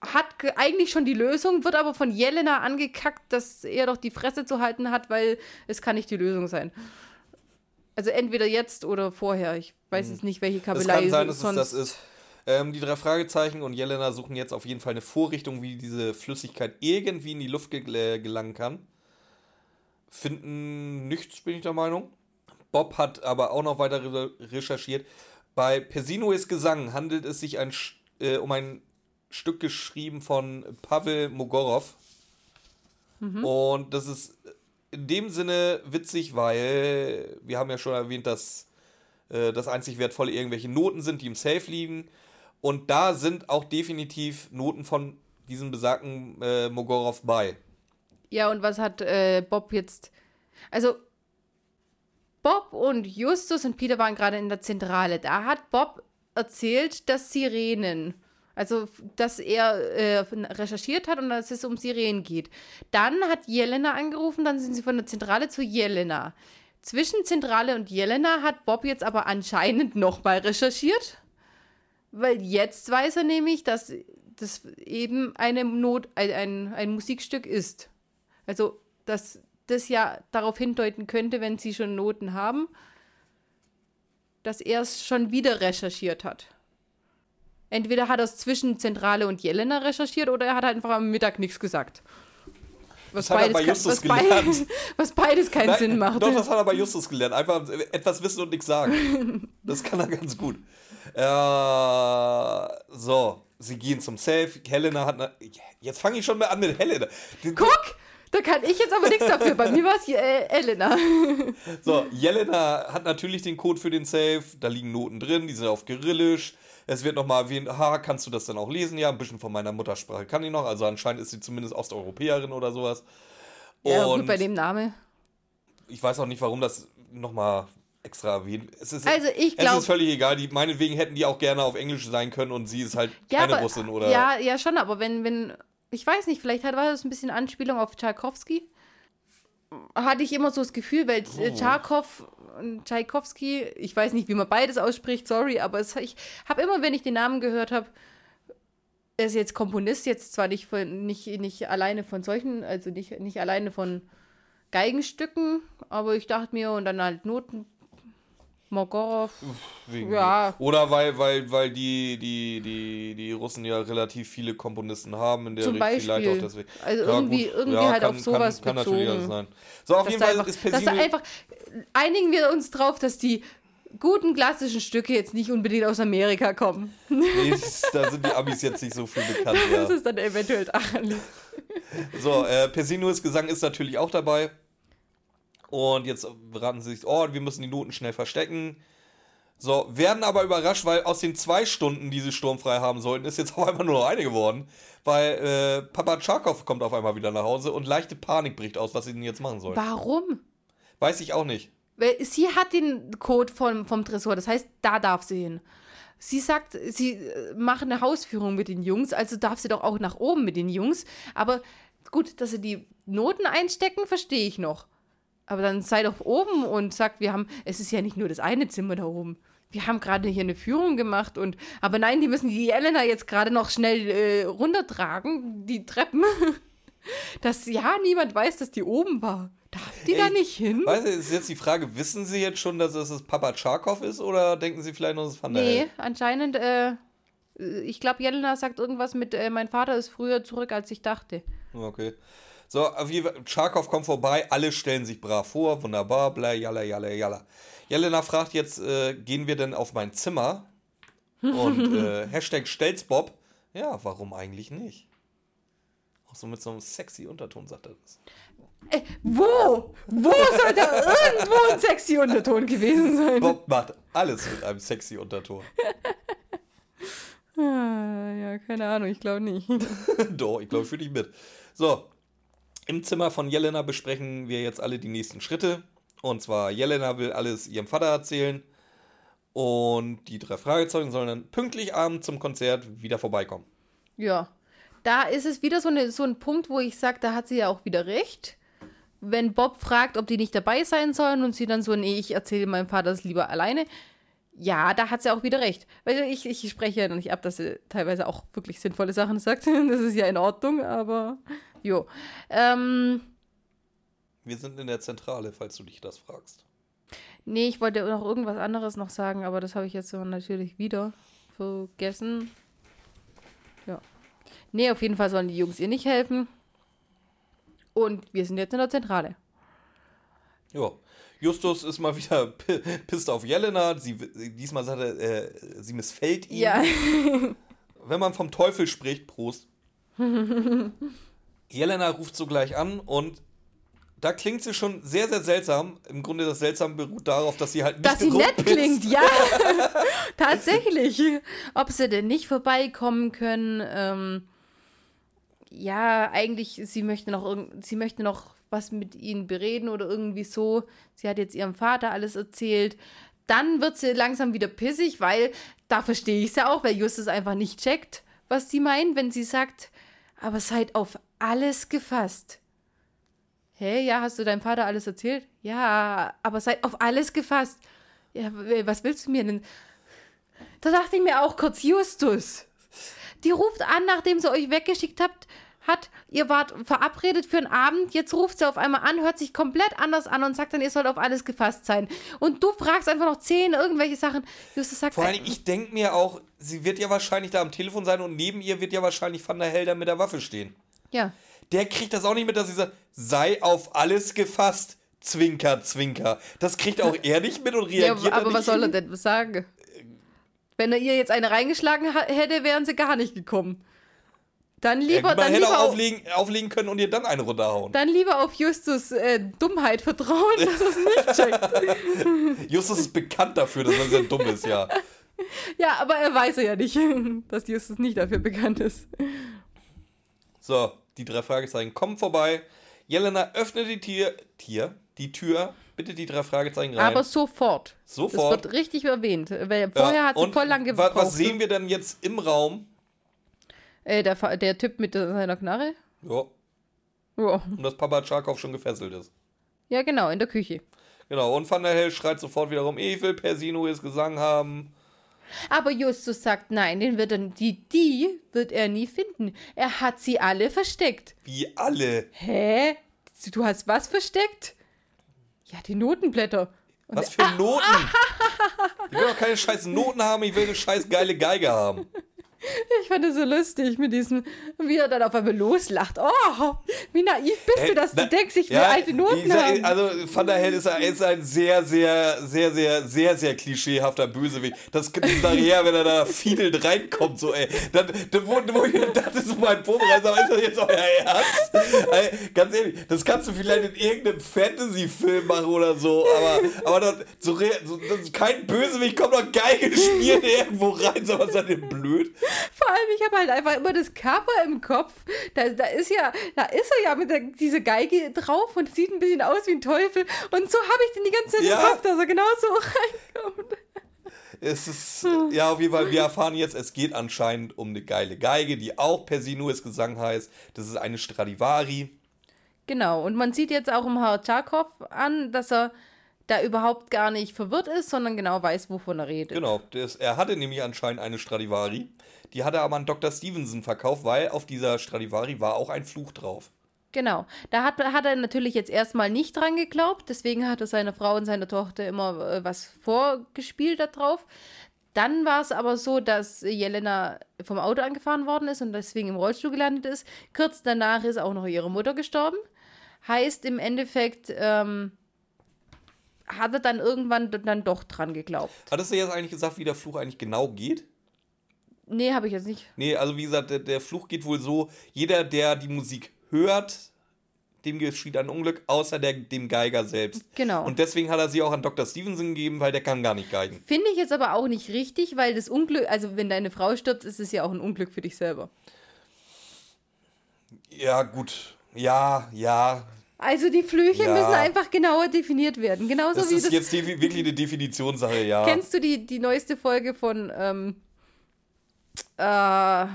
hat ge- eigentlich schon die Lösung, wird aber von Jelena angekackt, dass er doch die Fresse zu halten hat, weil es kann nicht die Lösung sein. Also entweder jetzt oder vorher. Ich weiß jetzt nicht, welche Es Kabelei kann sein, dass es sonst das ist. Ähm, die drei Fragezeichen und Jelena suchen jetzt auf jeden Fall eine Vorrichtung, wie diese Flüssigkeit irgendwie in die Luft gel äh, gelangen kann. Finden nichts, bin ich der Meinung. Bob hat aber auch noch weiter re recherchiert. Bei Persinoes Gesang handelt es sich ein, äh, um ein Stück geschrieben von Pavel Mogorov. Und das ist in dem Sinne witzig, weil wir haben ja schon erwähnt, dass äh, das einzig Wertvolle irgendwelche Noten sind, die im Safe liegen. Und da sind auch definitiv Noten von diesem besagten äh, Mogorov bei. Ja, und was hat äh, Bob jetzt. Also, Bob und Justus und Peter waren gerade in der Zentrale. Da hat Bob erzählt, dass Sirenen. Also, dass er äh, recherchiert hat und dass es um Sirenen geht. Dann hat Jelena angerufen, dann sind sie von der Zentrale zu Jelena. Zwischen Zentrale und Jelena hat Bob jetzt aber anscheinend nochmal recherchiert. Weil jetzt weiß er nämlich, dass das eben eine Not, ein, ein, ein Musikstück ist. Also, dass das ja darauf hindeuten könnte, wenn sie schon Noten haben, dass er es schon wieder recherchiert hat. Entweder hat er es zwischen Zentrale und Jelena recherchiert oder er hat einfach am Mittag nichts gesagt. Was Das hat er bei kein- was, beid- gelernt. *laughs* was beides keinen Nein, Sinn macht. Doch, das hat er bei Justus gelernt. Einfach etwas wissen und nichts sagen. *laughs* Das kann er ganz gut. Äh, so, sie gehen zum Safe. Helena hat eine. Jetzt fange ich schon mal an mit Helena. Guck! Da kann ich jetzt aber nichts dafür. Bei mir war es äh, Elena. So, Jelena hat natürlich den Code für den Safe. Da liegen Noten drin, die sind auf Kyrillisch. Es wird nochmal erwähnt, ha, kannst du das dann auch lesen? Ja, ein bisschen von meiner Muttersprache kann ich noch. Also anscheinend ist sie zumindest Osteuropäerin oder sowas. Ja, Und gut, bei dem Name. ich weiß auch nicht, warum das nochmal extra erwähnt. Es ist, Also ich es glaub- ist völlig egal. Die, meinetwegen hätten die auch gerne auf Englisch sein können und sie ist halt Ja, keine aber, Russin oder. Ja, ja, schon, aber wenn, wenn, ich weiß nicht, vielleicht hat, war das ein bisschen Anspielung auf Tchaikovsky. Hatte ich immer so das Gefühl, weil Oh. Tscharkow Tchaikovsky, ich weiß nicht, wie man beides ausspricht, sorry, aber es, ich habe immer, wenn ich den Namen gehört habe, er ist jetzt Komponist, jetzt zwar nicht, von, nicht, nicht alleine von solchen, also nicht, nicht alleine von Geigenstücken, aber ich dachte mir, und dann halt Noten, Mogorov, Ja. Oder weil, weil, weil die, die, die, die Russen ja relativ viele Komponisten haben in der Zum Richtung. Vielleicht Beispiel. auch deswegen. Also irgendwie- irgendwie halt auf sowas kann, kann natürlich bezogen. alles sein. So, auf dass jeden Fall einfach, ist dass da Persino. einfach einigen wir uns drauf, dass die guten klassischen Stücke jetzt nicht unbedingt aus Amerika kommen. Nee, da sind die Amis jetzt nicht so viel bekannt. *laughs* Das Ja. ist dann eventuell daran. So, äh, Persinos Gesang ist natürlich auch dabei. Und jetzt beraten sie sich, oh, wir müssen die Noten schnell verstecken. So, werden aber überrascht, weil aus den zwei Stunden, die sie sturmfrei haben sollten, ist jetzt *laughs* auf einmal nur noch eine geworden. Weil äh, Papa Tscharkow kommt auf einmal wieder nach Hause und leichte Panik bricht aus, was sie denn jetzt machen sollen. Warum? Weiß ich auch nicht. Weil sie hat den Code vom, vom Tresor, das heißt, da darf sie hin. Sie sagt, sie äh, machen eine Hausführung mit den Jungs, also darf sie doch auch nach oben mit den Jungs. Aber gut, dass sie die Noten einstecken, verstehe ich noch. Aber dann sei doch oben und sagt, wir haben, es ist ja nicht nur das eine Zimmer da oben. Wir haben gerade hier eine Führung gemacht und, aber nein, die müssen die Elena jetzt gerade noch schnell äh, runtertragen, die Treppen. *laughs* dass ja niemand weiß, dass die oben war. Darf die Ey, da nicht hin? Weißt du, ist jetzt die Frage, wissen Sie jetzt schon, dass es das Papa Charkov ist oder denken Sie vielleicht noch, dass es Van der Nee, Hell? anscheinend, äh, ich glaube, Jelena sagt irgendwas mit, äh, mein Vater ist früher zurück, als ich dachte. Okay. So, auf jeden Fall, Charkov kommt vorbei, alle stellen sich brav vor, wunderbar, bla, jalla, jalla, jalla. Jelena fragt jetzt, äh, gehen wir denn auf mein Zimmer? Und *laughs* äh, Hashtag Stelzbob. Ja, warum eigentlich nicht? Auch so mit so einem sexy Unterton sagt er das. Ey, wo? Wo soll da irgendwo ein sexy Unterton gewesen sein? Bob macht alles mit einem sexy Unterton. ah, ja, keine Ahnung, ich glaube nicht. *laughs* Doch, ich glaube, fühle dich mit. So, im Zimmer von Jelena besprechen wir jetzt alle die nächsten Schritte. Und zwar, Jelena will alles ihrem Vater erzählen. Und die drei Fragezeugen sollen dann pünktlich abends zum Konzert wieder vorbeikommen. Ja, da ist es wieder so, eine, so ein Punkt, wo ich sage, da hat sie ja auch wieder recht. Wenn Bob fragt, ob die nicht dabei sein sollen und sie dann so, nee, ich erzähle meinem Vater das lieber alleine. Ja, da hat sie auch wieder recht. Weil ich, ich spreche ja nicht ab, dass sie teilweise auch wirklich sinnvolle Sachen sagt. *laughs* Das ist ja in Ordnung, aber jo. Ähm, Wir sind in der Zentrale, falls du dich das fragst. Nee, ich wollte noch irgendwas anderes noch sagen, aber das habe ich jetzt natürlich wieder vergessen. Ja. Nee, auf jeden Fall sollen die Jungs ihr nicht helfen. Und wir sind jetzt in der Zentrale. Ja. Justus ist mal wieder *laughs* pisst auf Jelena. Sie, diesmal sagt er, äh, sie missfällt ihm. Ja. *laughs* Wenn man vom Teufel spricht, Prost. *laughs* Jelena ruft sogleich an und da klingt sie schon sehr, sehr seltsam. Im Grunde das Seltsam beruht darauf, dass sie halt nicht Dass sie nett ist. klingt, ja. *laughs* Tatsächlich. Ob sie denn nicht vorbeikommen können. Ähm, ja, eigentlich, sie möchte noch sie möchte noch was mit ihnen bereden oder irgendwie so. Sie hat jetzt ihrem Vater alles erzählt. Dann wird sie langsam wieder pissig, weil da verstehe ich es ja auch, weil Justus einfach nicht checkt, was sie meint, wenn sie sagt, aber seid auf alles gefasst. Hä, ja, hast du deinem Vater alles erzählt? Ja, aber seid auf alles gefasst. Ja, was willst du mir denn? Da dachte ich mir auch kurz, Justus. Die ruft an, nachdem sie euch weggeschickt habt, hat, ihr wart verabredet für einen Abend, jetzt ruft sie auf einmal an, hört sich komplett anders an und sagt dann, ihr sollt auf alles gefasst sein. Und du fragst einfach noch zehn irgendwelche Sachen. Justus sagt, Vor allem, ich denke mir auch, sie wird ja wahrscheinlich da am Telefon sein und neben ihr wird ja wahrscheinlich Van der Helder mit der Waffe stehen. Ja. Der kriegt das auch nicht mit, dass sie sagt, sei auf alles gefasst. Zwinker, Zwinker. Das kriegt auch *laughs* er nicht mit und reagiert. Ja, aber was soll er denn sagen? Wenn er ihr jetzt eine reingeschlagen hätte, wären sie gar nicht gekommen. Dann lieber. Ja, man dann hätte lieber auch auflegen, auflegen können und ihr dann eine runterhauen. Dann lieber auf Justus äh, Dummheit vertrauen, *laughs* dass er es nicht checkt. *laughs* Justus ist bekannt dafür, dass er sehr dumm ist, ja. Ja, aber er weiß ja nicht, dass Justus nicht dafür bekannt ist. So, die drei Fragezeichen kommen vorbei. Jelena öffnet die Tier, Tier, die Tür, bitte die drei Fragezeichen rein. Aber sofort. Sofort. Das wird richtig erwähnt. Weil vorher ja, hat sie voll lang gebraucht. Was sehen wir denn jetzt im Raum? Äh, der, der Typ mit seiner Knarre? Ja. Ja. Und dass Papa Tscharkow schon gefesselt ist. Ja, genau, in der Küche. Genau, und Van der Hell schreit sofort wiederum, ich will Persino jetzt Gesang haben. Aber Justus sagt, nein, den wird er, die, die wird er nie finden. Er hat sie alle versteckt. Wie alle? Hä? Du hast was versteckt? Ja, die Notenblätter. Und was für *laughs* Noten? ich will doch keine scheiß Noten haben, ich will eine scheiß geile Geige haben. Ich fand es so lustig mit diesem, wie er dann auf einmal loslacht. Oh, wie naiv bist du, dass du denkst, ich will ja, alte Noten dieser, haben. Also Van der Held ist, ist, ein sehr, sehr, sehr, sehr, sehr, sehr klischeehafter Bösewicht. Das nachher, wenn er da fiedelt reinkommt, so ey. Dann, dann wo, wo ich dachte, so mein Vorbereiter, ist das jetzt euer Ernst? Ey, ganz ehrlich, das kannst du vielleicht in irgendeinem Fantasy-Film machen oder so, aber, aber das, so, so, das, kein Bösewicht kommt doch geil gespielt irgendwo rein, so was ist denn blöd? Vor allem, ich habe halt einfach immer das Cover im Kopf. Da, da ist ja, da ist er ja mit der, dieser Geige drauf und sieht ein bisschen aus wie ein Teufel. Und so habe ich den die ganze Zeit Ja. im Kopf, dass er genau so *laughs* reinkommt. Es ist, ja, auf jeden Fall, wir erfahren jetzt, es geht anscheinend um eine geile Geige, die auch per se nur als Gesang heißt. Das ist eine Stradivari. Genau, und man sieht jetzt auch im Herr Tscharkow an, dass er da überhaupt gar nicht verwirrt ist, sondern genau weiß, wovon er redet. Genau, das, er hatte nämlich anscheinend eine Stradivari. Die hat er aber an Dr. Stevenson verkauft, weil auf dieser Stradivari war auch ein Fluch drauf. Genau. Da hat, hat er natürlich jetzt erstmal nicht dran geglaubt, deswegen hat er seiner Frau und seiner Tochter immer äh, was vorgespielt da drauf. Dann war es aber so, dass Jelena vom Auto angefahren worden ist und deswegen im Rollstuhl gelandet ist. Kurz danach ist auch noch ihre Mutter gestorben. Heißt im Endeffekt, ähm, hat er dann irgendwann dann doch dran geglaubt. Hattest du jetzt eigentlich gesagt, wie der Fluch eigentlich genau geht? Nee, habe ich jetzt nicht. Nee, also wie gesagt, der, der Fluch geht wohl so, jeder, der die Musik hört, dem geschieht ein Unglück, außer der, dem Geiger selbst. Genau. Und deswegen hat er sie auch an Dr. Stevenson gegeben, weil der kann gar nicht geigen. Finde ich jetzt aber auch nicht richtig, weil das Unglück, also wenn deine Frau stirbt, ist es ja auch ein Unglück für dich selber. Ja, gut. Ja, ja. Also die Flüche Ja. müssen einfach genauer definiert werden. Genauso Das wie ist das. jetzt wirklich eine Definitionssache, ja. Kennst du die, die neueste Folge von ähm, äh,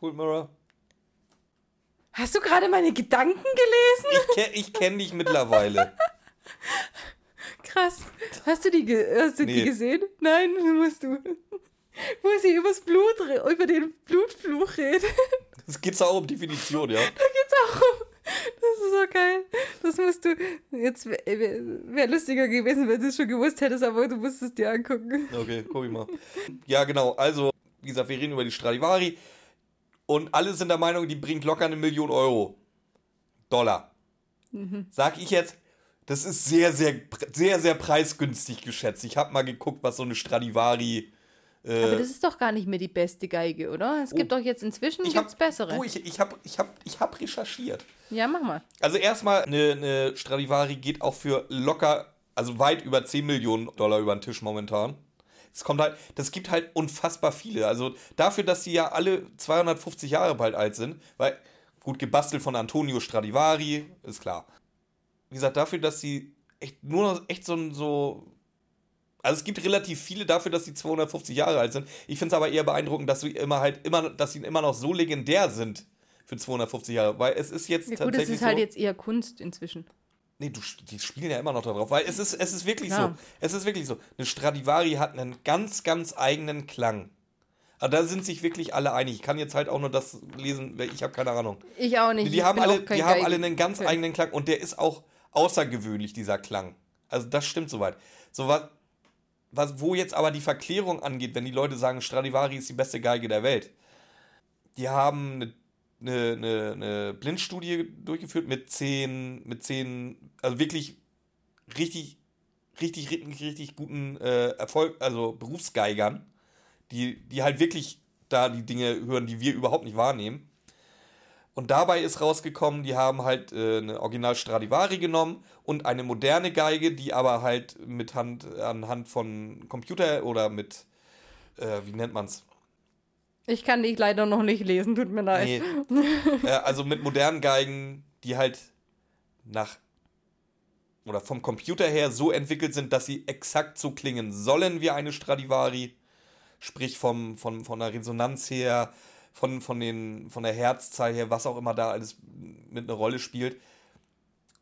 Cool Mirror. Hast du gerade meine Gedanken gelesen? Ich, ke ich kenne dich mittlerweile. *laughs* Krass. Hast du die, hast du die Nee. gesehen? Nein, musst du. *laughs* Wo sie übers Blut, über den Blutfluch redet. Es geht auch um Definition, ja. Da geht's auch um. Das ist so geil. Das musst du. Jetzt wäre wär lustiger gewesen, wenn du es schon gewusst hättest, aber du musst es dir angucken. Okay, guck ich mal. Ja, genau. Also, wie gesagt, wir reden über die Stradivari. Und alle sind der Meinung, die bringt locker eine Million Euro. Dollar. Sag ich jetzt, das ist sehr, sehr, sehr, sehr preisgünstig geschätzt. Ich habe mal geguckt, was so eine Stradivari. Aber das ist doch gar nicht mehr die beste Geige, oder? Es gibt doch jetzt inzwischen Oh. Ich hab, gibt's bessere. Du, ich, ich habe ich hab, ich hab recherchiert. Ja, mach mal. Also erstmal, eine, eine Stradivari geht auch für locker, also weit über 10 Millionen Dollar über den Tisch momentan. Es kommt halt, das gibt halt unfassbar viele. Also dafür, dass die ja alle 250 Jahre bald alt sind, weil, gut, gebastelt von Antonio Stradivari, ist klar. Wie gesagt, dafür, dass sie echt nur noch echt so ein so. Also es gibt relativ viele dafür, dass sie 250 Jahre alt sind. Ich finde es aber eher beeindruckend, dass sie immer halt immer, dass sie immer noch so legendär sind für 250 Jahre. Weil es ist jetzt Ja, gut, tatsächlich es ist halt so, jetzt eher Kunst inzwischen. Nee, du, die spielen ja immer noch darauf, weil es ist, es ist wirklich Klar. so. Es ist wirklich so. Eine Stradivari hat einen ganz, ganz eigenen Klang. Aber da sind sich wirklich alle einig. Ich kann jetzt halt auch nur das lesen, weil ich habe keine Ahnung. Ich auch nicht. Die, Ich haben, alle, die haben alle einen ganz Fan. eigenen Klang und der ist auch außergewöhnlich, dieser Klang. Also das stimmt soweit. So was, was, wo jetzt aber die Verklärung angeht, wenn die Leute sagen, Stradivari ist die beste Geige der Welt. Die haben eine, eine, eine, eine Blindstudie durchgeführt mit zehn, mit zehn, also wirklich richtig, richtig, richtig, richtig guten äh, Erfolg, also Berufsgeigern, die, die halt wirklich da die Dinge hören, die wir überhaupt nicht wahrnehmen. Und dabei ist rausgekommen, die haben halt äh, eine Original Stradivari genommen und eine moderne Geige, die aber halt mit Hand, anhand von Computer oder mit, äh, wie nennt man's? Ich kann dich leider noch nicht lesen, tut mir leid. Nee. *laughs* äh, also mit modernen Geigen, die halt nach oder vom Computer her so entwickelt sind, dass sie exakt so klingen sollen wie eine Stradivari. Sprich vom, von, von der Resonanz her, von, von, den, von der Herzzahl her, was auch immer da alles mit einer Rolle spielt.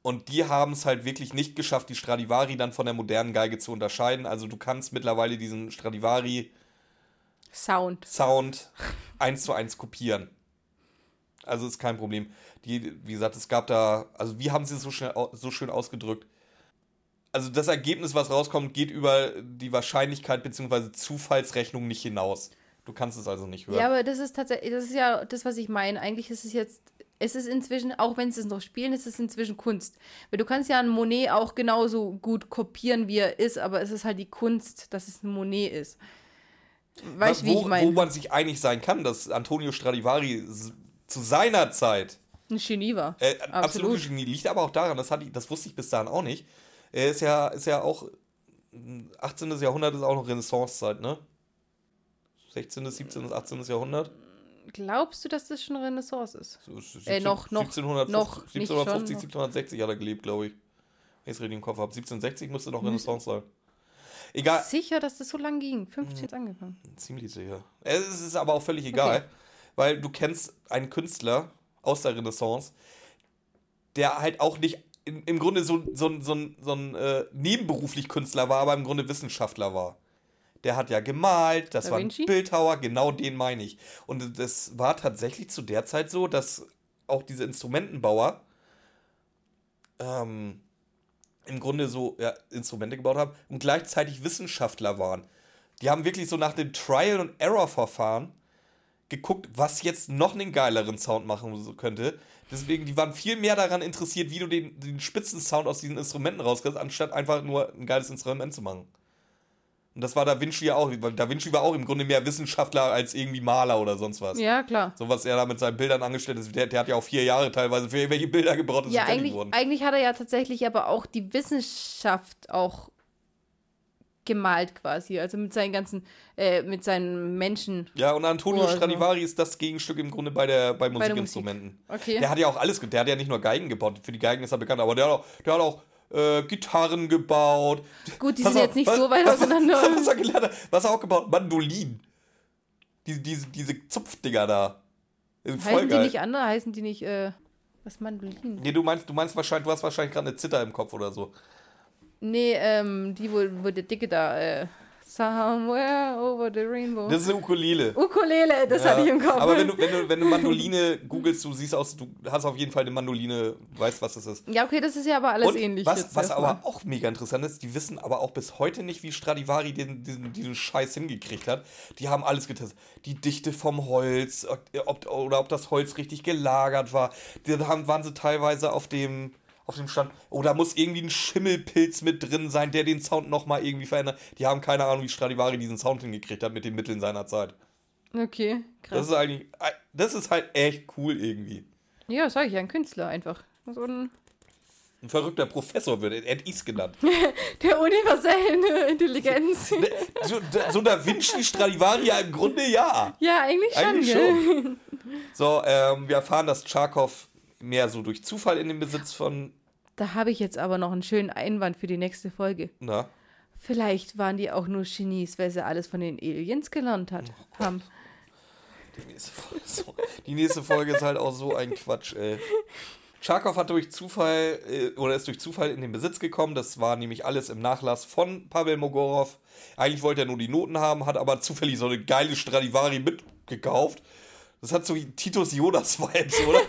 Und die haben es halt wirklich nicht geschafft, die Stradivari dann von der modernen Geige zu unterscheiden. Also du kannst mittlerweile diesen Stradivari Sound. Sound eins zu eins kopieren. Also ist kein Problem. Die, wie gesagt, es gab da, also wie haben sie es so, schnell, so schön ausgedrückt? Also das Ergebnis, was rauskommt, geht über die Wahrscheinlichkeit bzw. Zufallsrechnung nicht hinaus. Du kannst es also nicht hören. Ja, aber das ist tatsächlich, das ist ja das, was ich meine. Eigentlich ist es jetzt, es ist inzwischen, auch wenn sie es noch spielen, ist es inzwischen Kunst. Weil du kannst ja einen Monet auch genauso gut kopieren, wie er ist, aber es ist halt die Kunst, dass es ein Monet ist. Weißt wo, ich wo meine? man sich einig sein kann, dass Antonio Stradivari zu seiner Zeit Ein Genie war. Äh, absolut. Absolut. Genie. Liegt aber auch daran, das, hatte ich, das wusste ich bis dahin auch nicht. Er ist ja, ist ja auch, mh, 18. Jahrhundert ist auch noch Renaissancezeit, ne? 16., 17., 18. Jahrhundert. Glaubst du, dass das schon Renaissance ist? So, es ist Äh, noch- noch- 1750, noch nicht 1750, schon, 1760 hat er gelebt, glaube ich. Wenn ich es richtig im Kopf habe. 1760 müsste noch Renaissance sein. Egal, Sicher, dass das so lang ging. 15 ist angefangen. ziemlich sicher. Es ist aber auch völlig egal, Okay. weil du kennst einen Künstler aus der Renaissance, der halt auch nicht im, im Grunde so, so, ein- so, so ein äh, nebenberuflich Künstler war, aber im Grunde Wissenschaftler war. Der hat ja gemalt, das Da war ein? Bildhauer, genau den meine ich. Und das war tatsächlich zu der Zeit so, dass auch diese Instrumentenbauer ähm, im Grunde so ja, Instrumente gebaut haben und gleichzeitig Wissenschaftler waren. Die haben wirklich so nach dem Trial- und Error-Verfahren geguckt, was jetzt noch einen geileren Sound machen könnte. Deswegen, die waren viel mehr daran interessiert, wie du den, den Spitzensound aus diesen Instrumenten rauskriegst, anstatt einfach nur ein geiles Instrument zu machen. Und das war Da Vinci ja auch. weil Da Vinci war auch im Grunde mehr Wissenschaftler als irgendwie Maler oder sonst was. Ja, klar. So was er da mit seinen Bildern angestellt ist. Der, der hat ja auch vier Jahre teilweise für irgendwelche Bilder gebraucht, dass Ja, sie eigentlich, wurden. eigentlich hat er ja tatsächlich aber auch die Wissenschaft auch gemalt quasi. Also mit seinen ganzen, äh, mit seinen Menschen. Ja, und Antonio also- Stradivari ist das Gegenstück im Grunde bei, der, bei der Musik. Musikinstrumenten. Okay. Der hat ja auch alles, der hat ja nicht nur Geigen gebaut, für die Geigen ist er bekannt, aber der hat auch, der hat auch äh, Gitarren gebaut. Gut, die Pass sind jetzt nicht was- so weit was- auseinander. *laughs* Was er gelernt was er auch gebaut? Mandolinen. Diese, diese, diese Zupfdinger da. Sind voll heißen die geil. nicht andere? Heißen die nicht, äh, was Mandolinen? Nee, du meinst, du meinst wahrscheinlich, du hast wahrscheinlich gerade eine Zither im Kopf oder so. Nee, ähm, die, wo, wo der Dicke da, äh, somewhere over the rainbow. Das ist eine Ukulele. Ukulele, das Ja, hatte ich im Kopf. Aber wenn du, wenn, du, wenn du Mandoline googelst, du siehst aus, du hast auf jeden Fall eine Mandoline, weißt, was das ist. ja, okay, das ist ja aber alles Und ähnlich. was, was aber auch mega interessant ist, die wissen aber auch bis heute nicht, wie Stradivari diesen, diesen, diesen Scheiß hingekriegt hat. Die haben alles getestet. Die Dichte vom Holz, ob, oder ob das Holz richtig gelagert war. Da waren sie teilweise auf dem, auf dem Stand. Oder muss irgendwie ein Schimmelpilz mit drin sein, der den Sound nochmal irgendwie verändert. Die haben keine Ahnung, wie Stradivari diesen Sound hingekriegt hat mit den Mitteln seiner Zeit. Okay, Das krass. ist eigentlich, das ist halt echt cool irgendwie. Ja, sag ich ja, ein Künstler einfach. So ein, Ein verrückter Professor wird, er hat is genannt. *laughs* der universellen äh, Intelligenz. *laughs* so, so Da Vinci Stradivari ja im Grunde ja. ja, eigentlich schon, Eigentlich gell? *laughs* So, ähm, wir erfahren, dass Tscharkow mehr so durch Zufall in den Besitz von, Da habe ich jetzt aber noch einen schönen Einwand für die nächste Folge. na, Vielleicht waren die auch nur Genies, weil sie alles von den Aliens gelernt hat, Oh haben. die nächste Folge, ist so, die nächste Folge ist halt auch so ein Quatsch, ey. Tscharkow hat durch Zufall, äh, oder ist durch Zufall in den Besitz gekommen. Das war nämlich alles im Nachlass von Pavel Mogorov. Eigentlich wollte er nur die Noten haben, hat aber zufällig so eine geile Stradivari mitgekauft. Das hat so Titus Jonas-Vibes, oder?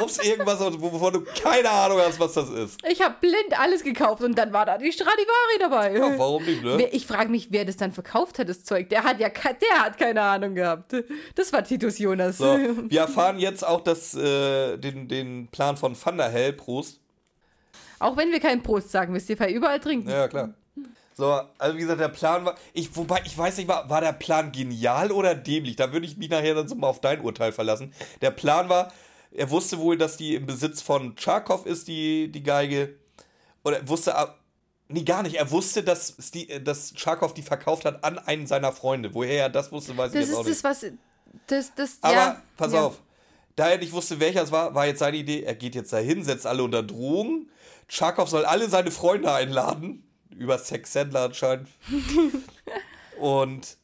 Kaufst irgendwas, wovon du keine Ahnung hast, was das ist. Ich habe blind alles gekauft und dann war da die Stradivari dabei. Ja, warum nicht, ne? Ich frage mich, wer das dann verkauft hat, das Zeug. Der hat ja der hat keine Ahnung gehabt. Das war Titus Jonas. So, wir erfahren jetzt auch das, äh, den, den Plan von Van der Hell, Prost. Auch wenn wir keinen Prost sagen, wisst ihr, überall trinken. Ja, klar. So, also wie gesagt, der Plan war, ich, wobei, ich weiß nicht, war, war der Plan genial oder dämlich? Da würde ich mich nachher dann so mal auf dein Urteil verlassen. Der Plan war, er wusste wohl, dass die im Besitz von Tscharkow ist, die, die Geige. Oder er wusste, nee, gar nicht. Er wusste, dass, die, dass Tscharkow die verkauft hat an einen seiner Freunde. Woher er das wusste, weiß ich Das jetzt auch ist nicht. das, was. Das, das, Aber ja, pass ja. auf. Da er nicht wusste, welcher es war, war jetzt seine Idee, er geht jetzt dahin, setzt alle unter Drogen. Tscharkow soll alle seine Freunde einladen. Über Sexhändler anscheinend. *laughs* und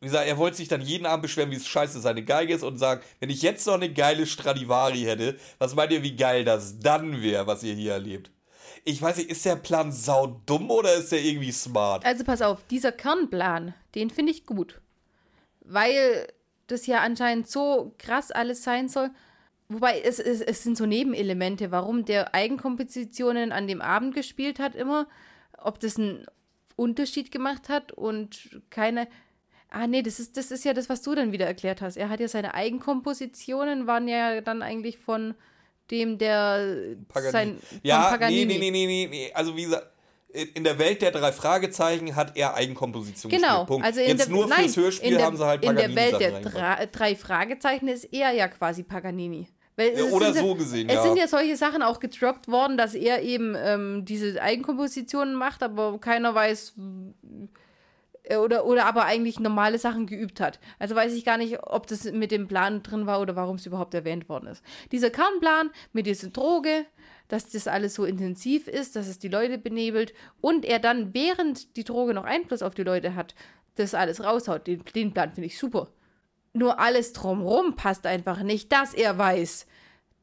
wie gesagt, er wollte sich dann jeden Abend beschweren, wie es scheiße seine Geige ist und sagen, wenn ich jetzt noch eine geile Stradivari hätte, was meint ihr, wie geil das dann wäre, was ihr hier erlebt? Ich weiß nicht, ist der Plan saudumm oder ist der irgendwie smart? Also pass auf, dieser Kernplan, den finde ich gut. Weil das ja anscheinend so krass alles sein soll. Wobei es, es, es sind so Nebenelemente, warum der Eigenkompositionen an dem Abend gespielt hat immer, ob das einen Unterschied gemacht hat und keine. Ah, nee, das ist, das ist ja das, was du dann wieder erklärt hast. Er hat ja seine Eigenkompositionen, waren ja dann eigentlich von dem, der Paganini. sein. ja, Paganini. nee, nee, nee, nee, nee. Also wie gesagt, in der Welt der drei Fragezeichen hat er Eigenkomposition Genau. Punkt. also in Jetzt der, nur nein, fürs Hörspiel der, haben sie halt in der Paganini Welt der drei, drei Fragezeichen ist er ja quasi Paganini. Weil es oder sind so gesehen, Es ja. sind ja solche Sachen auch gedroppt worden, dass er eben ähm, diese Eigenkompositionen macht, aber keiner weiß, Oder, oder aber eigentlich normale Sachen geübt hat. Also weiß ich gar nicht, ob das mit dem Plan drin war oder warum es überhaupt erwähnt worden ist. Dieser Kernplan mit dieser Droge, dass das alles so intensiv ist, dass es die Leute benebelt und er dann, während die Droge noch Einfluss auf die Leute hat, das alles raushaut. Den, den Plan finde ich super. Nur alles drumrum passt einfach nicht, dass er weiß,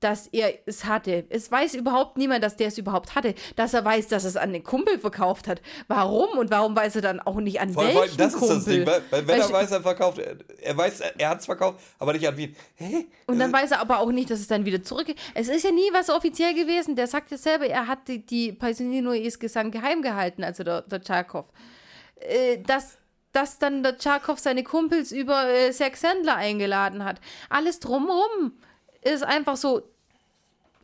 dass er es hatte. Es weiß überhaupt niemand, dass der es überhaupt hatte. Dass er weiß, dass er es an den Kumpel verkauft hat. Warum? Und warum weiß er dann auch nicht an Vor allem, welchen das ist Kumpel? das Ding, weil, weil wenn Weil er weiß, er verkauft, er, weiß, er hat es verkauft, aber nicht an wen. Hä? Und dann weiß er aber auch nicht, dass es dann wieder zurück. Es ist ja nie was offiziell gewesen. Der sagt ja selber, er hat die, die Paisininues Gesang geheim gehalten, also der, der Tscharkow. Äh, dass, dass dann der Tscharkow seine Kumpels über äh, sechs Händler eingeladen hat. Alles drumherum ist einfach so.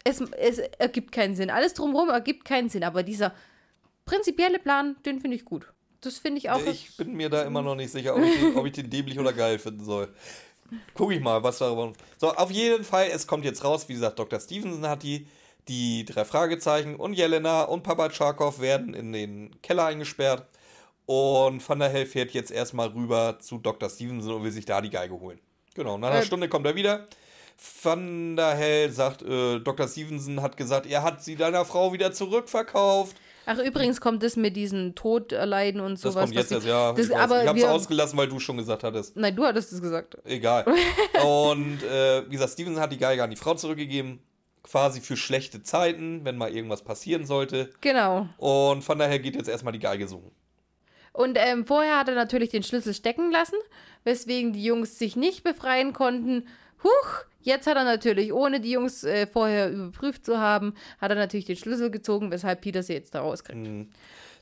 Es, es ergibt keinen Sinn. Alles drumherum ergibt keinen Sinn. Aber dieser prinzipielle Plan, den finde ich gut. Das finde ich auch. Ich bin mir da immer noch nicht sicher, ob ich den, ob ich den dämlich oder geil finden soll. Guck ich mal, was da. So, auf jeden Fall, es kommt jetzt raus, wie gesagt, Dr. Stevenson hat die, die drei Fragezeichen und Jelena und Papa Tscharkow werden in den Keller eingesperrt. Und Van der Hell fährt jetzt erstmal rüber zu Dr. Stevenson und will sich da die Geige holen. Genau, nach einer Äh. Stunde kommt er wieder. Van der Hell sagt, äh, Dr. Stevenson hat gesagt, er hat sie deiner Frau wieder zurückverkauft. Ach, übrigens kommt das mit diesem Tod erleiden und Das sowas. kommt jetzt erst, ja. das, ich weiß. aber ich hab's wir, ausgelassen, weil du schon gesagt hattest. Nein, du hattest es gesagt. Egal. *laughs* Und äh, wie gesagt, Stevenson hat die Geige an die Frau zurückgegeben. Quasi für schlechte Zeiten, wenn mal irgendwas passieren sollte. Genau. Und von daher geht jetzt erstmal die Geige suchen. Und ähm, vorher hat er natürlich den Schlüssel stecken lassen, weswegen die Jungs sich nicht befreien konnten. Huch, jetzt hat er natürlich, ohne die Jungs äh, vorher überprüft zu haben, hat er natürlich den Schlüssel gezogen, weshalb Peter sie jetzt da rauskriegt.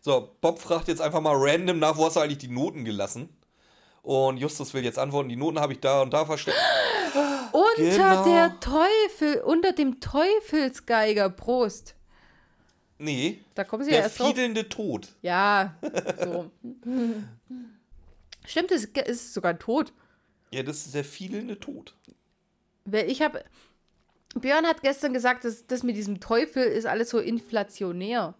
So, Bob fragt jetzt einfach mal random nach, wo hast du eigentlich die Noten gelassen? Und Justus will jetzt antworten, die Noten habe ich da und da versteckt. *gasps* Unter Genau. der Teufel, unter dem Teufelsgeiger, Prost. Nee, Da kommen sie ja der erst drauf. fiedelnde Tod. Ja, so. *laughs* Stimmt, es ist- es ist sogar tot. Ja, das ist der fiedelnde Tod. Weil ich habe. Björn hat gestern gesagt, dass das mit diesem Teufel ist alles so inflationär.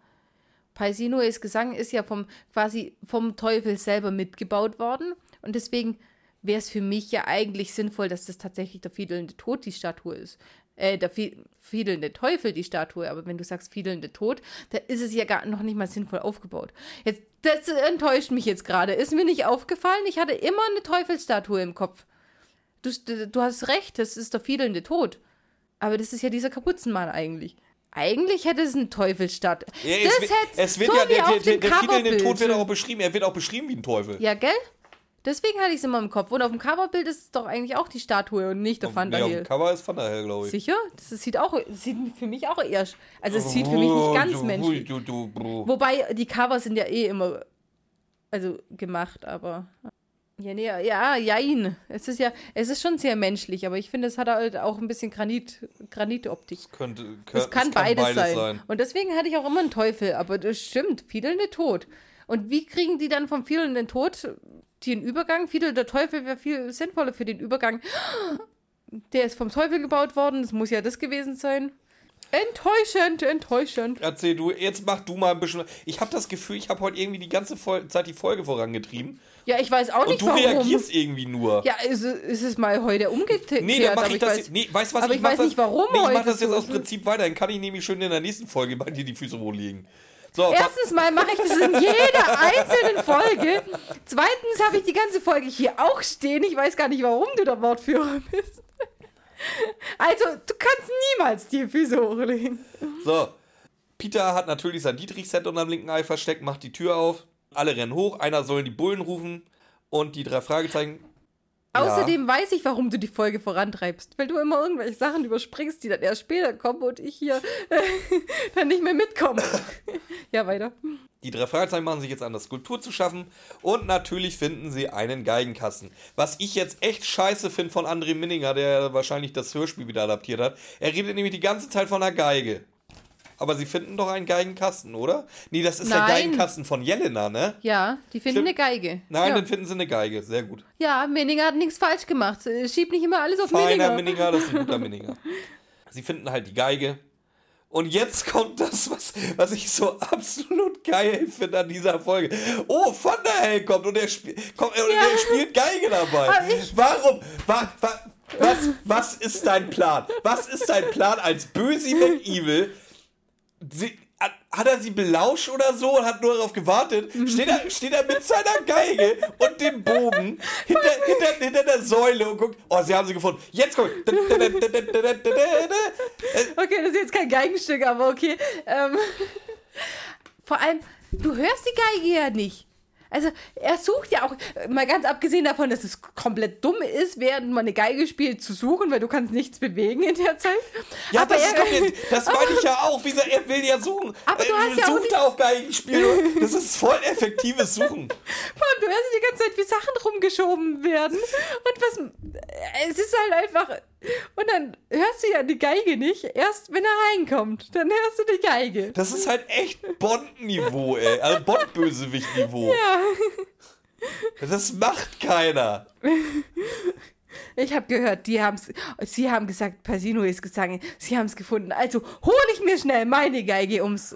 Paisinoes Gesang ist ja vom quasi vom Teufel selber mitgebaut worden. Und deswegen wäre es für mich ja eigentlich sinnvoll, dass das tatsächlich der fiedelnde Tod die Statue ist. Äh, der Fie- fiedelnde Teufel die Statue. Aber wenn du sagst fiedelnde Tod, da ist es ja gar noch nicht mal sinnvoll aufgebaut. Jetzt, das enttäuscht mich jetzt gerade. Ist mir nicht aufgefallen. Ich hatte immer eine Teufelsstatue im Kopf. Du, du hast recht, das ist der fiedelnde Tod. Aber das ist ja dieser Kapuzenmann eigentlich. Eigentlich hätte es einen Teufelsstadt. Ja, das es, hätte es wird so ja, der, auf der, der, der fiedelnde. Tod wird auch beschrieben. Er wird auch beschrieben wie ein Teufel. Ja, gell? Deswegen hatte ich es immer im Kopf. Und auf dem Coverbild ist es doch eigentlich auch die Statue und nicht der Van nee, der auf dem. Cover ist Van der glaube ich. Sicher? Das sieht auch, das sieht für mich auch eher. Also es sieht für mich nicht ganz menschlich. Wobei die Cover sind ja eh immer also gemacht, aber ja, nee, ja, jein. Es ist ja, es ist schon sehr menschlich, aber ich finde, es hat halt auch ein bisschen Granit, Granitoptik. könnte, Es kann, beides, sein. Und deswegen hatte ich auch immer einen Teufel, aber das stimmt, fiedelnde Tod. Und wie kriegen die dann vom fiedelnden Tod den Übergang? Fiedelnder Teufel wäre viel sinnvoller für den Übergang. Der ist vom Teufel gebaut worden, das muss ja das gewesen sein. Enttäuschend, enttäuschend. Erzähl du, jetzt mach du mal ein bisschen. Ich habe das Gefühl, ich habe heute irgendwie die ganze Fol Zeit die Folge vorangetrieben. Ja, ich weiß auch Und nicht, du warum. reagierst irgendwie nur. Ja, ist, es- ist es mal heute umgekehrt. Nee, dann mach aber ich das. weiß, nee, weißt du was? aber ich mach weiß das, nicht, warum Nee, ich heute das jetzt so aus. Prinzip weiter. Dann kann ich nämlich schön in der nächsten Folge bei dir die Füße hochlegen. So, Erstens mal mache ich das in jeder einzelnen Folge. Zweitens habe ich die ganze Folge hier auch stehen. Ich weiß gar nicht, warum du der Wortführer bist. Also, du kannst niemals die Füße hochlegen. so. Peter hat natürlich sein Dietrich-Set unterm linken Ei versteckt, macht die Tür auf. Alle rennen hoch. Einer soll die Bullen rufen. Und die drei Fragezeichen. Außerdem weiß ich, warum du die Folge vorantreibst. Weil du immer irgendwelche Sachen überspringst, die dann erst später kommen und ich hier *laughs* dann nicht mehr mitkomme. *laughs* ja, weiter. Die drei Fragezeichen machen sich jetzt an, das Skulptur zu schaffen. Und natürlich finden sie einen Geigenkasten. Was ich jetzt echt scheiße finde von André Minninger, der wahrscheinlich das Hörspiel wieder adaptiert hat. Er redet nämlich die ganze Zeit von einer Geige. Aber sie finden doch einen Geigenkasten, oder? Nee, das ist der Nein. Geigenkasten von Jelena, ne? Ja, die finden Stimmt. eine Geige. Nein, ja. dann finden sie eine Geige. Sehr gut. Ja, Menninger hat nichts falsch gemacht. Äh, Schieb nicht immer alles auf Feiner Menninger. Minninger, das ist ein guter *laughs* Minninger. Sie finden halt die Geige. Und jetzt kommt das, was, was ich so absolut geil finde an dieser Folge. Oh, Thunderhell kommt und er, spiel, kommt, und Ja. er spielt Geige dabei. Warum? Wa, wa, was, was ist dein Plan? Was ist dein Plan als Bösi McEvil? Sie, hat- er sie belauscht oder so und hat nur darauf gewartet? Steht er, steht er mit seiner Geige und dem Bogen hinter, hinter, hinter der Säule und guckt, oh, sie haben sie gefunden. Jetzt kommt. Okay, das ist jetzt kein Geigenstück, aber okay. Ähm, *laughs* vor allem, du hörst die Geige ja nicht. Also, er sucht ja auch, mal ganz abgesehen davon, dass es komplett dumm ist, während man eine Geige spielt, zu suchen, weil du kannst nichts bewegen in der Zeit. Ja, aber das, er, ist komplett, das *laughs* meine ich ja auch. Wie gesagt, er will ja suchen. Aber du er hast ja auch sucht nicht- auch Geigenspiel. Das ist voll effektives Suchen. *laughs* Mann, du hörst die ganze Zeit, wie Sachen rumgeschoben werden. Und was. Es ist halt einfach. Und dann hörst du ja die Geige nicht, erst wenn er reinkommt. Dann hörst du die Geige. Das ist halt echt Bond-Niveau, ey. Also Bond-Bösewicht-Niveau. *laughs* Ja. Das macht keiner. Ich habe gehört, die haben's, sie haben gesagt, Pasino ist gesagt, sie haben es gefunden. Also hole ich mir schnell meine Geige, um es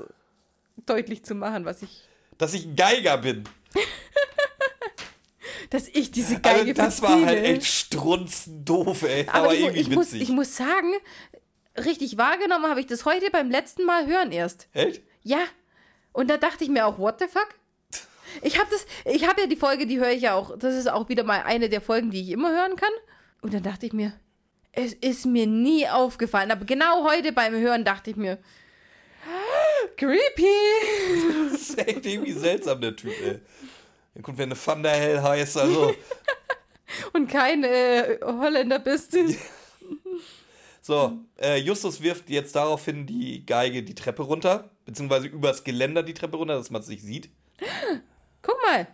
deutlich zu machen, was ich, Dass ich ein Geiger bin. *laughs* dass ich diese Geige Also das war halt echt strunzdoof, ey. Aber, Aber, ich, irgendwie ich, muss, witzig. ich muss sagen, richtig wahrgenommen habe ich das heute beim letzten Mal hören erst. Echt? Ja. Und da dachte ich mir auch, what the fuck? Ich habe das, ich habe ja die Folge, die höre ich ja auch. Das ist auch wieder mal eine der Folgen, die ich immer hören kann. Und dann dachte ich mir, es ist mir nie aufgefallen. Aber genau heute beim Hören dachte ich mir, *gasps* creepy. *laughs* Das ist echt irgendwie seltsam, der Typ, ey. Ja, gut, wenn eine Thunderhell heißt, also. *laughs* Und kein äh, Holländer bist. So, äh, Justus wirft jetzt daraufhin die Geige die Treppe runter, beziehungsweise übers Geländer die Treppe runter, dass man es nicht sieht. Guck mal.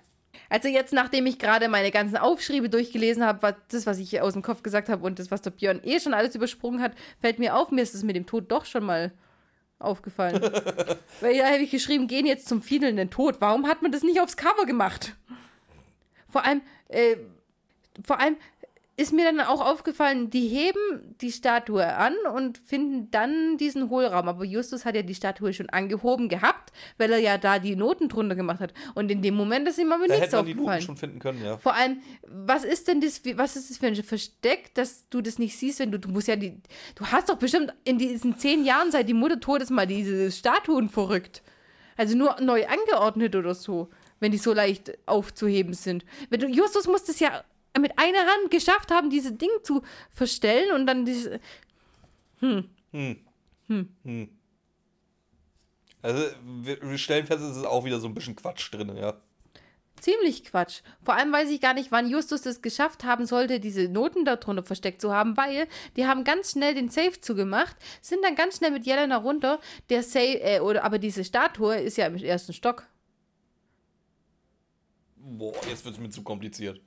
Also jetzt, nachdem ich gerade meine ganzen Aufschriebe durchgelesen habe, was, das, was ich aus dem Kopf gesagt habe und das, was der Björn eh schon alles übersprungen hat, fällt mir auf, mir ist es mit dem Tod doch schon mal aufgefallen. Weil ja, habe ich geschrieben, gehen jetzt zum fiedelnden Tod. Warum hat man das nicht aufs Cover gemacht? Vor allem, äh, vor allem ist mir dann auch aufgefallen, die heben die Statue an und finden dann diesen Hohlraum. Aber Justus hat ja die Statue schon angehoben gehabt, weil er ja da die Noten drunter gemacht hat. Und in dem Moment ist ihm aber Da nichts hätte man die Noten aufgefallen. schon finden können, ja. Vor allem, was ist denn das, was ist das für ein Versteck, dass du das nicht siehst, wenn du, du musst ja die, du hast doch bestimmt in diesen zehn Jahren, seit die Mutter tot ist, mal diese Statuen verrückt. Also nur neu angeordnet oder so, wenn die so leicht aufzuheben sind. Wenn du, Justus muss das ja mit einer Hand geschafft haben, diese Ding zu verstellen und dann diese, Also, wir, stellen fest, es ist auch wieder so ein bisschen Quatsch drin, ja. Ziemlich Quatsch. Vor allem weiß ich gar nicht, wann Justus es geschafft haben sollte, diese Noten da drunter versteckt zu haben, weil die haben ganz schnell den Safe zugemacht, sind dann ganz schnell mit Jelena runter. Der Safe, äh, oder aber diese Statue ist ja im ersten Stock. Boah, jetzt wird es mir zu kompliziert.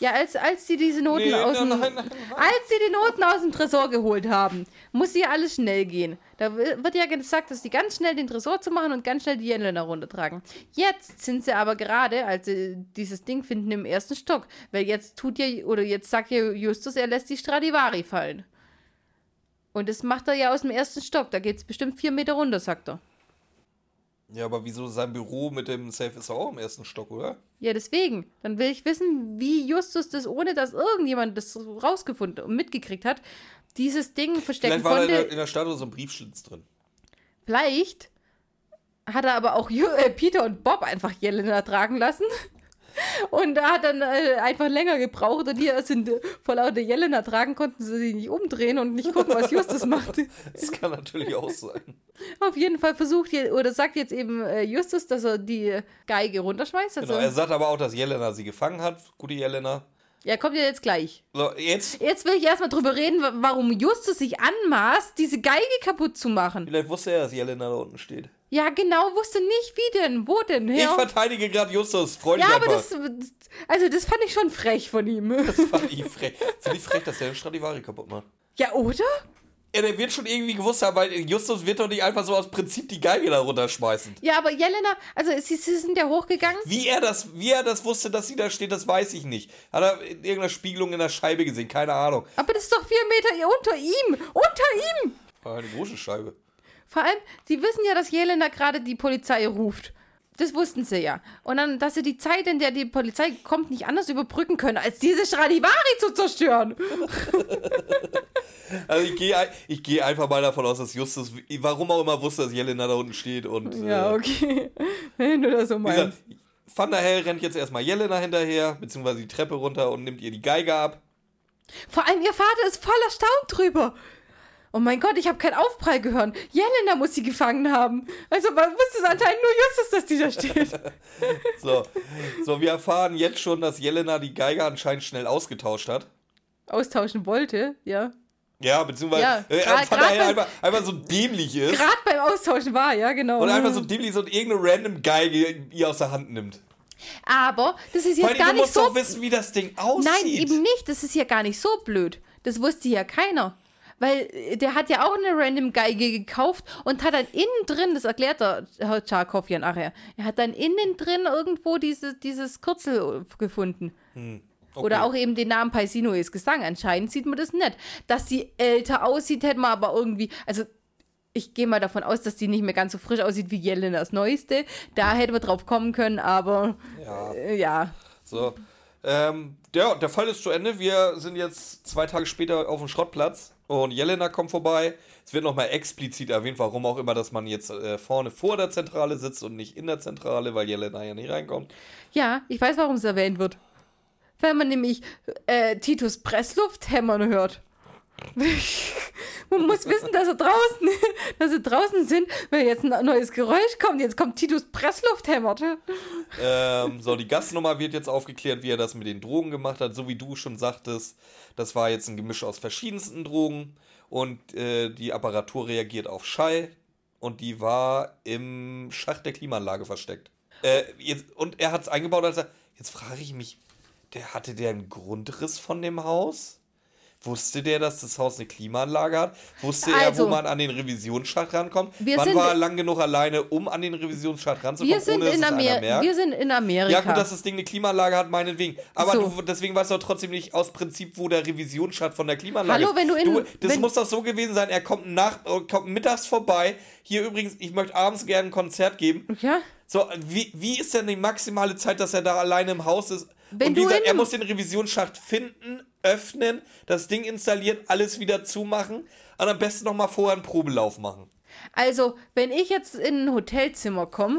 Ja, als, als sie diese Noten Nee, aus dem, nein, nein, nein, als sie die Noten aus dem Tresor geholt haben, muss ja alles schnell gehen. Da wi- wird ja gesagt, dass die ganz schnell den Tresor zu machen und ganz schnell die Jelena runtertragen. Jetzt sind sie aber gerade, als sie dieses Ding finden, im ersten Stock. Weil jetzt tut ja, oder jetzt sagt ja Justus, er lässt die Stradivari fallen. Und das macht er ja aus dem ersten Stock. Da geht es bestimmt vier Meter runter, sagt er. Ja, aber wieso sein Büro mit dem Safe ist auch im ersten Stock, oder? Ja, deswegen. Dann will ich wissen, wie Justus das, ohne dass irgendjemand das rausgefunden und mitgekriegt hat, dieses Ding verstecken Vielleicht war da in konnte. der, in der Statue so ein Briefschlitz drin. Vielleicht hat er aber auch äh, Peter und Bob einfach Jelena tragen lassen. Und da hat dann äh, einfach länger gebraucht und die sind äh, vor lauter Jelena tragen, konnten sie sich nicht umdrehen und nicht gucken, was Justus macht. *laughs* Das kann natürlich auch sein. Auf jeden Fall versucht je, oder sagt jetzt eben äh, Justus, dass er die Geige runterschmeißt. Also, Genau, er sagt aber auch, dass Jelena sie gefangen hat. Gute Jelena. ja, kommt ja jetzt gleich. So, jetzt, Jetzt will ich erstmal drüber reden, wa- warum Justus sich anmaßt, diese Geige kaputt zu machen. vielleicht wusste er, dass Jelena da unten steht. Ja, genau, wusste nicht, wie denn, wo denn, Ich her. verteidige gerade Justus. Freu dich Ja, aber das, also das fand ich schon frech von ihm. *laughs* Das fand ich frech. Finde ich frech, dass der Stradivari kaputt macht. Ja, oder? Ja, der wird schon irgendwie gewusst haben, weil Justus wird doch nicht einfach so aus Prinzip die Geige da runterschmeißen. Ja, aber Jelena, also sie, sie sind ja hochgegangen. Wie er, das, wie er das wusste, dass sie da steht, das weiß ich nicht. Hat er in irgendeiner Spiegelung in der Scheibe gesehen? Keine Ahnung. Aber das ist doch vier Meter unter ihm. Unter ihm. Eine große Scheibe. Vor allem, die wissen ja, dass Jelena gerade die Polizei ruft. Das wussten sie ja. Und dann, dass sie die Zeit, in der die Polizei kommt, nicht anders überbrücken können, als diese Stradivari zu zerstören. *laughs* Also ich gehe ich geh einfach mal davon aus, dass Justus, warum auch immer, wusste, dass Jelena da unten steht und. Ja, äh, okay. *laughs* Wenn du das so meinst. gesagt, Van der Hell rennt jetzt erstmal Jelena hinterher, beziehungsweise die Treppe runter und nimmt ihr die Geige ab. Vor allem ihr Vater ist voll erstaunt drüber. Oh mein Gott, ich habe keinen Aufprall gehört. Jelena muss sie gefangen haben. Also man wusste es anscheinend nur Justus, dass die da steht. *laughs* So. so, wir erfahren jetzt schon, dass Jelena die Geige anscheinend schnell ausgetauscht hat. Austauschen wollte, ja. Ja, beziehungsweise Ja, äh, grad Hell beim- einfach, einfach so dämlich ist. Gerade beim Austauschen war, ja, genau. Und einfach so dämlich ist und irgendeine random Geige ihr aus der Hand nimmt. Aber das ist jetzt allem, gar du nicht musst so. doch wissen, wie das Ding aussieht. Nein, eben nicht. Das ist ja gar nicht so blöd. Das wusste ja keiner. Weil äh, der hat ja auch eine random Geige gekauft und hat dann innen drin, das erklärt der Herr Tscharkow ja nachher, er hat dann innen drin irgendwo diese, dieses Kürzel gefunden. Okay. Oder auch eben den Namen Paisinoes Gesang. Anscheinend sieht man das nicht. Dass sie älter aussieht, hätte man aber irgendwie. Also, ich gehe mal davon aus, dass die nicht mehr ganz so frisch aussieht wie Jelenas Neueste. Da hätte man drauf kommen können, aber. Ja. Äh, ja. So. Ähm, ja, der Fall ist zu Ende. Wir sind jetzt zwei Tage später auf dem Schrottplatz und Jelena kommt vorbei. Es wird nochmal explizit erwähnt, warum auch immer, dass man jetzt äh, vorne vor der Zentrale sitzt und nicht in der Zentrale, weil Jelena ja nicht reinkommt. Ja, ich weiß, warum es erwähnt wird. Wenn man nämlich äh, Titus Pressluft hämmern hört. *laughs* man muss wissen, dass er draußen, *laughs* dass sie draußen sind, wenn jetzt ein neues Geräusch kommt. Jetzt kommt Titus Pressluft hämmert. Ähm, so, die Gastnummer wird jetzt aufgeklärt, wie er das mit den Drogen gemacht hat. So wie du schon sagtest, das war jetzt ein Gemisch aus verschiedensten Drogen und äh, die Apparatur reagiert auf Schall und die war im Schacht der Klimaanlage versteckt. Äh, jetzt, und er hat es eingebaut, als. Jetzt frage ich mich, der hatte der einen Grundriss von dem Haus? Wusste der, dass das Haus eine Klimaanlage hat? Wusste er, Also, wo man an den Revisionsschacht rankommt? Wann sind- war er lang genug alleine, um an den Revisionsschacht ranzukommen, Wir sind, ohne dass in Amer merkt? wir sind in Amerika. Ja, gut, dass das Ding eine Klimaanlage hat, meinetwegen. Aber So. du, deswegen weißt du doch trotzdem nicht aus Prinzip, wo der Revisionsschacht von der Klimaanlage Hallo, ist. wenn du in- Das wenn- muss doch so gewesen sein, er kommt, nach, kommt mittags vorbei. Hier übrigens, ich möchte abends gerne ein Konzert geben. ja? So, wie, wie ist denn die maximale Zeit, dass er da alleine im Haus ist? Wenn Und wie du gesagt, er muss den Revisionsschacht finden, öffnen, das Ding installieren, alles wieder zumachen und am besten nochmal vorher einen Probelauf machen. Also, wenn ich jetzt in ein Hotelzimmer komme,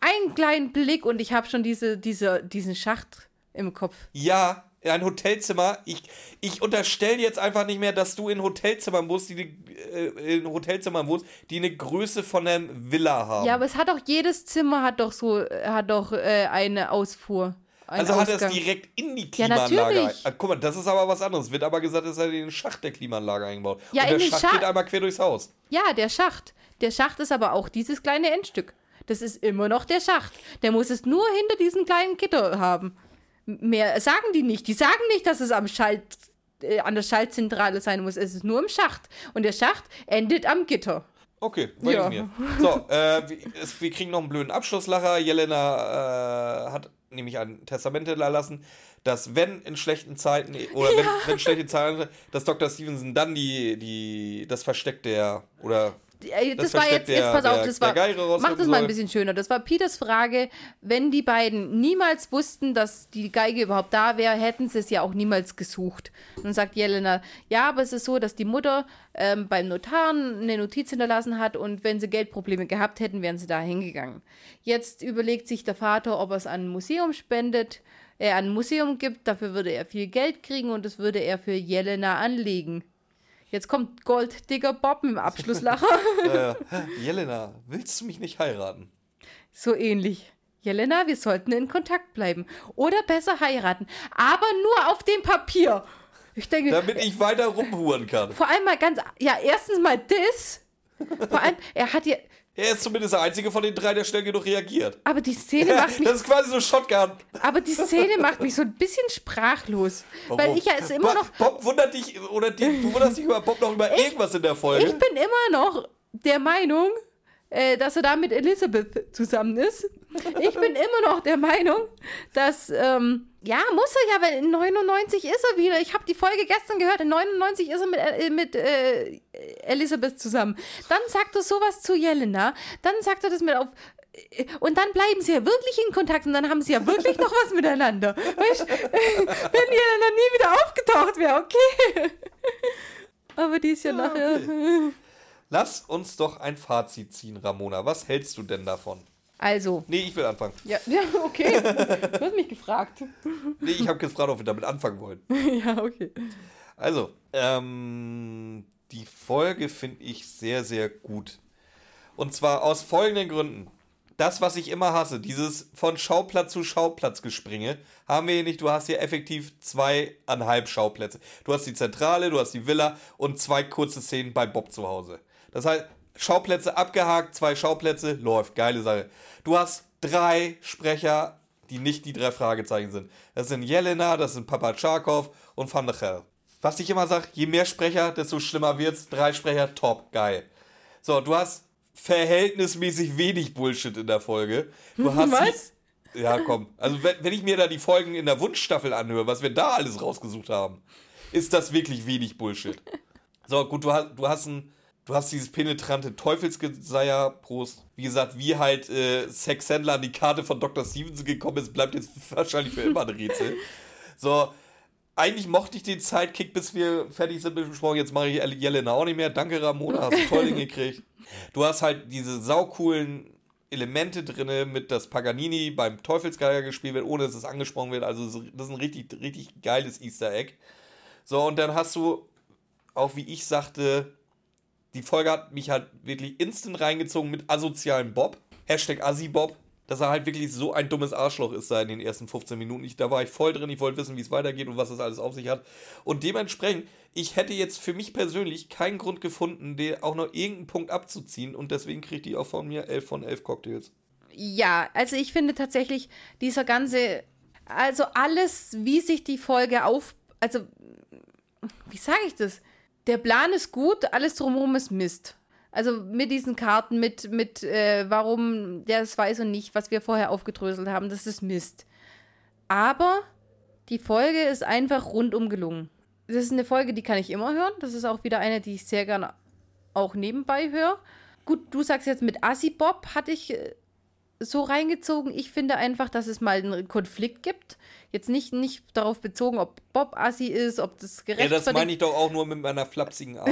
einen kleinen Blick und ich habe schon diese, diese, diesen Schacht im Kopf. Ja, in ein Hotelzimmer. Ich, ich unterstelle jetzt einfach nicht mehr, dass du in Hotelzimmern wohnst, die äh, in Hotelzimmern wohnst, die eine Größe von einer Villa haben. Ja, aber es hat doch jedes Zimmer hat doch so hat doch äh, eine Ausfuhr. Einen also hat er es Ausgang. direkt in die Ja, Klimaanlage. natürlich. ein- Ah, guck mal, das ist aber was anderes. Wird aber gesagt, dass er den Schacht der Klimaanlage eingebaut. Ja, Und in der den Schacht Schacht- geht einmal quer durchs Haus. Ja, der Schacht. Der Schacht ist aber auch dieses kleine Endstück. Das ist immer noch der Schacht. Der muss es nur hinter diesem kleinen Gitter haben. Mehr sagen die nicht. Die sagen nicht, dass es am Schalt, äh, an der Schaltzentrale sein muss. Es ist nur im Schacht. Und der Schacht endet am Gitter. Okay, weiß Ja. ich mir. So, äh, wir, es, wir kriegen noch einen blöden Abschlusslacher. Jelena äh, hat nämlich ein Testament hinterlassen, dass wenn in schlechten Zeiten oder *laughs* wenn, wenn schlechte Zeiten, dass Dr. Stevenson dann die, die, das Versteck der oder Das, Das war jetzt, jetzt der- pass auf, das war, mach das mal ein bisschen schöner. Das war Peters Frage. Wenn die beiden niemals wussten, dass die Geige überhaupt da wäre, hätten sie es ja auch niemals gesucht. Dann sagt Jelena, ja, aber es ist so, dass die Mutter ähm, beim Notar eine Notiz hinterlassen hat und wenn sie Geldprobleme gehabt hätten, wären sie da hingegangen. Jetzt überlegt sich der Vater, ob er es an ein Museum spendet, er an ein Museum gibt, dafür würde er viel Geld kriegen und das würde er für Jelena anlegen. Jetzt kommt Golddigger Bob dem Abschlusslacher. *laughs* äh, Jelena, willst du mich nicht heiraten? So ähnlich. Jelena, wir sollten in Kontakt bleiben. Oder besser heiraten. Aber nur auf dem Papier. Ich denke, Damit ich weiter rumhuren kann. vor allem mal ganz. Ja, erstens mal das. Vor allem, er hat ja. Er ist zumindest der einzige von den drei, der schnell genug reagiert. Aber die Szene macht *laughs* mich. Das ist quasi so Shotgun. Aber die Szene macht mich so ein bisschen sprachlos. Weil ich ja es immer noch. Bob wundert dich, oder die, du wunderst dich über Bob noch über irgendwas in der Folge. Ich bin immer noch der Meinung, äh, dass er da mit Elizabeth zusammen ist. Ich bin *laughs* immer noch der Meinung, dass, ähm, ja, muss er ja, weil in 99 ist er wieder. Ich habe die Folge gestern gehört, in 99 ist er mit, äh, mit äh, Elizabeth zusammen. Dann sagt er sowas zu Jelena, dann sagt er das mit auf. äh, Und dann bleiben sie ja wirklich in Kontakt und dann haben sie ja wirklich noch was miteinander. *laughs* Weißt, *laughs* wenn Jelena nie wieder aufgetaucht wäre, okay. Aber die ist ja, nachher. Lass uns doch ein Fazit ziehen, Ramona. Was hältst du denn davon? Also. Nee, ich will anfangen. Ja, ja okay. Du hast mich gefragt. Nee, ich habe gefragt, ob wir damit anfangen wollen. *laughs* ja, okay. Also, ähm, die Folge finde ich sehr, sehr gut. Und zwar aus folgenden Gründen. Das, was ich immer hasse, dieses von Schauplatz zu Schauplatz gespringe, haben wir hier nicht. Du hast hier effektiv zweieinhalb Schauplätze. Du hast die Zentrale, du hast die Villa und zwei kurze Szenen bei Bob zu Hause. Das heißt, Schauplätze abgehakt, zwei Schauplätze, läuft. Geile Sache. Du hast drei Sprecher, die nicht die drei Fragezeichen sind. Das sind Jelena, das sind Papa Tscharkov und Van der Chel. Was ich immer sage, je mehr Sprecher, desto schlimmer wird's. Drei Sprecher, top, geil. So, du hast verhältnismäßig wenig Bullshit in der Folge. Du *laughs* hast Was? Die, ja, komm. Also, wenn, wenn ich mir da die Folgen in der Wunschstaffel anhöre, was wir da alles rausgesucht haben, ist das wirklich wenig Bullshit. So, gut, du hast, du hast ein. Du hast dieses penetrante Teufelsgeseier, Prost. Wie gesagt, wie halt äh, Sex Sandler an die Karte von Dr. Stevenson gekommen ist, bleibt jetzt *laughs* wahrscheinlich für immer ein Rätsel. So, eigentlich mochte ich den Sidekick, bis wir fertig sind mit dem Sprung. Jetzt mache ich Jelena auch nicht mehr. Danke, Ramona, hast du toll *laughs* hingekriegt. Du hast halt diese saucoolen Elemente drin, mit dass Paganini beim Teufelsgeier gespielt wird, ohne dass es angesprochen wird. Also das ist ein richtig, richtig geiles Easter Egg. So, und dann hast du, auch wie ich sagte, die Folge hat mich halt wirklich instant reingezogen mit asozialen Bob. Hashtag Assi-Bob. Dass er halt wirklich so ein dummes Arschloch ist da in den ersten 15 Minuten. Ich, da war ich voll drin. Ich wollte wissen, wie es weitergeht und was das alles auf sich hat. Und dementsprechend, ich hätte jetzt für mich persönlich keinen Grund gefunden, den auch noch irgendeinen Punkt abzuziehen. Und deswegen kriegt die auch von mir 11 von 11 Cocktails. Ja, also ich finde tatsächlich, dieser ganze, also alles, wie sich die Folge auf, also, wie sage ich das? Der Plan ist gut, alles drumherum ist Mist. Also mit diesen Karten, mit, mit äh, warum der es weiß und nicht, was wir vorher aufgedröselt haben, das ist Mist. Aber die Folge ist einfach rundum gelungen. Das ist eine Folge, die kann ich immer hören. Das ist auch wieder eine, die ich sehr gerne auch nebenbei höre. Gut, du sagst jetzt mit Assi Bob hatte ich äh, so reingezogen. Ich finde einfach, dass es mal einen Konflikt gibt. Jetzt nicht, nicht darauf bezogen, ob Bob Assi ist, ob das Ja, gerechtfertigt das meine ich doch auch nur mit meiner flapsigen Art.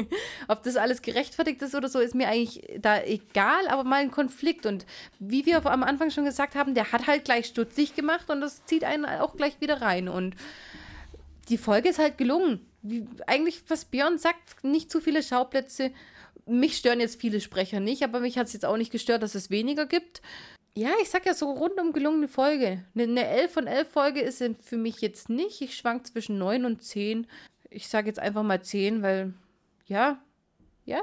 *laughs* ob das alles gerechtfertigt ist oder so, ist mir eigentlich da egal, aber mal ein Konflikt. Und wie wir am Anfang schon gesagt haben, der hat halt gleich stutzig gemacht und das zieht einen auch gleich wieder rein. Und die Folge ist halt gelungen. Wie, eigentlich, was Björn sagt, nicht zu viele Schauplätze. Mich stören jetzt viele Sprecher nicht, aber mich hat es jetzt auch nicht gestört, dass es weniger gibt. Ja, ich sag ja so rundum gelungene Folge. Eine, eine 11 von 11 Folge ist für mich jetzt nicht. Ich schwank zwischen 9 und 10. Ich sage jetzt einfach mal 10, weil, ja, ja,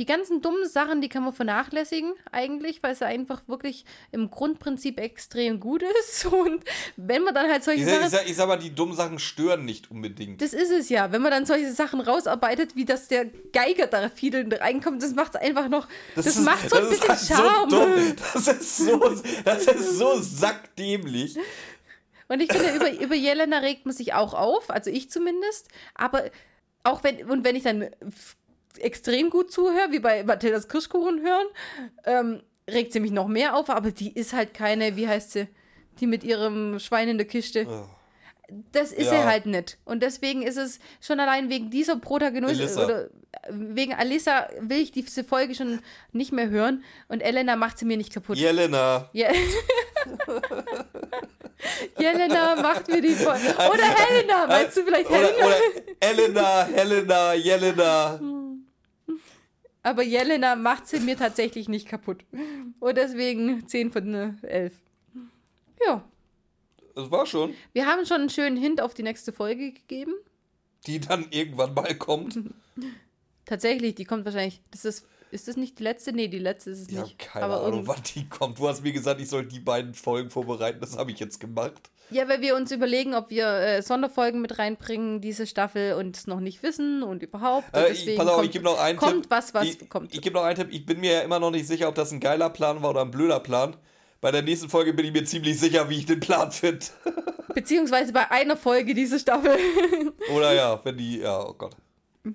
die ganzen dummen Sachen, die kann man vernachlässigen eigentlich, weil es einfach wirklich im Grundprinzip extrem gut ist. *laughs* Und wenn man dann halt solche Ich, Sachen... ich, sag, ich sag mal, die dummen Sachen stören nicht unbedingt. Das ist es ja. Wenn man dann solche Sachen rausarbeitet, wie dass der Geiger da fiedelnd reinkommt, das macht einfach noch. Das, ist- macht so ein das bisschen halt Charme. So das ist so, das ist so sackdämlich. Und ich finde, über, über Jelena regt man sich auch auf, also ich zumindest. Aber auch wenn, und wenn ich dann extrem gut zuhöre, wie bei Mathildas Kirschkuchen hören, ähm, regt sie mich noch mehr auf. Aber die ist halt keine, wie heißt sie, die mit ihrem Schwein in der Kiste. Das ist Ja. er halt nicht. Und deswegen ist es schon allein wegen dieser Protagonistin oder äh, wegen Alissa will ich diese Folge schon nicht mehr hören. Und Elena macht sie mir nicht kaputt. Jelena. Ja. *laughs* Jelena macht mir die Folge. Oder Helena, meinst du vielleicht Oder, Helena? oder Elena, Helena, Jelena. Aber Jelena macht sie mir tatsächlich nicht kaputt. Und deswegen 10 von äh, 11. Ja, Das war schon. wir haben schon einen schönen Hint auf die nächste Folge gegeben. Die dann irgendwann mal kommt. *laughs* Tatsächlich, die kommt wahrscheinlich, das ist Ist das nicht die letzte? Nee, die letzte ist es Ich habe nicht. keine Aber Ahnung, wann die kommt. Du hast mir gesagt, ich soll die beiden Folgen vorbereiten. Das habe ich jetzt gemacht. Ja, weil wir uns überlegen, ob wir äh, Sonderfolgen mit reinbringen, diese Staffel, und es noch nicht wissen und überhaupt. Und Äh, ich, pass auf, kommt, ich gebe noch einen kommt Tipp. was, was ich, kommt. Ich gebe noch einen Tipp. Ich bin mir ja immer noch nicht sicher, ob das ein geiler Plan war oder ein blöder Plan. Bei der nächsten Folge bin ich mir ziemlich sicher, wie ich den Plan finde. *laughs* Beziehungsweise bei einer Folge diese Staffel. *laughs* Oder ja, wenn die. Ja, oh Gott.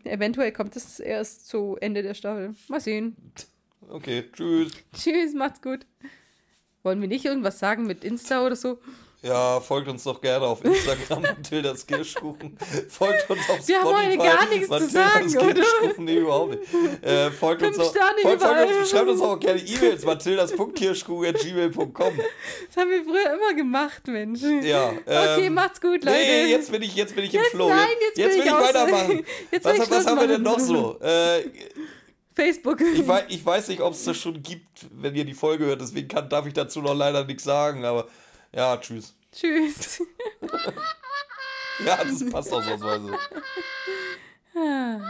Eventuell kommt es erst zu Ende der Staffel. Mal sehen. Okay, tschüss. Tschüss, macht's gut. Wollen wir nicht irgendwas sagen mit Insta oder so? Ja, folgt uns doch gerne auf Instagram *laughs* Mathildas Kirschkuchen. Folgt uns auf Wir haben Spotify. heute gar nichts zu Mathildas sagen, oder? Nee, überhaupt nicht. Äh, folgt Fünf uns auch, folgt, folgt uns, schreibt uns auch gerne E-Mails. mathildas.kirschkuchen.gmail.com Das haben wir früher immer gemacht, Mensch. Ja. Okay, ähm, macht's gut, Leute. Nee, jetzt bin ich, jetzt bin ich im Jetzt Flow. nein, jetzt jetzt will will ich ich weitermachen. *laughs* Jetzt will was was haben wir denn noch so? Äh, Facebook. ich, weiß, ich weiß nicht, ob es das schon gibt, wenn ihr die Folge hört. Deswegen kann, darf ich dazu noch leider nichts sagen. Aber ja, tschüss. Tschüss. *laughs* Ja, das passt ausnahmsweise. *laughs* Ah.